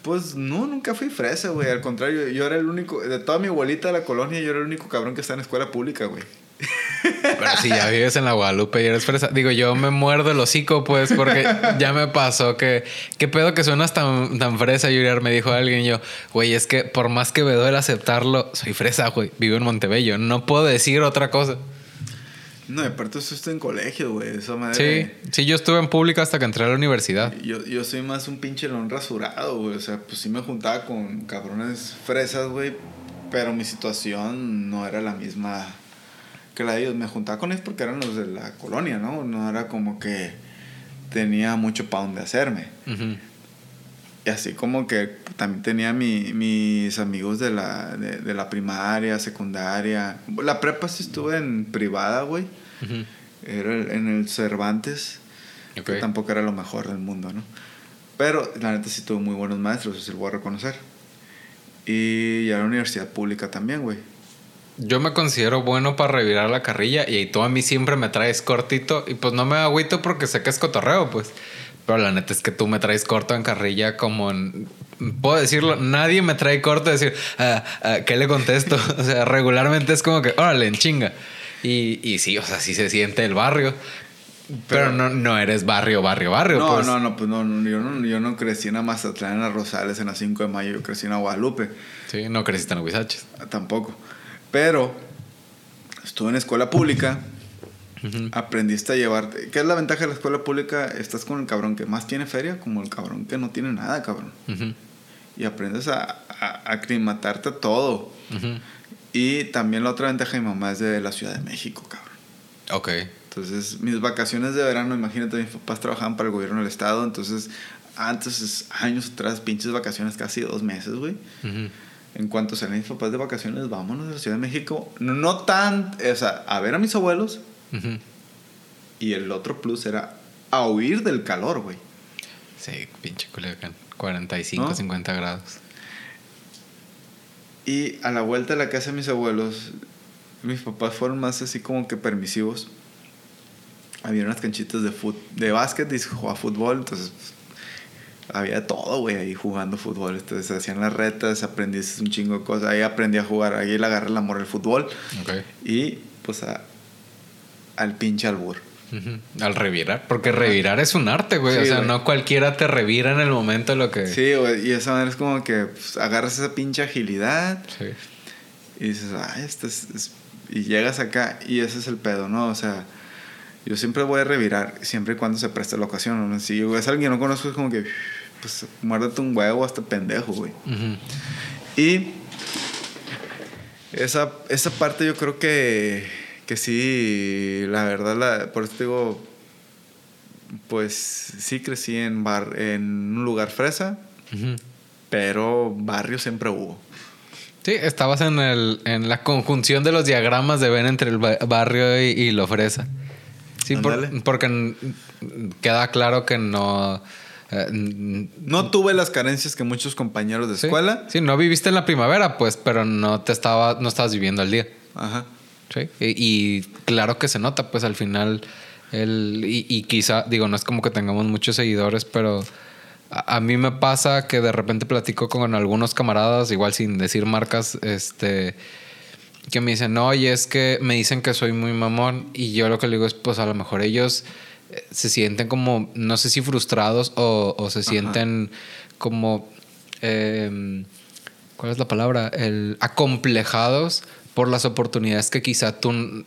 Pues no, nunca fui fresa, güey. Al contrario, yo era el único. De toda mi abuelita de la colonia, yo era el único cabrón que está en escuela pública, güey. Pero si ya vives en la Guadalupe y eres fresa. Digo, yo me muerdo el hocico, pues, porque ya me pasó que. ¿Qué pedo que suenas tan, tan fresa, Yuriar? Me dijo alguien. Yo, güey, es que por más que me duele aceptarlo, soy fresa, güey. Vivo en Montebello. No puedo decir otra cosa. No, aparte eso está en colegio, güey. Esa madre. Sí, sí, yo estuve en pública hasta que entré a la universidad. Yo, yo soy más un pinche león rasurado, güey. O sea, pues sí me juntaba con cabrones fresas, güey. Pero mi situación no era la misma que la de ellos. Me juntaba con ellos porque eran los de la colonia, ¿no? No era como que tenía mucho pa' donde hacerme. Ujú. Y así como que también tenía mi, mis amigos de la, de, de la primaria, secundaria. La prepa sí estuve en privada, güey. Era en el Cervantes que tampoco era lo mejor del mundo, ¿no? Pero la neta sí tuve muy buenos maestros, eso sí lo voy a reconocer. Y ya la universidad pública también, güey. Yo me considero bueno para revirar la carrilla y tú a mí siempre me traes cortito y pues no me agüito porque sé que es cotorreo, pues. Pero la neta es que tú me traes corto en carrilla como en... Puedo decirlo, nadie me trae corto decir, ah, ah, ¿qué le contesto? *laughs* O sea, regularmente es como que, órale, en chinga. Y, y sí, o sea, sí se siente el barrio. Pero, Pero- no, no eres barrio, barrio, barrio. No, pues. no, no, pues no, no, yo no, yo no crecí en la Mazatlán, en las Rosales, en la 5 de mayo, yo crecí en la Guadalupe, Sí, no creciste en Huizaches. tampoco. Pero estuve en escuela pública, Ujú. aprendiste a llevarte. ¿Qué es la ventaja de la escuela pública? Estás con el cabrón que más tiene feria, como el cabrón que no tiene nada, cabrón. Ujú. Y aprendes a, a, a aclimatarte a todo. Ujú. Y también la otra ventaja de mi mamá es de la Ciudad de México, cabrón. Ok. Entonces, mis vacaciones de verano, imagínate, mis papás trabajaban para el gobierno del estado, entonces, antes, es- años atrás, pinches vacaciones, casi dos meses, güey. En cuanto salen mis papás de vacaciones, vámonos a la Ciudad de México. No, no tan, o sea, a ver a mis abuelos, Ujú. y el otro plus era a huir del calor, güey. Sí, pinche Culiacán. 45, ¿No? 50 grados. Y a la vuelta de la casa de mis abuelos, mis papás fueron más así como que permisivos. Había unas canchitas de, fut de básquet y se jugaba fútbol, entonces pues, había todo, güey, ahí jugando fútbol. Entonces hacían las retas, aprendiste un chingo de cosas. Ahí aprendí a jugar, ahí le agarré el amor al fútbol Ok. y pues a- al pinche albur. Al revirar, porque revirar es un arte, güey. Sí, o sea, güey. no cualquiera te revira en el momento lo que. Sí, güey, y esa manera es como que pues, agarras esa pinche agilidad Sí. Y dices, ay, esto es, es-". Y llegas acá y ese es el pedo, ¿no? O sea, yo siempre voy a revirar, siempre y cuando se preste la ocasión, ¿no? Si es alguien que no conozco, es como que, pues, muérdete un huevo hasta pendejo, güey. Y esa, esa parte yo creo que, que sí, la verdad, la, por eso te digo, pues sí crecí en, bar, en un lugar fresa, pero barrio siempre hubo. Sí, estabas en, el, en la conjunción de los diagramas de ver entre el ba- barrio y, y lo fresa. Sí, por- porque queda claro que no. eh, No tuve las carencias que muchos compañeros de sí. escuela. Sí, no viviste en la primavera, pues, pero no te estaba, no estabas viviendo al día. Ajá. Sí. Y, y claro que se nota, pues al final. El, y, y quizá, digo, no es como que tengamos muchos seguidores, pero a, a mí me pasa que de repente platico con algunos camaradas, igual sin decir marcas, este que me dicen, oye, es que me dicen que soy muy mamón. Y yo lo que le digo es, pues a lo mejor ellos eh, se sienten como, no sé si frustrados o, o se sienten como, em, ¿cuál es la palabra? El, acomplejados por las oportunidades que quizá tú,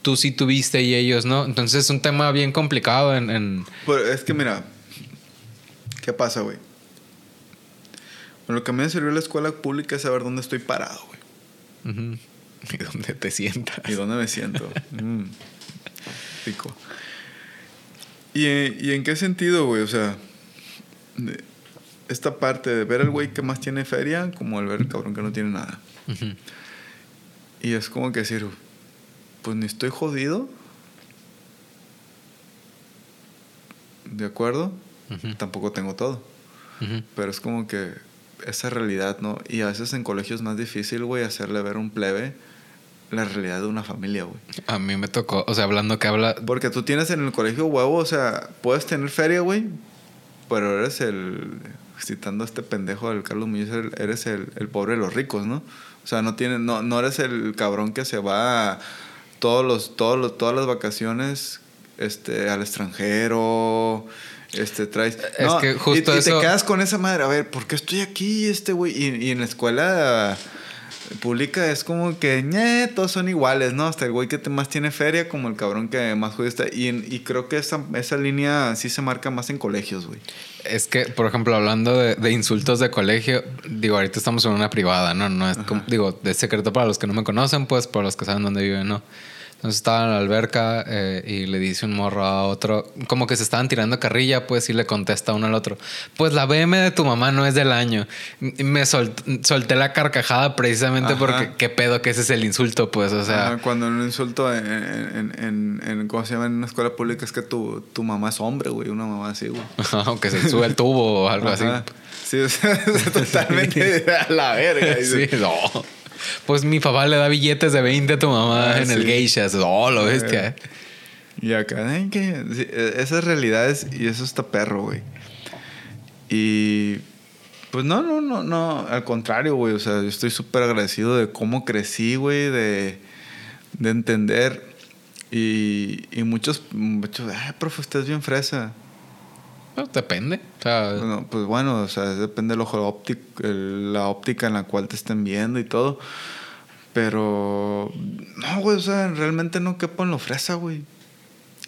tú sí tuviste y ellos no. Entonces es un tema bien complicado en... en- Pues es que mira, ¿qué pasa, güey? Lo que me sirvió la escuela pública es saber dónde estoy parado, güey. *laughs* Y dónde te sientas. Y dónde me siento. mm. Rico. ¿Y, ¿Y en qué sentido, güey? O sea, esta parte de ver al güey que más tiene feria, como al ver al cabrón que no tiene nada. Ujú. Y es como que decir, pues ni estoy jodido. ¿De acuerdo? Tampoco tengo todo. Pero es como que esa realidad, ¿no? Y a veces en colegio es más difícil, güey, hacerle ver a un plebe la realidad de una familia, güey. A mí me tocó, o sea, hablando que habla. Porque tú tienes en el colegio huevo, o sea, puedes tener feria, güey, pero eres el, citando a este pendejo del Carlos Muñoz, eres el, el pobre de los ricos, ¿no? O sea, no tienes, no, no eres el cabrón que se va todos los, todos los, todas las vacaciones, este, al extranjero, este, traes... Es no, que y- justo y, eso- te quedas con esa madre, a ver, ¿por qué estoy aquí, este güey? Y, y en la escuela pública es como que, ñe, todos son iguales, ¿no? Hasta el güey que te- más tiene feria, como el cabrón que más jodido está. Y, y creo que esa, esa línea sí se marca más en colegios, güey. Es que, por ejemplo, hablando de, de insultos de colegio, digo, ahorita estamos en una privada, ¿no? No es como, digo, de secreto para los que no me conocen, pues, para los que saben dónde viven, ¿no? Entonces estaba en la alberca eh, y le dice un morro a otro, como que se estaban tirando carrilla, pues, y le contesta uno al otro, pues la BM de tu mamá no es del año. Y me sol- solté la carcajada precisamente Ajá. porque qué pedo que ese es el insulto, pues, o sea, Ajá, cuando un insulto en, en, en, en- ¿cómo se llama? En una escuela pública es que tu, tu mamá es hombre, güey. Una mamá así, güey. *laughs* aunque se sube el tubo o algo así. Sí, o sea, *laughs* totalmente *laughs* a la verga. Sí, no. Pues mi papá le da billetes de 20 a tu mamá Ah, en el sí. geishas. Oh, lo bestia. Y acá, ¿eh? que sí, e- esas realidades y eso está perro, güey. Y pues no, no, no, no, al contrario, güey. O sea, yo estoy súper agradecido de cómo crecí, güey, de, de entender. Y, y muchos, muchos, ay, profe, usted es bien fresa. Bueno, depende. O sea, Bueno, pues bueno, o sea, depende del ojo óptico, el- la óptica en la cual te estén viendo y todo. Pero, no, güey, o sea, realmente no quepo en lo fresa, güey.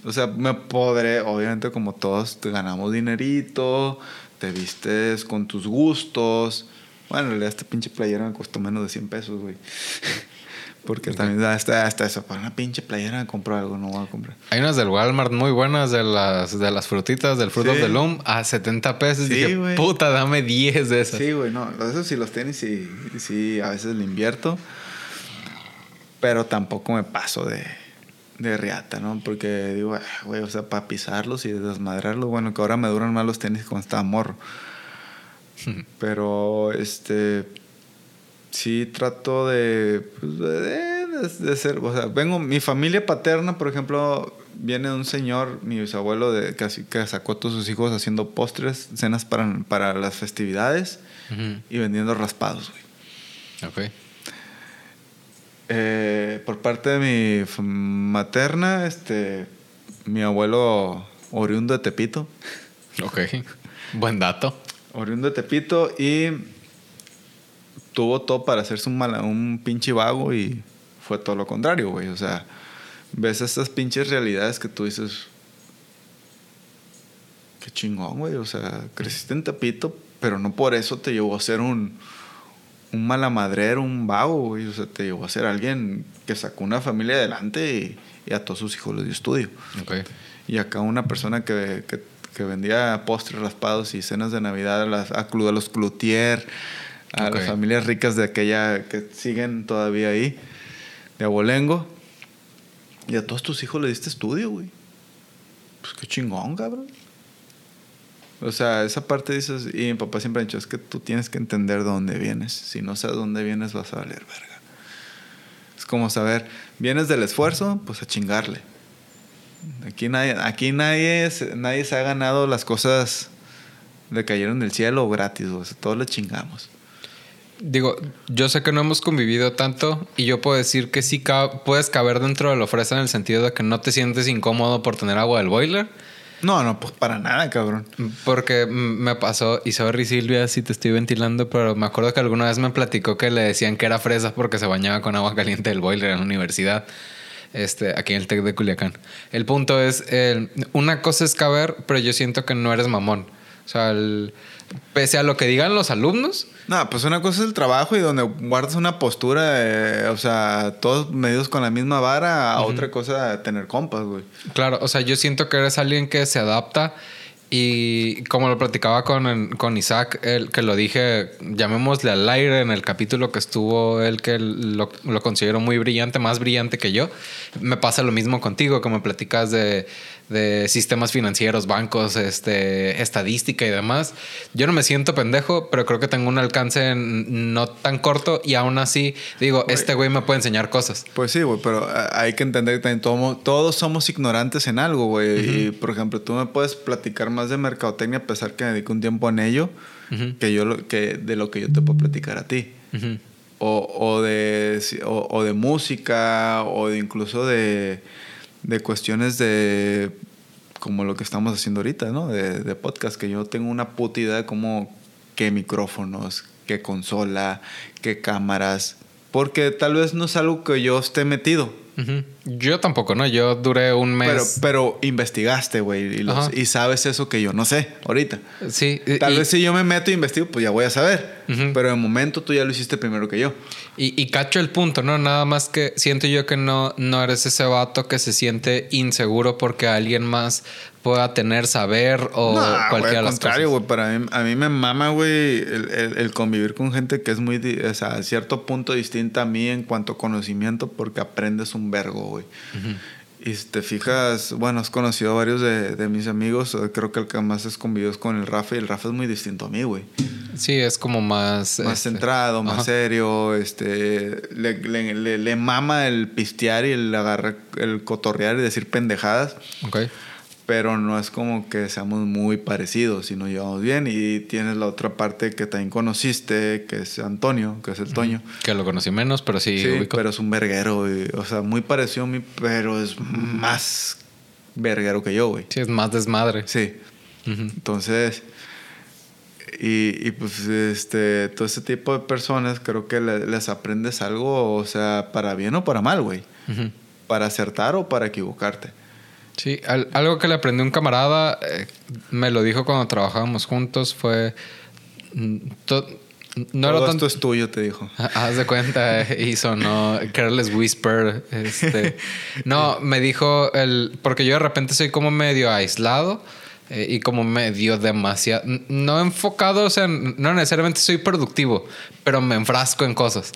O sea, me podré, obviamente como todos, te ganamos dinerito, te vistes con tus gustos. Bueno, en realidad esta pinche playera me costó menos de 100 pesos, güey. *laughs* Porque también hasta, hasta eso, para una pinche playera me compro algo, no voy a comprar. hay unas del Walmart muy buenas de las, de las frutitas del Fruit of the Loom a 70 pesos. Sí, Dije, puta, dame 10 de esas. Sí, güey, no. Eso sí, los tenis sí, sí, a veces le invierto. Pero tampoco me paso de, de riata, ¿no? Porque digo, "Ah, güey, o sea, para pisarlos y desmadrarlos, bueno, que ahora me duran más los tenis cuando estaba morro. Pero, este, sí trato de, pues, de, de- ser, o sea, vengo, mi familia paterna, por ejemplo, viene un señor, mi bisabuelo, de, que, que sacó a todos sus hijos haciendo postres, cenas para, para las festividades y vendiendo raspados, güey. Ok. Eh, por parte de mi materna, este, mi abuelo oriundo de Tepito, Ok. *laughs* Buen dato. oriundo de Tepito y tuvo todo para hacerse un, mala- un pinche vago y fue todo lo contrario, güey. O sea, ves estas pinches realidades que tú dices, qué chingón, güey. O sea, creciste en Tepito, pero no por eso te llevó a ser un, un malamadrero, un vago, güey. O sea, te llevó a ser alguien que sacó una familia adelante y, y a todos sus hijos les dio estudio. Ok. Y acá una persona que, que, que vendía postres raspados y cenas de Navidad a, las, a, a los cloutier, a Ok. las familias ricas de aquella que siguen todavía ahí, de Abolengo. Y a todos tus hijos le diste estudio, güey. Pues qué chingón, cabrón. O sea, esa parte dices, y mi papá siempre ha dicho, es que tú tienes que entender de dónde vienes. Si no sabes dónde vienes, vas a valer verga. Es como saber, vienes del esfuerzo, pues a chingarle. Aquí nadie, aquí nadie, se- nadie se ha ganado las cosas le cayeron del cielo gratis, o sea, todos le chingamos. Digo, yo sé que no hemos convivido tanto y yo puedo decir que sí ca- puedes caber dentro de la ofreza en el sentido de que no te sientes incómodo por tener agua del boiler. No, no, pues para nada, cabrón. Porque me pasó, y sorry Silvia si te estoy ventilando, pero me acuerdo que alguna vez me platicó que le decían que era fresa porque se bañaba con agua caliente del boiler en la universidad, este, aquí en el TEC de Culiacán. El punto es, una cosa es caber, pero yo siento que no eres mamón. O sea, el- pese a lo que digan los alumnos, No, pues una cosa es el trabajo y donde guardas una postura, eh, o sea, todos medidos con la misma vara, a otra cosa tener compas, güey. Claro, o sea, yo siento que eres alguien que se adapta y como lo platicaba con, con Isaac, el, que lo dije, llamémosle al aire en el capítulo que estuvo él, que lo, lo considero muy brillante, más brillante que yo. Me pasa lo mismo contigo, que me platicas de, de sistemas financieros, bancos, este, estadística y demás. Yo no me siento pendejo, pero creo que tengo un alcance no tan corto y aún así digo, este güey me puede enseñar cosas. Pues sí, güey, pero ah, hay que entender que también tomo- todos somos ignorantes en algo, güey. Y, por ejemplo, tú me puedes platicar más de mercadotecnia a pesar que me dedico un tiempo en ello, que yo lo, que de lo que yo te puedo platicar a ti. o, o de, o, o de música, o de incluso de, de cuestiones de como lo que estamos haciendo ahorita, ¿no? De, de podcast, que yo tengo una puta idea de cómo, qué micrófonos, qué consola, qué cámaras, porque tal vez no es algo que yo esté metido. Yo tampoco, ¿no? Yo duré un mes. Pero, pero investigaste, güey, y, los- Ajá. y sabes eso que yo no sé ahorita. sí, Tal y- vez si yo me meto e investigo, pues ya voy a saber. Ujú. Pero de momento tú ya lo hiciste primero que yo. Y, y cacho el punto, ¿no? Nada más que siento yo que no, no eres ese vato que se siente inseguro porque alguien más pueda tener saber o No, cualquiera güey, de al las contrario, güey. Para mí, a mí me mama, güey, el, el- el convivir con gente que es muy, o sea, a cierto punto distinta a mí en cuanto a conocimiento porque aprendes un vergo, güey. Y si te fijas, bueno, has conocido a varios de, de mis amigos. Creo que el que más es convivido es con el Rafa y el Rafa es muy distinto a mí, güey. Sí, es como más... Más este, centrado, más ajá. serio, este, le, le- le- le mama el pistear y el agarrar, el cotorrear y decir pendejadas Ok. Pero no es como que seamos muy parecidos, sino llevamos bien. Y tienes la otra parte que también conociste, que es Antonio, que es el Toño. Que lo conocí menos, pero sí, Sí, ubico. pero es un verguero. O sea, muy parecido a mí, pero es más verguero que yo, güey. Sí, es más desmadre. Sí. Entonces, y, y pues este, todo ese tipo de personas creo que le- les aprendes algo, o sea, para bien o para mal, güey. Para acertar o para equivocarte. Sí, al- algo que le aprendí a un camarada, eh, me lo dijo cuando trabajábamos juntos, fue... mm, to- no Todo era esto tanto... es tuyo, te dijo. Haz de cuenta, eh, y sonó Careless Whisper. Este. No, me dijo el. Porque yo de repente soy como medio aislado eh, y como medio demasiado. No enfocado, o sea, no necesariamente soy productivo, pero me enfrasco en cosas.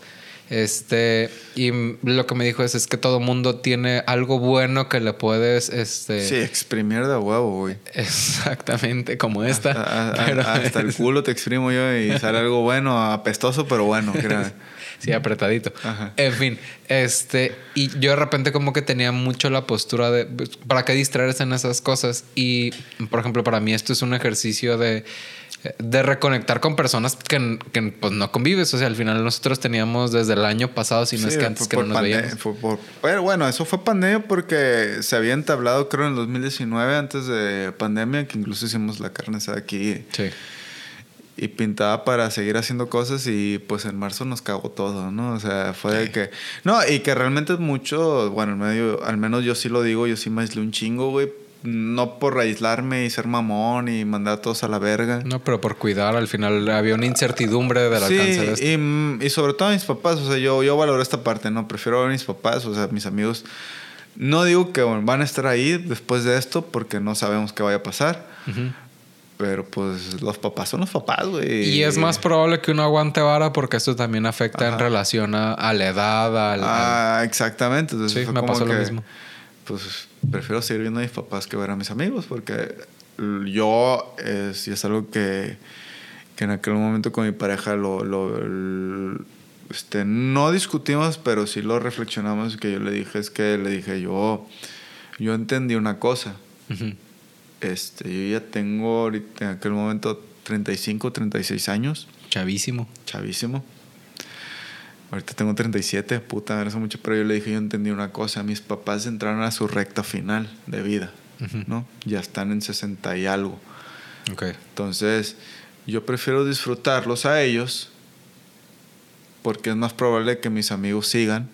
Este. Y lo que me dijo es, es que todo mundo tiene algo bueno que le puedes. Este, Sí, exprimir de huevo, güey. Exactamente, como esta. A- a- pero hasta el culo te exprimo yo y sale algo bueno, apestoso, pero bueno, créame. *laughs* Sí, apretadito. Ajá. En fin, este, y yo de repente como que tenía mucho la postura de, pues, ¿para qué distraerse en esas cosas? Y, por ejemplo, para mí esto es un ejercicio de, de reconectar con personas que, que, pues no convives. O sea, al final nosotros teníamos desde el año pasado, si no es que antes que no nos veíamos. por- pero bueno, eso fue pandemia porque se había entablado, creo, en el 2019, antes de pandemia, que incluso hicimos la carne asada aquí Sí. y pintaba para seguir haciendo cosas y pues en marzo nos cagó todo, ¿no? O sea, fue de que... No, y que realmente es mucho, bueno, en medio, al menos yo sí lo digo, yo sí me aislé un chingo, güey. No por aislarme y ser mamón y mandar a todos a la verga. No, pero por cuidar, al final había una incertidumbre del Sí, alcance de esto. y, mm, y sobre todo a mis papás, o sea, yo, yo valoro esta parte, ¿no? Prefiero ver a mis papás, o sea, mis amigos. No digo que bueno, van a estar ahí después de esto porque no sabemos qué vaya a pasar, pero pues los papás son los papás, güey. Y es más probable que uno aguante vara porque esto también afecta en relación a, a la edad, al... al- Ah, exactamente. Entonces Sí, me pasó lo mismo. Pues prefiero seguir viendo a mis papás que ver a mis amigos porque yo, sí es algo que, que en aquel momento con mi pareja lo, este, no discutimos, pero sí lo reflexionamos. Que yo le dije, es que le dije, yo, yo entendí una cosa. Este, yo ya tengo ahorita en aquel momento 35, 36 años, Chavísimo. chavísimo. Ahorita tengo 37, puta, me hace mucho, pero yo le dije, yo entendí una cosa, mis papás entraron a su recta final de vida. ¿no? Ya están en 60 y algo. Ok. Entonces, yo prefiero disfrutarlos a ellos porque es más probable que mis amigos sigan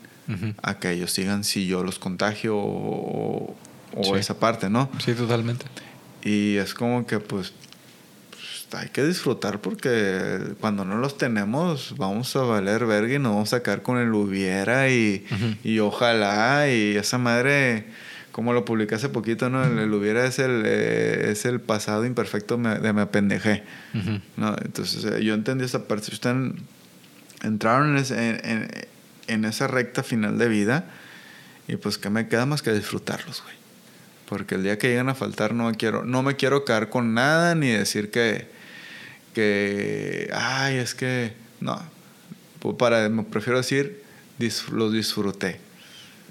a que ellos sigan si yo los contagio o, o Sí. esa parte, ¿no? Sí, totalmente. Y es como que, pues, hay que disfrutar porque cuando no los tenemos vamos a valer verga y nos vamos a caer con el hubiera y, y ojalá y esa madre como lo publiqué hace poquito, ¿no? El, hubiera es el, eh, es el pasado imperfecto de me apendejé, ¿no? Entonces eh, yo entendí esa parte. Si ustedes entraron en, en, en, esa recta final de vida y pues que me queda más que disfrutarlos, güey. Porque el día que lleguen a faltar no me quiero, no me quiero caer con nada ni decir que, que, ay, es que, no. Para, me prefiero decir, los disfruté.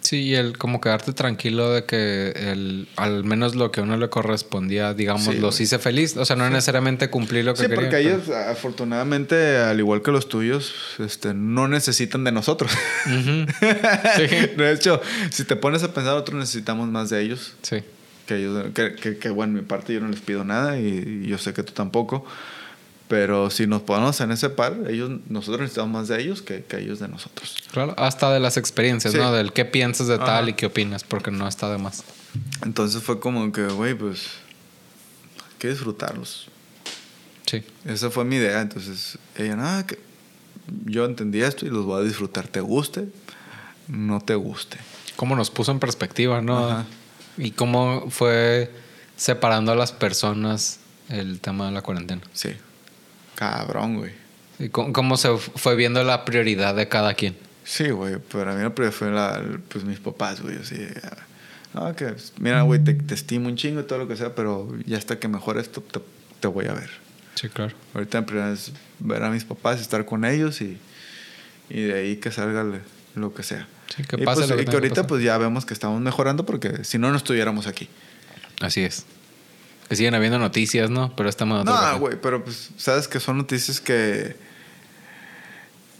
Sí, y el como quedarte tranquilo de que el, al menos lo que a uno le correspondía, digamos, los hice feliz. O sea, no necesariamente cumplir lo que sí, quería. Sí, porque ellos, afortunadamente, al igual que los tuyos, este, no necesitan de nosotros. *laughs* De hecho, si te pones a pensar, nosotros necesitamos más de ellos. Sí. Que ellos, que, que, que bueno, mi parte yo no les pido nada y yo sé que tú tampoco. Pero si nos ponemos en ese par, ellos, nosotros necesitamos más de ellos que, que ellos de nosotros. Claro, hasta de las experiencias, ¿no? Del qué piensas de tal y qué opinas, porque no está de más. Entonces fue como que, güey, pues, hay que disfrutarlos. Sí. Esa fue mi idea. Entonces, ella, nada, que yo entendí esto y los voy a disfrutar. Te guste, no te guste. Cómo nos puso en perspectiva, ¿no? Ajá. Y cómo fue separando a las personas el tema de la cuarentena. Sí. Cabrón, güey. ¿Y cómo, se fue viendo la prioridad de cada quien? Sí, güey. Para mí la prioridad fue la, pues mis papás, güey. Así, no, que, mira, güey, te, estimo un chingo y todo lo que sea, pero ya hasta que mejore esto, te, voy a ver. Sí, claro. Ahorita en prioridad es ver a mis papás, estar con ellos y, y de ahí que salga lo que sea. Sí, que pase y, pues, y que ahorita pues ya vemos que estamos mejorando porque si no, no estuviéramos aquí. Así es. Que siguen habiendo noticias, ¿no? Pero estamos... No, güey, pero pues sabes que son noticias que...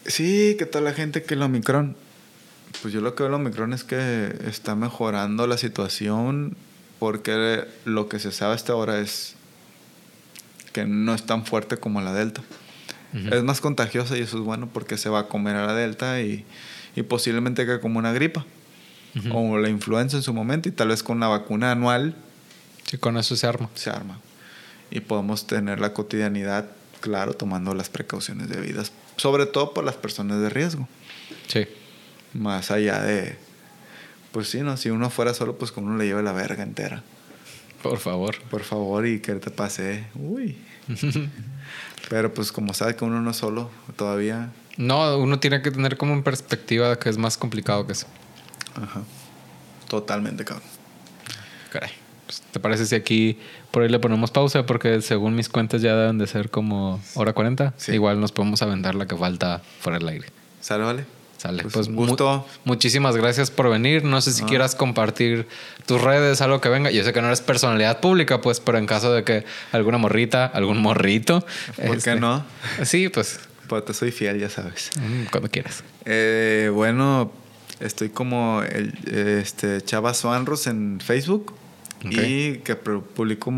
Sí, que toda la gente que el Omicron... Pues yo lo que veo el Omicron es que está mejorando la situación porque lo que se sabe hasta ahora es que no es tan fuerte como la Delta. Es más contagiosa y eso es bueno porque se va a comer a la Delta y, y posiblemente que como una gripa o la influenza en su momento y tal vez con una vacuna anual Sí, con eso se arma. Se arma. Y podemos tener la cotidianidad, claro, tomando las precauciones debidas, sobre todo por las personas de riesgo. Sí. Más allá de, pues sí, ¿no? Si uno fuera solo, pues como uno le lleva la verga entera. Por favor. Por favor, y que te pase, uy. *laughs* Pero pues como sabe que uno no es solo todavía. No, uno tiene que tener como en perspectiva que es más complicado que eso. Ajá. Totalmente, cabrón. Caray. Pues, ¿Te parece si aquí por ahí le ponemos pausa? Porque según mis cuentas ya deben de ser como hora 40. Igual nos podemos aventar la que falta fuera del aire. ¿Sale, vale? Sale. Pues, pues gusto. muchísimas gracias por venir. No sé si ah. quieras compartir tus redes, algo que venga. Yo sé que no eres personalidad pública, pues, pero en caso de que alguna morrita, algún morrito. ¿Por qué este, no? Sí, pues. Pues te soy fiel, ya sabes. Mm, cuando quieras. Eh, bueno, estoy como el, este, Chava Suanros en Facebook. Y que publico,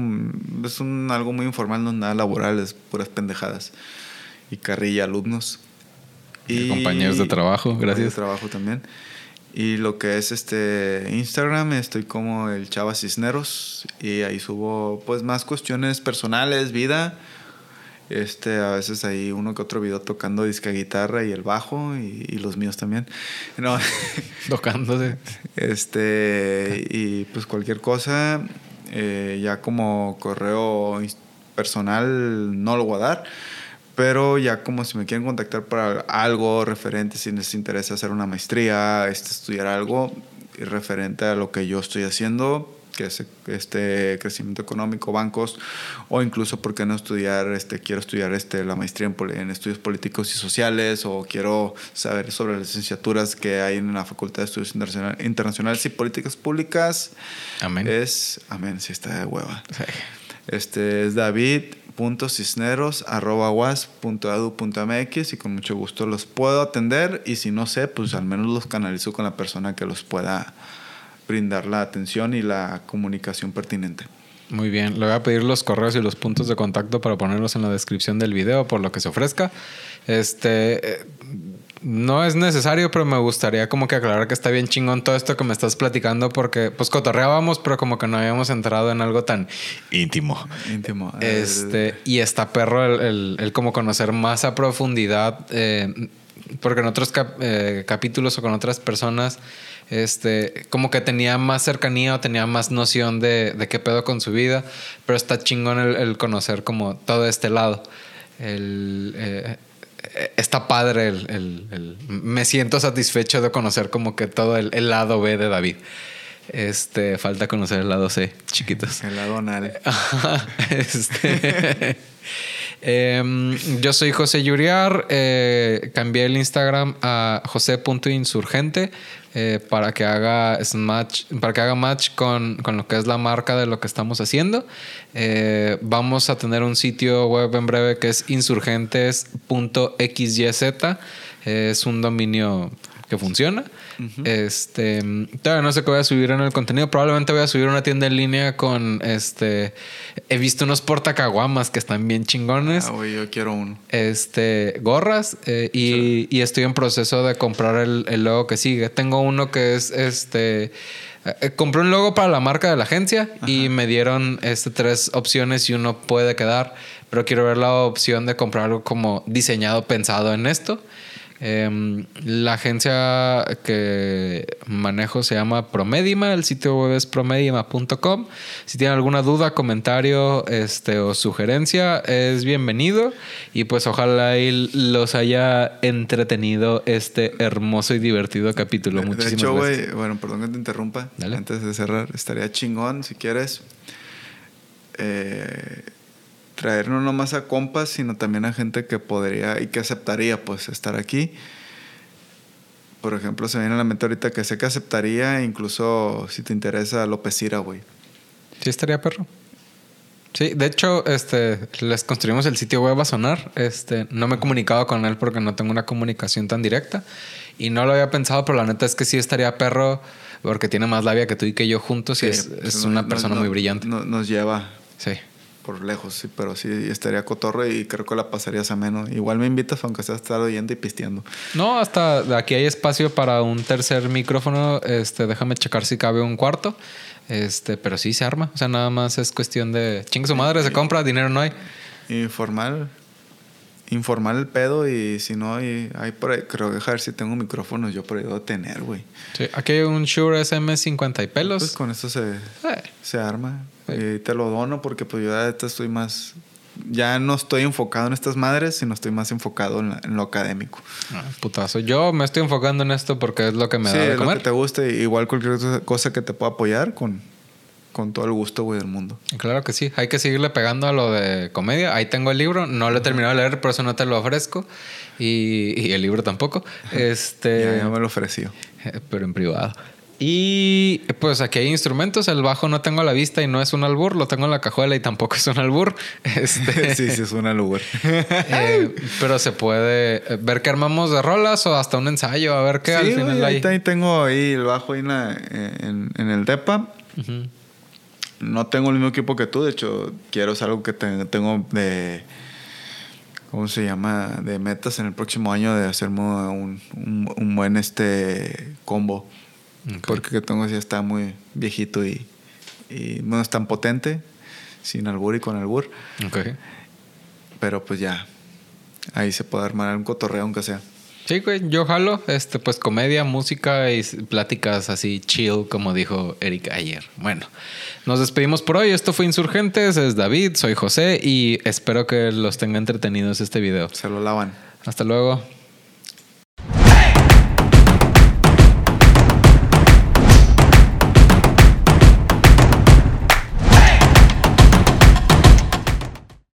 es un, algo muy informal, no es nada laboral, es puras pendejadas. Y carrilla alumnos. Y, compañeros de trabajo, gracias. De trabajo también. Y lo que es este Instagram, estoy como el Chava Cisneros y ahí subo pues más cuestiones personales, vida, este, a veces hay uno que otro video tocando disca guitarra y el bajo y, los míos también. No. *laughs* Tocándose. Este, y pues cualquier cosa, eh, ya como correo personal no lo voy a dar, pero ya como si me quieren contactar para algo referente, si les interesa hacer una maestría, este, estudiar algo referente a lo que yo estoy haciendo, que es este crecimiento económico, bancos, o incluso, ¿por qué no estudiar, este, quiero estudiar este, la maestría en, estudios políticos y sociales, o quiero saber sobre las licenciaturas que hay en la Facultad de Estudios Internacionales y Políticas Públicas? Amén. Es, amén, si está de hueva. Este es David cisneros y con mucho gusto los puedo atender y si no sé pues al menos los canalizo con la persona que los pueda brindar la atención y la comunicación pertinente. Muy bien, le voy a pedir los correos y los puntos de contacto para ponerlos en la descripción del video por lo que se ofrezca. Este, eh, no es necesario, pero me gustaría como que aclarar que está bien chingón todo esto que me estás platicando porque pues cotorreábamos, pero como que no habíamos entrado en algo tan íntimo. Íntimo. Este, y está perro el, el, como conocer más a profundidad, eh, porque en otros eh, capítulos o con otras personas, este, como que tenía más cercanía o tenía más noción de, de qué pedo con su vida, pero está chingón el, el conocer como todo este lado. El, eh, está padre el, Me siento satisfecho de conocer como que todo el, lado B de David. Este, falta conocer el lado C, chiquitos. El lado anal. *laughs* este... Em, yo soy José Yuriar. Eh, cambié el Instagram a josé.insurgente eh, para que haga match, para que haga match con, con, lo que es la marca de lo que estamos haciendo. Eh, vamos a tener un sitio web en breve que es insurgentes.xyz. es un dominio que funciona. Este, todavía no sé qué voy a subir en el contenido. Probablemente voy a subir una tienda en línea con este. He visto unos portacaguamas que están bien chingones. Ah, yo quiero uno. Este, gorras eh, y, y, estoy en proceso de comprar el, el, logo que sigue. Tengo uno que es este. Eh, compré un logo para la marca de la agencia y me dieron este, tres opciones y uno puede quedar, pero quiero ver la opción de comprar algo como diseñado, pensado en esto. Em, la agencia que manejo se llama Promedima, el sitio web es promedima.com. Si tienen alguna duda, comentario este, o sugerencia, es bienvenido. Y pues ojalá los haya entretenido este hermoso y divertido capítulo. De, Muchísimas hecho, gracias. bueno, perdón que te interrumpa. Antes de cerrar, estaría chingón si quieres. Eh, traer no nomás a compas, sino también a gente que podría y que aceptaría pues estar aquí. Por ejemplo, se viene a la mente ahorita que sé que aceptaría, incluso si te interesa López Ira, güey. Sí, estaría perro. Sí, de hecho, este, les construimos el sitio web a sonar. Este, no me he comunicado con él porque no tengo una comunicación tan directa. Y no lo había pensado, pero la neta es que sí estaría perro porque tiene más labia que tú y que yo juntos y es, pues, es una persona muy brillante. nos lleva. Sí por lejos, sí, pero sí estaría cotorro y creo que la pasarías a menos. Igual me invitas aunque sea estar oyendo y pisteando. No, hasta aquí hay espacio para un tercer micrófono. Este, déjame checar si cabe un cuarto. Este, pero sí se arma. O sea, nada más es cuestión de chingue su madre, se compra, dinero no hay. Informal. Informal el pedo y si no hay, hay por ahí, creo que ver si tengo micrófonos yo por ahí debo tener, güey. Sí, aquí hay un Shure SM50 y pelos. Pues con eso se, eh. se arma. Y te lo dono porque pues yo ya estoy más... Ya no estoy enfocado en estas madres, sino estoy más enfocado en, lo académico. Ah, putazo. Yo me estoy enfocando en esto porque es lo que me da de comer. Lo que te guste. Igual cualquier cosa que te pueda apoyar con, con todo el gusto, güey, del mundo. Claro que sí. Hay que seguirle pegando a lo de comedia. Ahí tengo el libro. No lo he terminado de leer, por eso no te lo ofrezco. Y, y el libro tampoco. *laughs* Este... ya, ya me lo ofreció. Pero en privado. Y pues aquí hay instrumentos. El bajo no tengo a la vista y no es un albur. Lo tengo en la cajuela y tampoco es un albur. *laughs* Este, *laughs* sí, sí, es un albur. *laughs* Eh, pero se puede ver qué armamos de rolas o hasta un ensayo. A ver qué al final hay. Ahí tengo ahí el bajo ahí en, en, el DEPA. No tengo el mismo equipo que tú. De hecho, quiero algo que tengo de... ¿Cómo se llama? De metas en el próximo año de hacerme un, un, un buen este combo. Porque que tengo ya está muy viejito y, y, no es tan potente, sin albur y con albur. Okay. Pero pues ya, ahí se puede armar un cotorreo aunque sea. Sí, güey, yo jalo, este, pues comedia, música y pláticas así chill, como dijo Eric ayer. Bueno, nos despedimos por hoy. Esto fue Insurgentes, es David, soy José y espero que los tenga entretenidos este video. Se lo lavan. Hasta luego.